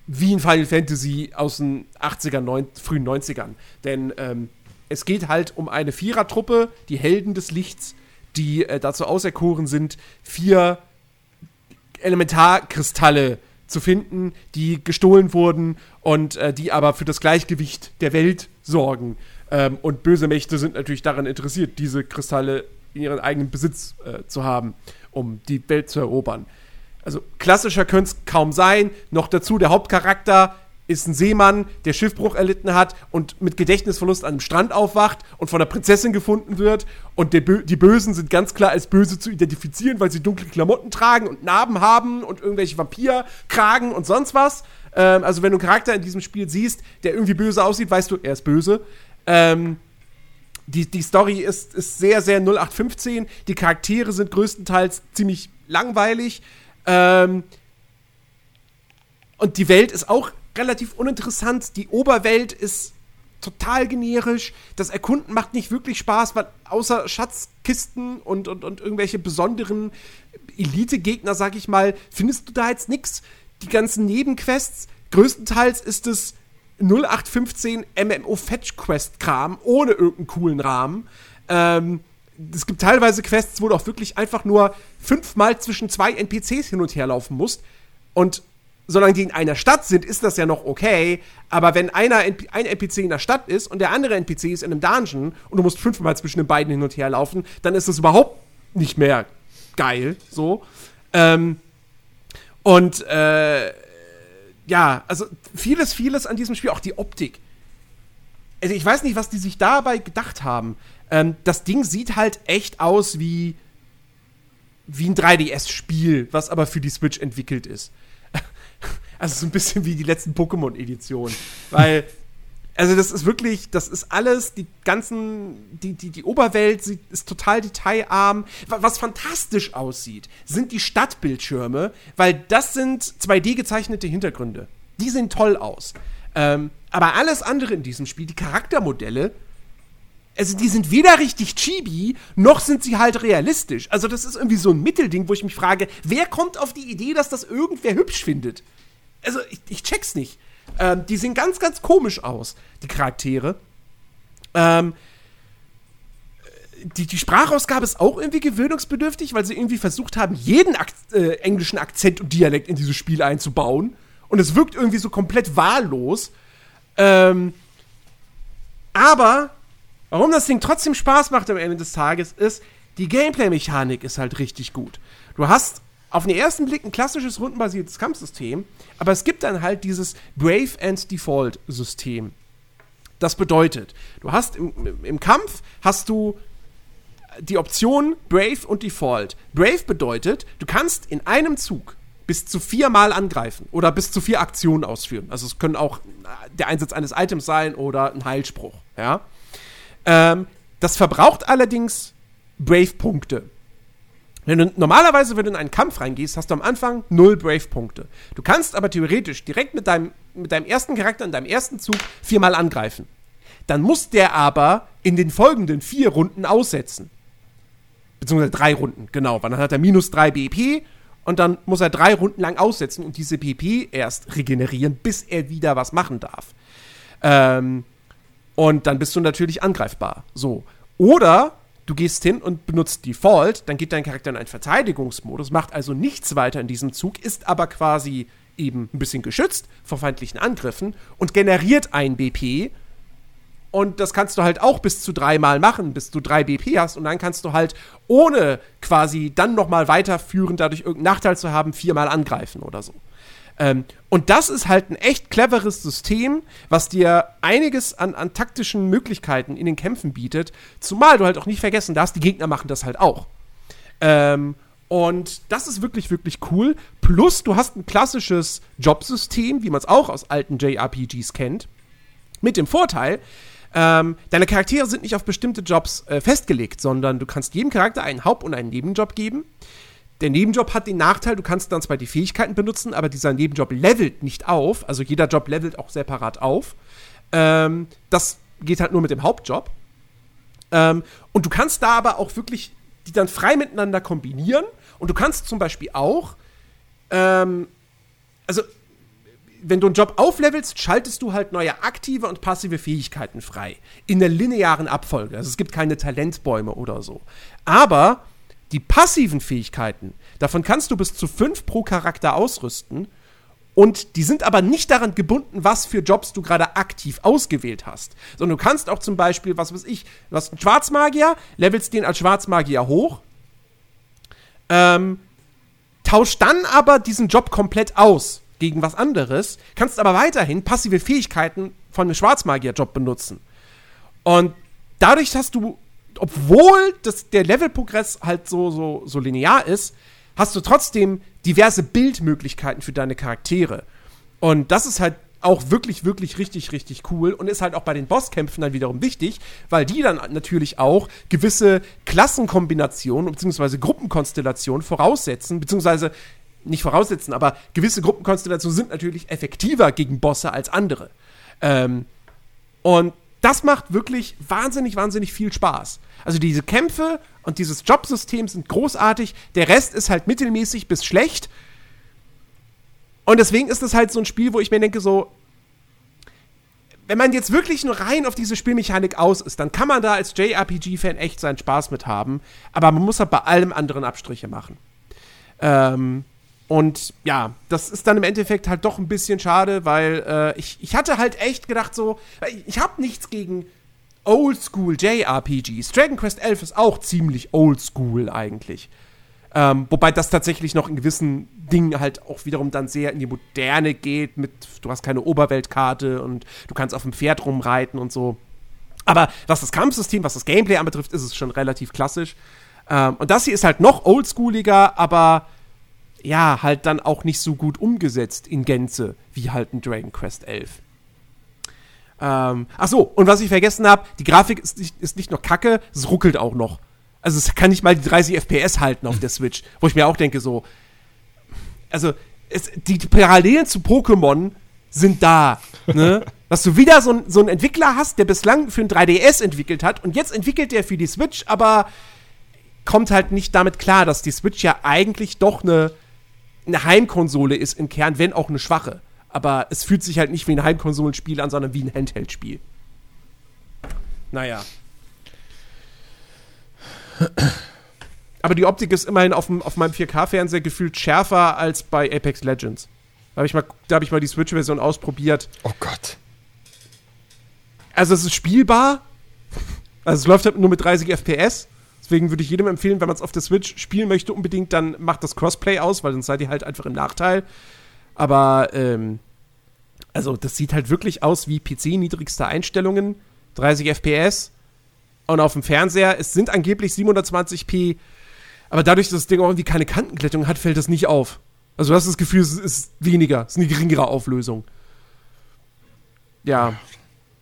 wie ein Final Fantasy aus den 80er, 90, frühen 90ern. Denn ähm, es geht halt um eine Vierertruppe, die Helden des Lichts, die äh, dazu auserkoren sind, vier Elementarkristalle zu finden, die gestohlen wurden und äh, die aber für das Gleichgewicht der Welt sorgen. Ähm, und böse Mächte sind natürlich daran interessiert, diese Kristalle in ihren eigenen Besitz äh, zu haben, um die Welt zu erobern. Also klassischer könnte es kaum sein. Noch dazu der Hauptcharakter ist ein Seemann, der Schiffbruch erlitten hat und mit Gedächtnisverlust an einem Strand aufwacht und von der Prinzessin gefunden wird. Und Bö die Bösen sind ganz klar als böse zu identifizieren, weil sie dunkle Klamotten tragen und Narben haben und irgendwelche Vampirkragen und sonst was. Ähm, also wenn du einen Charakter in diesem Spiel siehst, der irgendwie böse aussieht, weißt du, er ist böse. Ähm, die, die Story ist, ist sehr, sehr 0815. Die Charaktere sind größtenteils ziemlich langweilig. Ähm, und die Welt ist auch relativ uninteressant. Die Oberwelt ist total generisch. Das Erkunden macht nicht wirklich Spaß, weil außer Schatzkisten und, und, und irgendwelche besonderen Elite-Gegner, sag ich mal, findest du da jetzt nichts. Die ganzen Nebenquests, größtenteils ist es 0815 MMO-Fetch-Quest-Kram ohne irgendeinen coolen Rahmen. Ähm, es gibt teilweise Quests, wo du auch wirklich einfach nur fünfmal zwischen zwei NPCs hin und her laufen musst. Und solange die in einer Stadt sind, ist das ja noch okay. Aber wenn einer ein NPC in der Stadt ist und der andere NPC ist in einem Dungeon und du musst fünfmal zwischen den beiden hin und her laufen, dann ist das überhaupt nicht mehr geil. So. Ähm, und äh, ja, also vieles, vieles an diesem Spiel, auch die Optik. Also ich weiß nicht, was die sich dabei gedacht haben. Ähm, das Ding sieht halt echt aus wie, wie ein 3DS-Spiel, was aber für die Switch entwickelt ist. Also so ein bisschen wie die letzten Pokémon-Editionen. Weil, also das ist wirklich, das ist alles, die ganzen, die, die, die Oberwelt ist total detailarm. Was fantastisch aussieht, sind die Stadtbildschirme, weil das sind 2D gezeichnete Hintergründe. Die sehen toll aus. Ähm, aber alles andere in diesem Spiel, die Charaktermodelle, also die sind weder richtig chibi, noch sind sie halt realistisch. Also das ist irgendwie so ein Mittelding, wo ich mich frage, wer kommt auf die Idee, dass das irgendwer hübsch findet? Also ich, ich check's nicht. Ähm, die sehen ganz, ganz komisch aus, die Charaktere. Ähm, die, die Sprachausgabe ist auch irgendwie gewöhnungsbedürftig, weil sie irgendwie versucht haben, jeden Ak äh, englischen Akzent und Dialekt in dieses Spiel einzubauen. Und es wirkt irgendwie so komplett wahllos. Ähm, aber warum das Ding trotzdem Spaß macht am Ende des Tages, ist, die Gameplay-Mechanik ist halt richtig gut. Du hast auf den ersten Blick ein klassisches rundenbasiertes Kampfsystem, aber es gibt dann halt dieses Brave and Default System. Das bedeutet, du hast im, im Kampf hast du die Option Brave und Default. Brave bedeutet, du kannst in einem Zug bis zu viermal angreifen oder bis zu vier Aktionen ausführen. Also es können auch der Einsatz eines Items sein oder ein Heilspruch. Ja? Ähm, das verbraucht allerdings Brave-Punkte. Wenn du, normalerweise, wenn du in einen Kampf reingehst, hast du am Anfang null Brave-Punkte. Du kannst aber theoretisch direkt mit deinem, mit deinem ersten Charakter in deinem ersten Zug viermal angreifen. Dann muss der aber in den folgenden vier Runden aussetzen. Beziehungsweise drei Runden, genau. Weil dann hat er minus drei BP und dann muss er drei Runden lang aussetzen und diese BP erst regenerieren, bis er wieder was machen darf. Ähm, und dann bist du natürlich angreifbar. So. Oder Du gehst hin und benutzt Default, dann geht dein Charakter in einen Verteidigungsmodus, macht also nichts weiter in diesem Zug, ist aber quasi eben ein bisschen geschützt vor feindlichen Angriffen und generiert ein BP. Und das kannst du halt auch bis zu dreimal machen, bis du drei BP hast. Und dann kannst du halt, ohne quasi dann nochmal weiterführen, dadurch irgendeinen Nachteil zu haben, viermal angreifen oder so. Ähm, und das ist halt ein echt cleveres System, was dir einiges an, an taktischen Möglichkeiten in den Kämpfen bietet. Zumal du halt auch nicht vergessen darfst, die Gegner machen das halt auch. Ähm, und das ist wirklich, wirklich cool. Plus, du hast ein klassisches Jobsystem, wie man es auch aus alten JRPGs kennt. Mit dem Vorteil, ähm, deine Charaktere sind nicht auf bestimmte Jobs äh, festgelegt, sondern du kannst jedem Charakter einen Haupt- und einen Nebenjob geben. Der Nebenjob hat den Nachteil, du kannst dann zwar die Fähigkeiten benutzen, aber dieser Nebenjob levelt nicht auf. Also jeder Job levelt auch separat auf. Ähm, das geht halt nur mit dem Hauptjob. Ähm, und du kannst da aber auch wirklich die dann frei miteinander kombinieren. Und du kannst zum Beispiel auch, ähm, also wenn du einen Job auflevelst, schaltest du halt neue aktive und passive Fähigkeiten frei. In der linearen Abfolge. Also es gibt keine Talentbäume oder so. Aber die passiven Fähigkeiten, davon kannst du bis zu fünf pro Charakter ausrüsten. Und die sind aber nicht daran gebunden, was für Jobs du gerade aktiv ausgewählt hast. Sondern du kannst auch zum Beispiel, was weiß ich, du hast einen Schwarzmagier, levelst den als Schwarzmagier hoch, ähm, tausch dann aber diesen Job komplett aus gegen was anderes, kannst aber weiterhin passive Fähigkeiten von einem Schwarzmagier-Job benutzen. Und dadurch hast du, obwohl das, der Levelprogress halt so, so, so linear ist, hast du trotzdem diverse Bildmöglichkeiten für deine Charaktere. Und das ist halt auch wirklich, wirklich richtig, richtig cool und ist halt auch bei den Bosskämpfen dann wiederum wichtig, weil die dann natürlich auch gewisse Klassenkombinationen bzw. Gruppenkonstellationen voraussetzen, beziehungsweise nicht voraussetzen, aber gewisse Gruppenkonstellationen sind natürlich effektiver gegen Bosse als andere. Ähm, und das macht wirklich wahnsinnig, wahnsinnig viel Spaß. Also diese Kämpfe und dieses Jobsystem sind großartig. Der Rest ist halt mittelmäßig bis schlecht. Und deswegen ist es halt so ein Spiel, wo ich mir denke, so, wenn man jetzt wirklich nur rein auf diese Spielmechanik aus ist, dann kann man da als JRPG-Fan echt seinen Spaß mit haben. Aber man muss halt bei allem anderen Abstriche machen. Ähm, und ja, das ist dann im Endeffekt halt doch ein bisschen schade, weil äh, ich, ich hatte halt echt gedacht so, ich habe nichts gegen Oldschool JRPGs. Dragon Quest 11 ist auch ziemlich oldschool eigentlich. Ähm, wobei das tatsächlich noch in gewissen Dingen halt auch wiederum dann sehr in die Moderne geht, mit du hast keine Oberweltkarte und du kannst auf dem Pferd rumreiten und so. Aber was das Kampfsystem, was das Gameplay anbetrifft, ist es schon relativ klassisch. Ähm, und das hier ist halt noch oldschooliger, aber ja, halt dann auch nicht so gut umgesetzt in Gänze wie halt ein Dragon Quest 11. Ähm, ach so, und was ich vergessen habe, die Grafik ist nicht, ist nicht nur kacke, es ruckelt auch noch. Also es kann nicht mal die 30 FPS halten auf der Switch, wo ich mir auch denke so, also es, die, Parallelen zu Pokémon sind da, ne? Dass du wieder so, so einen Entwickler hast, der bislang für ein 3DS entwickelt hat und jetzt entwickelt er für die Switch, aber kommt halt nicht damit klar, dass die Switch ja eigentlich doch eine, eine Heimkonsole ist im Kern, wenn auch eine schwache. Aber es fühlt sich halt nicht wie ein Heimkonsolenspiel an, sondern wie ein Handheld-Spiel. Naja. Aber die Optik ist immerhin auf, dem, auf meinem 4K-Fernseher gefühlt schärfer als bei Apex Legends. Da habe ich, mal, hab ich mal die Switch-Version ausprobiert. Oh Gott. Also es ist spielbar. Also es läuft halt nur mit 30 FPS. Deswegen würde ich jedem empfehlen, wenn man es auf der Switch spielen möchte, unbedingt dann macht das Crossplay aus, weil dann seid ihr halt einfach im Nachteil. Aber ähm, also das sieht halt wirklich aus wie PC niedrigste Einstellungen, 30 FPS und auf dem Fernseher es sind angeblich 720p, aber dadurch, dass das Ding auch irgendwie keine Kantenglättung hat, fällt das nicht auf. Also du hast das Gefühl, es ist weniger, es ist eine geringere Auflösung. Ja.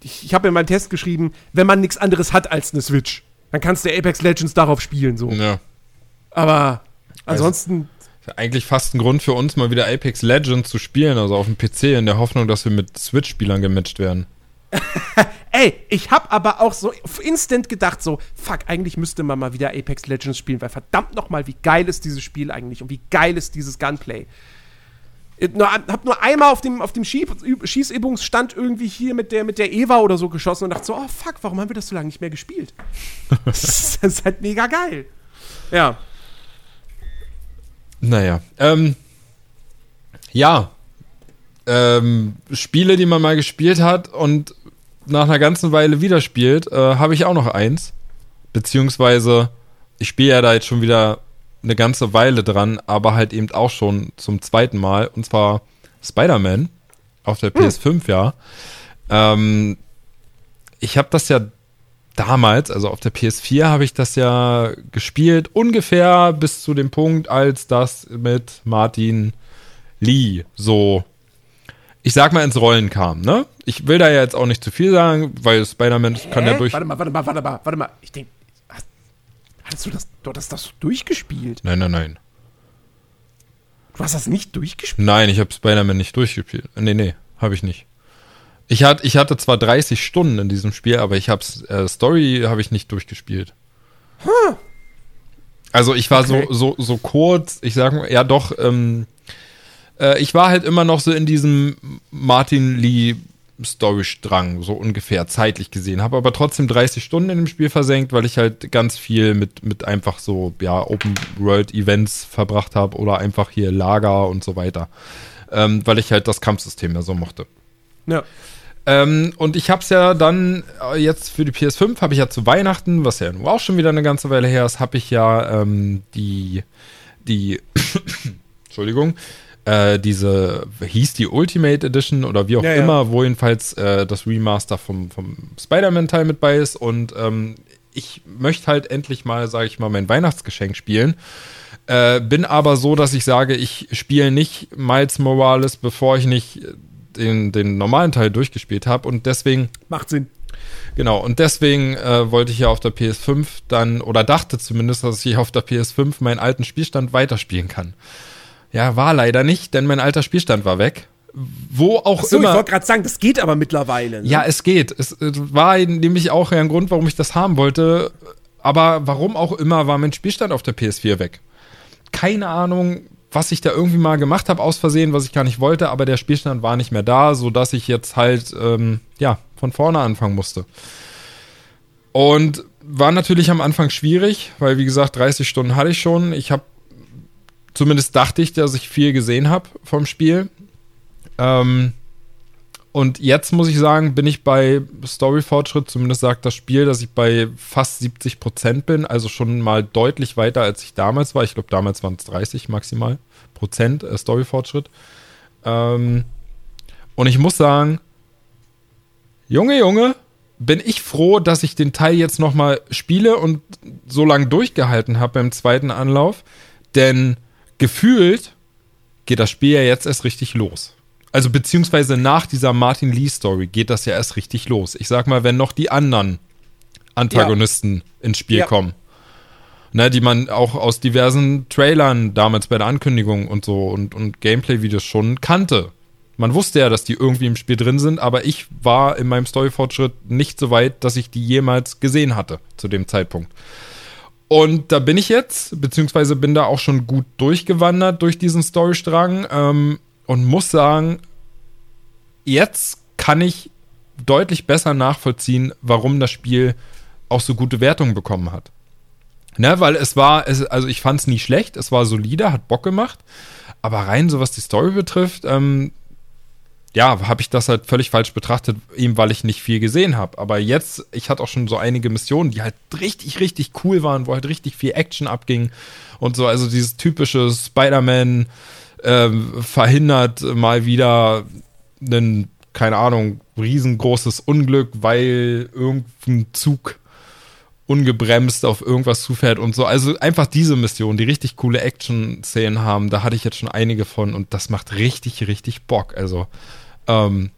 Ich, ich habe in meinem Test geschrieben, wenn man nichts anderes hat als eine Switch, dann kannst du Apex Legends darauf spielen, so. Ja. Aber ansonsten Ist eigentlich fast ein Grund für uns, mal wieder Apex Legends zu spielen, also auf dem PC, in der Hoffnung, dass wir mit Switch-Spielern gematcht werden. Ey, ich hab aber auch so instant gedacht, so, fuck, eigentlich müsste man mal wieder Apex Legends spielen, weil verdammt nochmal, wie geil ist dieses Spiel eigentlich und wie geil ist dieses Gunplay. Ich nur, hab nur einmal auf dem, auf dem Schie- Schießübungsstand irgendwie hier mit der, mit der Eva oder so geschossen und dachte so, oh fuck, warum haben wir das so lange nicht mehr gespielt? das ist halt mega geil. Ja. Naja, ähm, ja, ähm, Spiele, die man mal gespielt hat und nach einer ganzen Weile wieder spielt, äh, habe ich auch noch eins. Beziehungsweise, ich spiele ja da jetzt schon wieder eine ganze Weile dran, aber halt eben auch schon zum zweiten Mal. Und zwar Spider-Man auf der PS5, ja. Ähm, ich habe das ja damals, also auf der PS4 habe ich das ja gespielt, ungefähr bis zu dem Punkt, als das mit Martin Lee so, ich sag mal, ins Rollen kam, ne? Ich will da ja jetzt auch nicht zu viel sagen, weil Spider-Man kann ja durch. Warte mal, warte mal, warte mal, warte mal. Ich denke, hattest du das, du hattest das durchgespielt? Nein, nein, nein. Du hast das nicht durchgespielt? Nein, ich habe Spider-Man nicht durchgespielt. Nee, nee, habe ich nicht. Ich, hat, ich hatte zwar 30 Stunden in diesem Spiel, aber ich habe äh, Story habe ich nicht durchgespielt. Also ich war Okay. so, so, so kurz, ich sag mal, ja doch, ähm, Äh, ich war halt immer noch so in diesem Martin Lee Story-Strang, so ungefähr zeitlich gesehen. Habe aber trotzdem 30 Stunden in dem Spiel versenkt, weil ich halt ganz viel mit, mit einfach so, ja, Open-World-Events verbracht habe oder einfach hier Lager und so weiter. Ähm, weil ich halt das Kampfsystem ja so mochte. Ja. Ähm, und ich habe es ja dann äh, jetzt für die PS5 habe ich ja zu Weihnachten, was ja nun auch schon wieder eine ganze Weile her ist, habe ich ja ähm, die die Entschuldigung äh, diese hieß die Ultimate Edition oder wie auch Ja, ja. immer, wo jedenfalls äh, das Remaster vom vom Spider-Man Teil mit bei ist und ähm, ich möchte halt endlich mal, sage ich mal, mein Weihnachtsgeschenk spielen. Äh, bin aber so, dass ich sage, ich spiele nicht Miles Morales, bevor ich nicht den, den normalen Teil durchgespielt habe. Und deswegen, Macht Sinn. genau, und deswegen äh, wollte ich ja auf der PS5 dann, oder dachte zumindest, dass ich auf der PS5 meinen alten Spielstand weiterspielen kann. Ja, war leider nicht, denn mein alter Spielstand war weg. Wo auch Achso, ich immer. wollte gerade sagen, das geht aber mittlerweile. Ne? Ja, es geht. Es äh, war nämlich auch ein Grund, warum ich das haben wollte. Aber warum auch immer war mein Spielstand auf der PS4 weg. Keine Ahnung, was ich da irgendwie mal gemacht habe aus Versehen, was ich gar nicht wollte, aber der Spielstand war nicht mehr da, sodass ich jetzt halt, ähm, ja, von vorne anfangen musste. Und war natürlich am Anfang schwierig, weil wie gesagt, 30 Stunden hatte ich schon. Ich habe, zumindest dachte ich, dass ich viel gesehen habe vom Spiel. Ähm, und jetzt muss ich sagen, bin ich bei Story-Fortschritt, zumindest sagt das Spiel, dass ich bei fast 70 Prozent bin, also schon mal deutlich weiter, als ich damals war. Ich glaube, damals waren es 30 maximal Prozent äh, Story-Fortschritt. Ähm, und ich muss sagen, Junge, Junge, bin ich froh, dass ich den Teil jetzt noch mal spiele und so lange durchgehalten habe beim zweiten Anlauf, denn gefühlt geht das Spiel ja jetzt erst richtig los. Also beziehungsweise nach dieser Martin Lee Story geht das ja erst richtig los. Ich sag mal, wenn noch die anderen Antagonisten ins Spiel Ja. kommen, ne, die man auch aus diversen Trailern damals bei der Ankündigung und so und, und Gameplay-Videos schon kannte. Man wusste ja, dass die irgendwie im Spiel drin sind, aber ich war in meinem Story-Fortschritt nicht so weit, dass ich die jemals gesehen hatte zu dem Zeitpunkt. Und da bin ich jetzt, beziehungsweise bin da auch schon gut durchgewandert durch diesen Storystrang ähm, und muss sagen, jetzt kann ich deutlich besser nachvollziehen, warum das Spiel auch so gute Wertungen bekommen hat. Ne, weil es war, es, also ich fand es nie schlecht, es war solide, hat Bock gemacht, aber rein so was die Story betrifft, ähm, ja, habe ich das halt völlig falsch betrachtet, eben weil ich nicht viel gesehen habe. Aber jetzt, ich hatte auch schon so einige Missionen, die halt richtig, richtig cool waren, wo halt richtig viel Action abging und so. Also dieses typische Spider-Man ähm, verhindert mal wieder einen, keine Ahnung, riesengroßes Unglück, weil irgendein Zug ungebremst auf irgendwas zufährt und so. Also einfach diese Mission, die richtig coole Action-Szenen haben, da hatte ich jetzt schon einige von und das macht richtig, richtig Bock. Also ähm,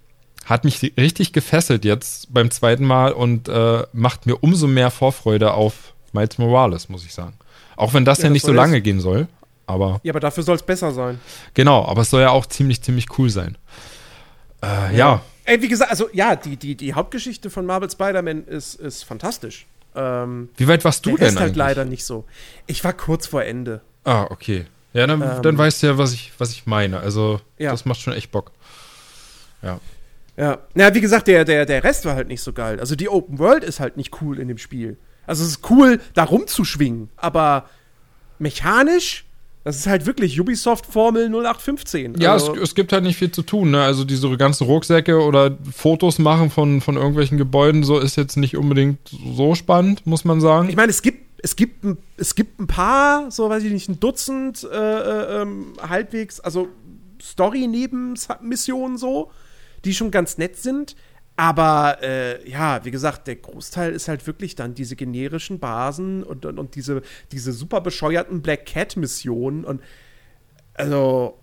hat mich richtig gefesselt jetzt beim zweiten Mal und äh, macht mir umso mehr Vorfreude auf Miles Morales, muss ich sagen. Auch wenn das ja, Ja, das nicht so lange gehen soll. Aber Ja, aber dafür soll es besser sein. genau, aber es soll ja auch ziemlich, ziemlich cool sein. Äh, ja. Ey, wie gesagt, also ja, die, die, die Hauptgeschichte von Marvel Spider-Man ist, ist fantastisch. Ähm, Wie weit warst du der denn Rest halt eigentlich? leider nicht so. Ich war kurz vor Ende. Ah, okay. Ja, dann, Ähm, dann weißt du ja, was ich, was ich meine. Also, Ja. das macht schon echt Bock. Ja. Ja. Na, wie gesagt, der, der, der Rest war halt nicht so geil. Also die Open World ist halt nicht cool in dem Spiel. Also es ist cool, da rumzuschwingen, aber mechanisch, das ist halt wirklich Ubisoft-Formel 0815. Ja, also, es, es gibt halt nicht viel zu tun, ne? Also diese ganzen Rucksäcke oder Fotos machen von, von irgendwelchen Gebäuden, so ist jetzt nicht unbedingt so spannend, muss man sagen. Ich meine, es gibt, es, gibt, ein- es gibt ein paar, so weiß ich nicht, ein Dutzend äh, äh, ähm, halbwegs, also Story-Nebenmissionen so, die schon ganz nett sind. Aber äh, ja, wie gesagt, der Großteil ist halt wirklich dann diese generischen Basen und, und, und diese, diese super bescheuerten Black Cat-Missionen. Und also,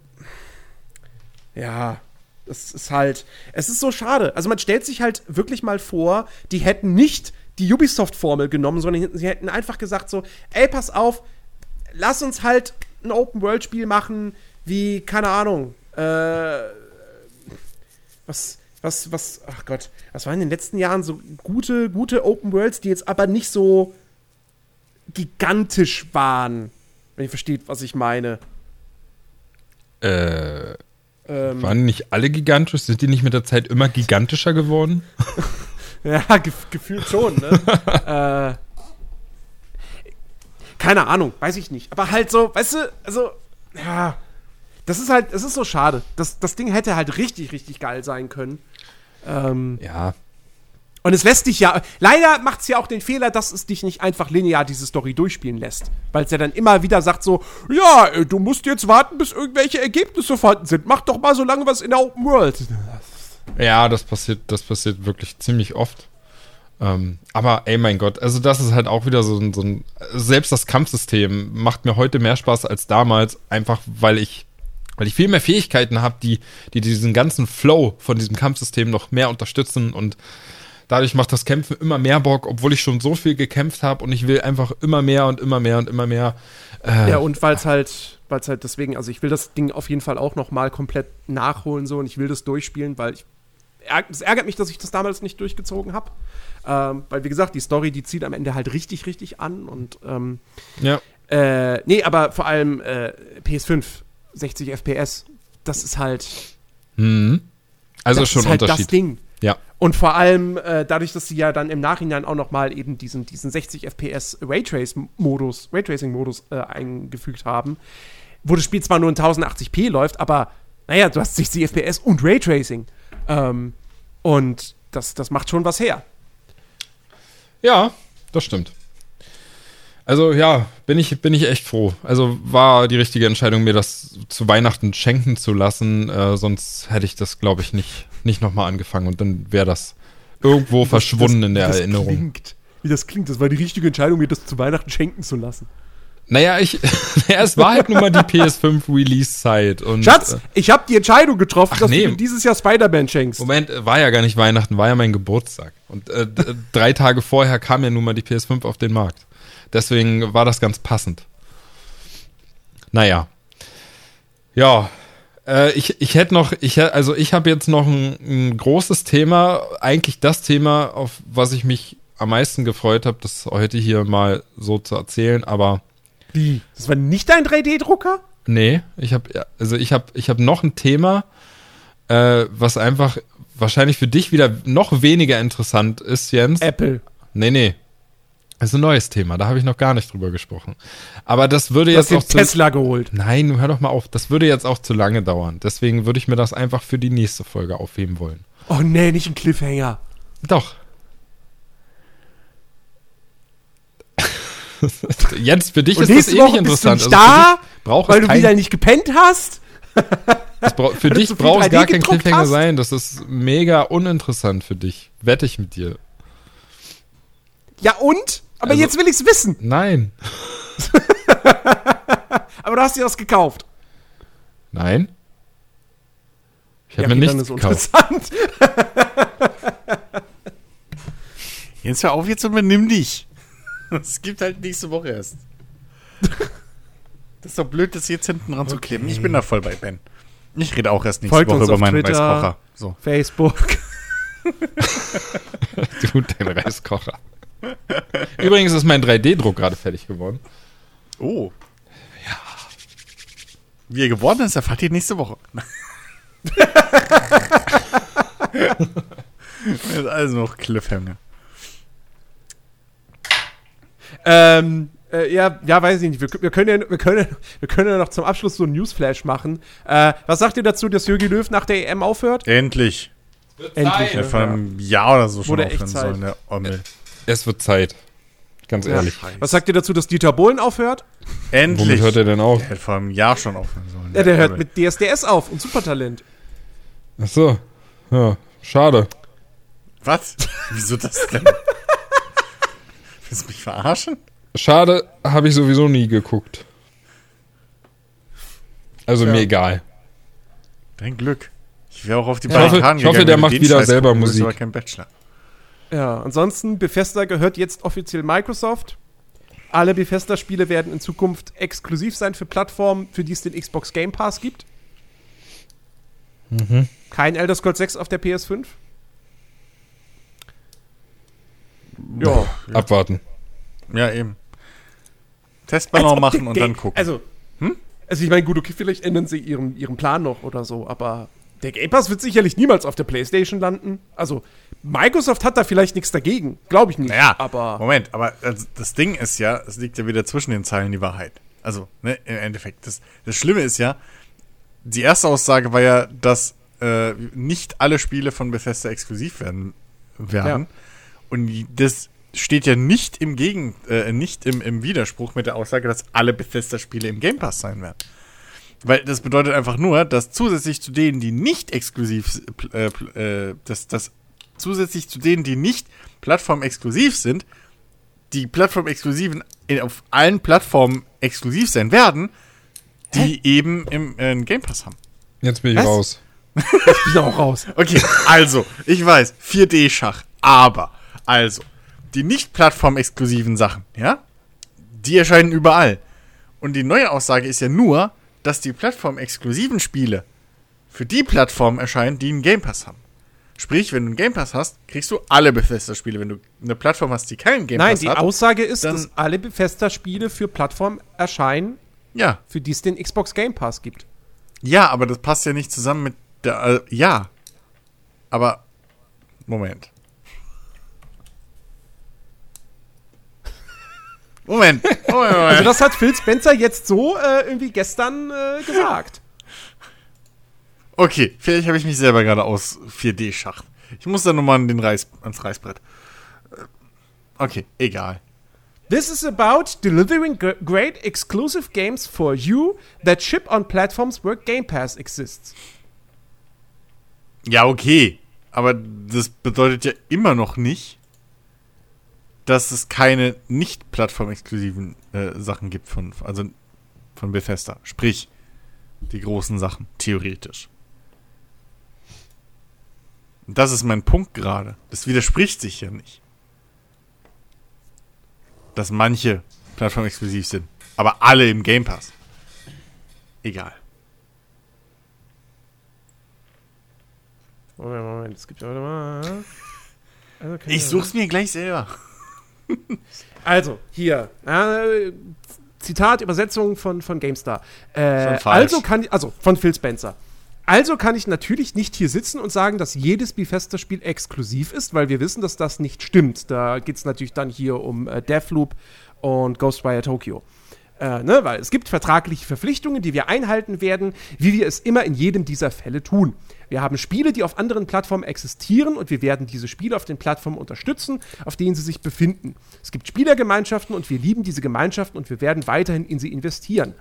ja, das ist halt, es ist so schade. Also man stellt sich halt wirklich mal vor, die hätten nicht die Ubisoft-Formel genommen, sondern sie hätten einfach gesagt so, ey, pass auf, lass uns halt ein Open-World-Spiel machen, wie, keine Ahnung, äh, was, was, was, ach Gott, was waren in den letzten Jahren so gute, gute Open Worlds, die jetzt aber nicht so gigantisch waren, wenn ihr versteht, was ich meine. Äh, Waren nicht alle gigantisch? Sind die nicht mit der Zeit immer gigantischer geworden? Ja, gef gefühlt schon, ne? äh, keine Ahnung, weiß ich nicht. Aber halt so, weißt du, also, ja, das ist halt, es ist so schade. Das, das Ding hätte halt richtig, richtig geil sein können. Ähm, Ja. und es lässt dich ja, leider macht es ja auch den Fehler, dass es dich nicht einfach linear diese Story durchspielen lässt. Weil es ja dann immer wieder sagt so, ja, äh, du musst jetzt warten, bis irgendwelche Ergebnisse vorhanden sind. Mach doch mal so lange was in der Open World. Ja, das passiert, das passiert wirklich ziemlich oft. Ähm, aber ey, mein Gott, also das ist halt auch wieder so ein, so ein, selbst das Kampfsystem macht mir heute mehr Spaß als damals, einfach weil ich, weil ich viel mehr Fähigkeiten habe, die, die diesen ganzen Flow von diesem Kampfsystem noch mehr unterstützen und dadurch macht das Kämpfen immer mehr Bock, obwohl ich schon so viel gekämpft habe und ich will einfach immer mehr und immer mehr und immer mehr. Äh, Ja, und weil es halt, weil es halt deswegen, also ich will das Ding auf jeden Fall auch noch mal komplett nachholen so und ich will das durchspielen, weil ich, es ärgert mich, dass ich das damals nicht durchgezogen habe. Ähm, weil, wie gesagt, die Story, die zieht am Ende halt richtig, richtig an und ähm, ja. äh, nee, aber vor allem äh, PS5, 60 FPS, das ist halt, Mhm. Also das schon ist halt Unterschied. das Ding. Ja. Und vor allem äh, dadurch, dass sie ja dann im Nachhinein auch noch mal eben diesen, diesen 60 FPS Raytrace-Modus, Raytracing-Modus äh, eingefügt haben, wo das Spiel zwar nur in 1080p läuft, aber naja, du hast 60 FPS und Raytracing. Ähm, und das, das macht schon was her. Ja, das stimmt. Also ja, bin ich, bin ich echt froh. Also war die richtige Entscheidung, mir das zu Weihnachten schenken zu lassen. Äh, sonst hätte ich das, glaube ich, nicht, nicht nochmal angefangen und dann wäre das irgendwo verschwunden in der wie das Erinnerung. Klingt. Wie das klingt, das war die richtige Entscheidung, mir das zu Weihnachten schenken zu lassen. Naja, ich, ja, es war halt nun mal die PS5 Release-Zeit. und Schatz, Äh, ich habe die Entscheidung getroffen, dass nee. du mir dieses Jahr Spider-Man schenkst. Moment, äh, war ja gar nicht Weihnachten, war ja mein Geburtstag. Und äh, d- drei Tage vorher kam ja nun mal die PS5 auf den Markt. Deswegen war das ganz passend. Naja. Ja. Äh, ich, ich hätte noch, ich hätt, also ich habe jetzt noch ein, ein großes Thema, eigentlich das Thema, auf was ich mich am meisten gefreut habe, das heute hier mal so zu erzählen, aber Wie? Das war nicht dein 3D-Drucker? Nee, ich habe also ich habe ich habe noch ein Thema, äh, was einfach wahrscheinlich für dich wieder noch weniger interessant ist, Jens. Apple. Nee, nee. Das ist ein neues Thema, da habe ich noch gar nicht drüber gesprochen. Aber das würde Du hast jetzt den auch zu, Tesla geholt. Nein, hör doch mal auf, das würde jetzt auch zu lange dauern. Deswegen würde ich mir das einfach für die nächste Folge aufheben wollen. Oh nee, nicht ein Cliffhanger. Doch. Jens, für dich Und ist das eh Woche nicht bist du interessant. nicht Also da, weil du kein wieder nicht gepennt hast. Brau für dich braucht es 3D gar kein Cliffhanger hast? sein. Das ist mega uninteressant für dich. Wette ich mit dir. Ja und? Aber Also- jetzt will ich's wissen. Nein. Aber du hast dir das gekauft. Nein. Ich habe Ja, mir okay, nichts gekauft. interessant. Jetzt hör auf jetzt und benimm dich. Es gibt halt nächste Woche erst. Das ist doch blöd, das jetzt hinten dran zu kleben. Ich bin da voll bei Ben. Ich rede auch erst nächste Folgt Woche über meinen Twitter. Reiskocher. So. Facebook. Du, dein Reiskocher. Übrigens ist mein 3D-Druck gerade fertig geworden. Oh. Ja. Wie er geworden ist, erfahrt ihr nächste Woche. das ist alles noch Cliffhanger. ähm, äh, ja, ja, weiß ich nicht. Wir, wir, können ja, wir, können, wir können ja noch zum Abschluss so ein Newsflash machen. Äh, was sagt ihr dazu, dass Jürgen Löw nach der EM aufhört? Endlich. Endlich. Ja, vor einem Jahr oder so schon Wurde echt aufhören sollen, der Ommel. Es wird Zeit. Ganz ehrlich. Was sagt ihr dazu, dass Dieter Bohlen aufhört? Endlich. Womit hört er denn auf? Der hätte vor einem Jahr schon aufhören sollen. Ja, der hört Ommel. mit DSDS auf und Supertalent. Ach so. Ja, schade. Was? Wieso das denn? Willst du mich verarschen? Schade, habe ich sowieso nie geguckt. Also Tja. mir egal. Dein Glück. Ich wäre auch auf die hoffe- Barrikaden ich hoffe, gegangen, der macht wieder Scheiß selber Musik. aber kein Bachelor. Ja, ansonsten, Bethesda gehört jetzt offiziell Microsoft. Alle Bethesda-Spiele werden in Zukunft exklusiv sein für Plattformen, für die es den Xbox Game Pass gibt. Mhm. Kein Elder Scrolls 6 auf der PS5. Ja. Abwarten. Ja, eben. Testballon machen und Game- dann gucken. Also, also ich meine, gut, okay, vielleicht ändern sie ihren, ihren Plan noch oder so, aber Der Game Pass wird sicherlich niemals auf der PlayStation landen. Also, Microsoft hat da vielleicht nichts dagegen. Glaube ich nicht. Naja, aber. Moment, aber das Ding ist ja, es liegt ja wieder zwischen den Zeilen die Wahrheit. Also, ne, im Endeffekt. Das, das Schlimme ist ja, die erste Aussage war ja, dass äh, nicht alle Spiele von Bethesda exklusiv werden. werden. Ja. Und das steht ja nicht im Gegen, äh, nicht im, im Widerspruch mit der Aussage, dass alle Bethesda-Spiele im Game Pass sein werden. Weil das bedeutet einfach nur, dass zusätzlich zu denen, die nicht exklusiv, äh, äh, dass, dass zusätzlich zu denen, die nicht plattformexklusiv sind, die Plattformexklusiven auf allen Plattformen exklusiv sein werden, die eben im äh, Game Pass haben. Jetzt bin ich Was? raus. Ich bin auch raus. Okay, also, ich weiß, 4D-Schach, aber, also, die nicht plattformexklusiven Sachen, ja, die erscheinen überall. Und die neue Aussage ist ja nur, dass die plattformexklusiven Spiele für die Plattformen erscheinen, die einen Game Pass haben. Sprich, wenn du einen Game Pass hast, kriegst du alle Bethesda-Spiele. Wenn du eine Plattform hast, die keinen Game Nein, Pass die hat, Aussage ist, dass alle Bethesda-Spiele für Plattformen erscheinen, ja. für die es den Xbox Game Pass gibt. Ja, aber das passt ja nicht zusammen mit der, äh, ja. Aber, Moment. Moment, Moment, Moment. Also das hat Phil Spencer jetzt so äh, irgendwie gestern äh, gesagt. Okay, vielleicht habe ich mich selber gerade aus 4D-Schacht. Ich muss da nochmal den Reiß, ans Reißbrett. Äh, Okay, egal. This is about delivering gr- great exclusive games for you that ship on platforms where Game Pass exists. Ja, okay. Aber das bedeutet ja immer noch nicht, dass es keine nicht plattformexklusiven äh, Sachen gibt von, also von Bethesda. Sprich, die großen Sachen, theoretisch. Und das ist mein Punkt gerade. Das widerspricht sich ja nicht. Dass manche plattformexklusiv sind, aber alle im Game Pass. Egal. Moment, Moment, es gibt ja, mal. Also, Ich such's mir gleich selber. Also, hier. Äh, Zitat, Übersetzung von, von GameStar. Äh, also kann also von Phil Spencer. Also kann ich natürlich nicht hier sitzen und sagen, dass jedes Bethesda-Spiel exklusiv ist, weil wir wissen, dass das nicht stimmt. Da geht es natürlich dann hier um äh, Deathloop und Ghostwire Tokyo. Äh, ne? Weil es gibt vertragliche Verpflichtungen, die wir einhalten werden, wie wir es immer in jedem dieser Fälle tun. Wir haben Spiele, die auf anderen Plattformen existieren und wir werden diese Spiele auf den Plattformen unterstützen, auf denen sie sich befinden. Es gibt Spielergemeinschaften und wir lieben diese Gemeinschaften und wir werden weiterhin in sie investieren.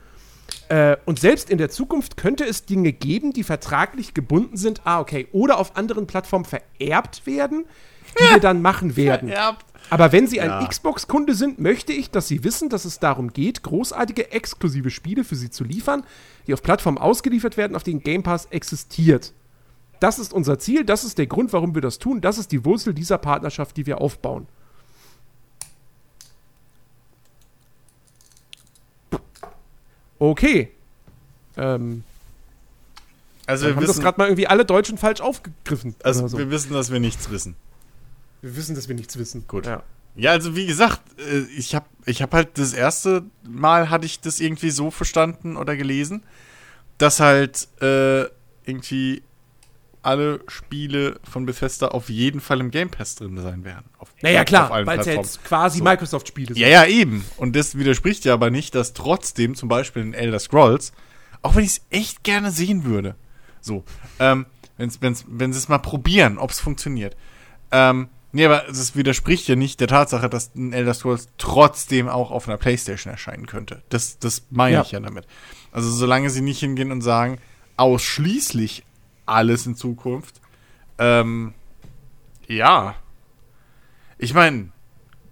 Äh, und selbst in der Zukunft könnte es Dinge geben, die vertraglich gebunden sind, ah, okay, oder auf anderen Plattformen vererbt werden, die wir dann machen werden. Vererbt. Aber wenn Sie ein Ja. Xbox-Kunde sind, möchte ich, dass Sie wissen, dass es darum geht, großartige exklusive Spiele für Sie zu liefern, die auf Plattformen ausgeliefert werden, auf denen Game Pass existiert. Das ist unser Ziel, das ist der Grund, warum wir das tun, das ist die Wurzel dieser Partnerschaft, die wir aufbauen. Okay. Ähm, Also wir haben das wissen, gerade mal irgendwie alle Deutschen falsch aufgegriffen. also so. wir wissen, dass wir nichts wissen. wir wissen, dass wir nichts wissen. Gut. Ja. Ja, also wie gesagt, äh, ich habe ich hab halt das erste Mal hatte ich das irgendwie so verstanden oder gelesen, dass halt äh, irgendwie alle Spiele von Bethesda auf jeden Fall im Game Pass drin sein werden. Auf, Naja, klar, weil es ja jetzt quasi So. Microsoft-Spiele sind. Ja, ja, eben. Und das widerspricht ja aber nicht, dass trotzdem zum Beispiel in Elder Scrolls, auch wenn ich es echt gerne sehen würde, so, ähm, wenn's, wenn's, wenn sie es mal probieren, ob es funktioniert. Ähm, nee, aber es widerspricht ja nicht der Tatsache, dass ein Elder Scrolls trotzdem auch auf einer Playstation erscheinen könnte. Das, das meine Ja. ich ja damit. Also solange sie nicht hingehen und sagen, ausschließlich alles in Zukunft, ähm, ja. Ich meine,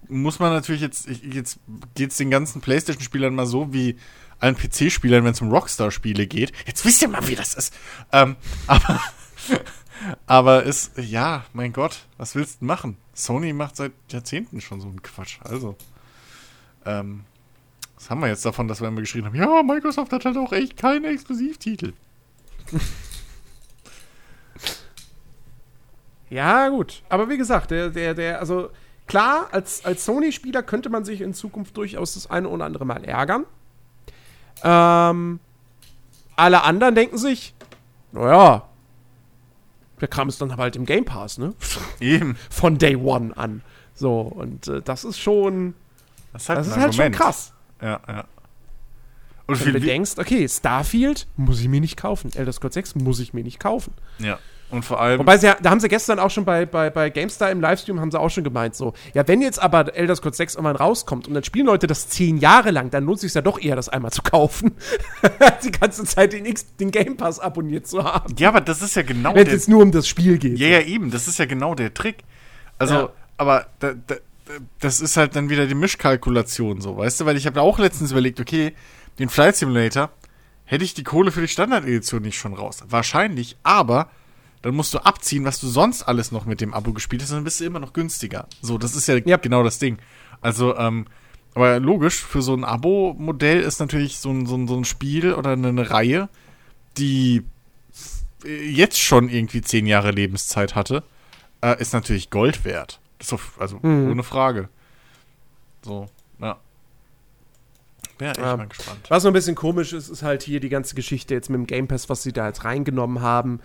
muss man natürlich jetzt, jetzt geht's den ganzen PlayStation-Spielern mal so wie allen PC-Spielern, wenn es um Rockstar-Spiele geht. Jetzt wisst ihr mal, wie das ist. Ähm, aber, aber ist, ja, mein Gott, was willst du machen? Sony macht seit Jahrzehnten schon so einen Quatsch. Also, ähm, was haben wir jetzt davon, dass wir immer geschrieben haben, ja, Microsoft hat halt auch echt keine Exklusivtitel. Ja, gut. Aber wie gesagt, der, der, der, also klar, als, als Sony-Spieler könnte man sich in Zukunft durchaus das eine oder andere Mal ärgern. Ähm, alle anderen denken sich, naja, der Kram ist dann halt im Game Pass, ne? Eben. Von Day One an. So, und äh, das ist schon, Das ist halt, das ist halt schon krass. Ja, ja. Und Wenn du denkst, okay, Starfield muss ich mir nicht kaufen. Elder Scrolls 6 muss ich mir nicht kaufen. ja. Und vor allem. Wobei, sie, da haben sie gestern auch schon bei, bei, bei GameStar im Livestream, haben sie auch schon gemeint, so, ja, wenn jetzt aber Elder Scrolls 6 irgendwann rauskommt und dann spielen Leute das zehn Jahre lang, dann lohnt es sich ja doch eher, das einmal zu kaufen, als die ganze Zeit den, X, den Game Pass abonniert zu haben. ja, aber das ist ja genau Wenn es der. jetzt nur um das Spiel geht. Ja, ja, eben. Das ist ja genau der Trick. Also, Ja. aber da, da, das ist halt dann wieder die Mischkalkulation so, weißt du? Weil ich habe auch letztens überlegt, okay, den Flight Simulator hätte ich die Kohle für die Standard-Edition nicht schon raus. Wahrscheinlich, aber dann musst du abziehen, was du sonst alles noch mit dem Abo gespielt hast, dann bist du immer noch günstiger. So, das ist ja Ja. genau das Ding. Also, ähm, aber logisch, für so ein Abo-Modell ist natürlich so ein, so, ein, so ein Spiel oder eine, Reihe, die jetzt schon irgendwie zehn Jahre Lebenszeit hatte, äh, ist natürlich Gold wert. Auf, also Mhm. ohne Frage. So, ja. Bin ja echt Ja. mal gespannt. Was so ein bisschen komisch ist, ist halt hier die ganze Geschichte jetzt mit dem Game Pass, was sie da jetzt reingenommen haben.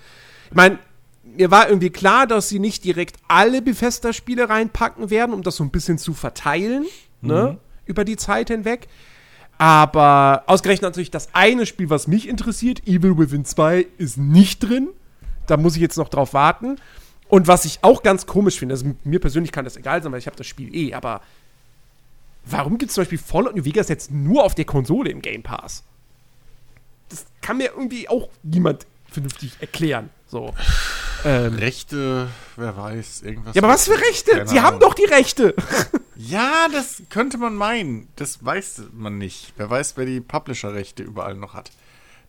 Ich meine, mir war irgendwie klar, dass sie nicht direkt alle Bethesda-Spiele reinpacken werden, um das so ein bisschen zu verteilen, ne, über die Zeit hinweg. Aber ausgerechnet natürlich das eine Spiel, was mich interessiert, Evil Within 2, ist nicht drin. Da muss ich jetzt noch drauf warten. Und was ich auch ganz komisch finde, also mir persönlich kann das egal sein, weil ich habe das Spiel eh, aber warum gibt es zum Beispiel Fallout New Vegas jetzt nur auf der Konsole im Game Pass? Das kann mir irgendwie auch niemand vernünftig erklären. So. Ähm, Rechte, wer weiß, irgendwas. ja, aber was für Rechte? Sie haben doch die Rechte. Ja, das könnte man meinen. Das weiß man nicht. Wer weiß, wer die Publisher-Rechte überall noch hat.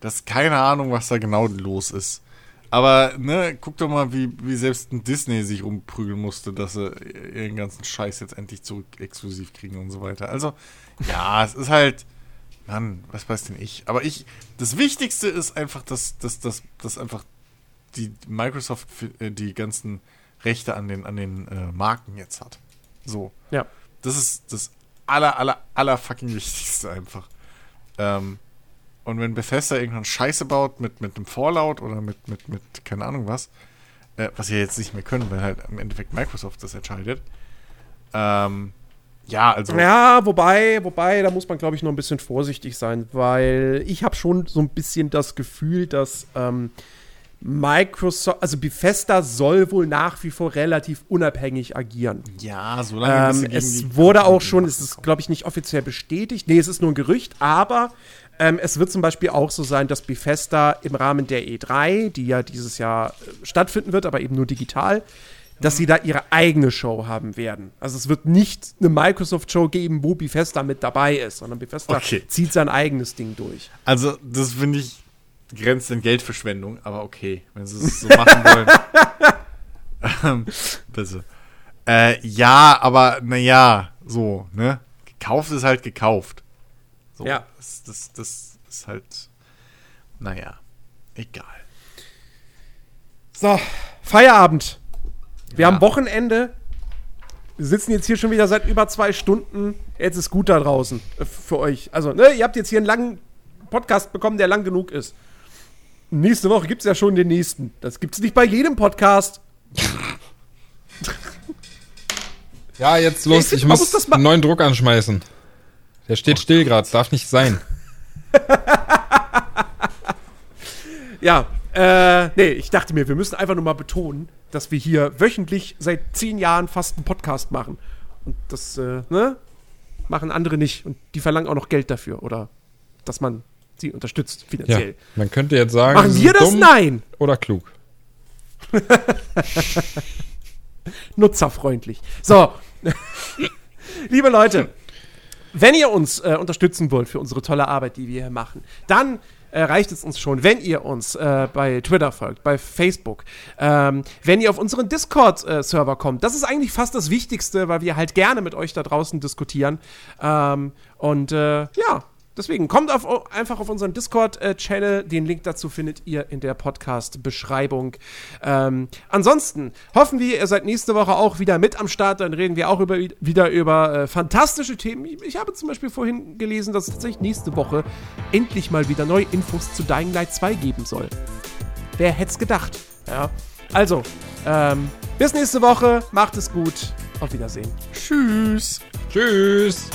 Das ist keine Ahnung, was da genau los ist. Aber, ne, guck doch mal, wie, wie selbst ein Disney sich umprügeln musste, dass sie ihren ganzen Scheiß jetzt endlich zurück exklusiv kriegen und so weiter. Also, ja, es ist halt, Mann, was weiß denn ich. Aber ich, das Wichtigste ist einfach, dass, dass, dass, dass einfach die Microsoft äh, die ganzen Rechte an den, an den äh, Marken jetzt hat. So. Ja. Das ist das aller, aller, aller fucking Wichtigste einfach. Ähm, und wenn Bethesda irgendwann Scheiße baut mit, mit einem Fallout oder mit, mit, mit keine Ahnung was, äh, was sie jetzt nicht mehr können, weil halt im Endeffekt Microsoft das entscheidet. Ähm, ja, also. Ja, wobei, wobei, da muss man, glaube ich, noch ein bisschen vorsichtig sein, weil ich habe schon so ein bisschen das Gefühl, dass ähm, Microsoft, also Bethesda soll wohl nach wie vor relativ unabhängig agieren. Ja, solange Ähm, es wurde auch schon, es ist, glaube ich, nicht offiziell bestätigt. Nee, es ist nur ein Gerücht, aber ähm, es wird zum Beispiel auch so sein, dass Bethesda im Rahmen der E3, die ja dieses Jahr äh, stattfinden wird, aber eben nur digital, dass sie da ihre eigene Show haben werden. Also es wird nicht eine Microsoft-Show geben, wo Bethesda mit dabei ist, sondern Bethesda Okay. zieht sein eigenes Ding durch. Also, das finde ich grenzt in Geldverschwendung, aber okay, wenn sie es so machen wollen. ähm, bitte. Äh, ja, aber naja, so, ne? Gekauft ist halt gekauft. So, Ja. Das, das, das ist halt, naja, egal. So, Feierabend. Wir Ja. haben Wochenende. Wir sitzen jetzt hier schon wieder seit über zwei Stunden. Jetzt ist gut da draußen äh, für euch. Also, ne, ihr habt jetzt hier einen langen Podcast bekommen, der lang genug ist. Nächste Woche gibt es ja schon den nächsten. Das gibt es nicht bei jedem Podcast. Ja, jetzt Ich los. Ich man muss muss einen neuen Druck anschmeißen. Der steht still gerade, darf nicht sein. Ja, äh, nee, ich dachte mir, wir müssen einfach nur mal betonen, dass wir hier wöchentlich seit zehn Jahren fast einen Podcast machen. Und das, äh, ne, machen andere nicht. Und die verlangen auch noch Geld dafür. Oder dass man sie unterstützt Ja, finanziell. man könnte jetzt sagen, Machen wir das? Nein. oder klug. Nutzerfreundlich. So. Liebe Leute, wenn ihr uns äh, unterstützen wollt für unsere tolle Arbeit, die wir hier machen, dann reicht es uns schon, wenn ihr uns äh, bei Twitter folgt, bei Facebook, ähm, wenn ihr auf unseren Discord-Server kommt. Das ist eigentlich fast das Wichtigste, weil wir halt gerne mit euch da draußen diskutieren. Ähm, und äh, ja, deswegen kommt auf, einfach auf unseren Discord-Channel. Den Link dazu findet ihr in der Podcast-Beschreibung. Ähm, ansonsten hoffen wir, ihr seid nächste Woche auch wieder mit am Start. Dann reden wir auch über, wieder über äh, fantastische Themen. Ich, ich habe zum Beispiel vorhin gelesen, dass es tatsächlich nächste Woche endlich mal wieder neue Infos zu Dying Light 2 geben soll. Wer hätte es gedacht? Ja. Also, ähm, bis nächste Woche. Macht es gut. Auf Wiedersehen. Tschüss. Tschüss.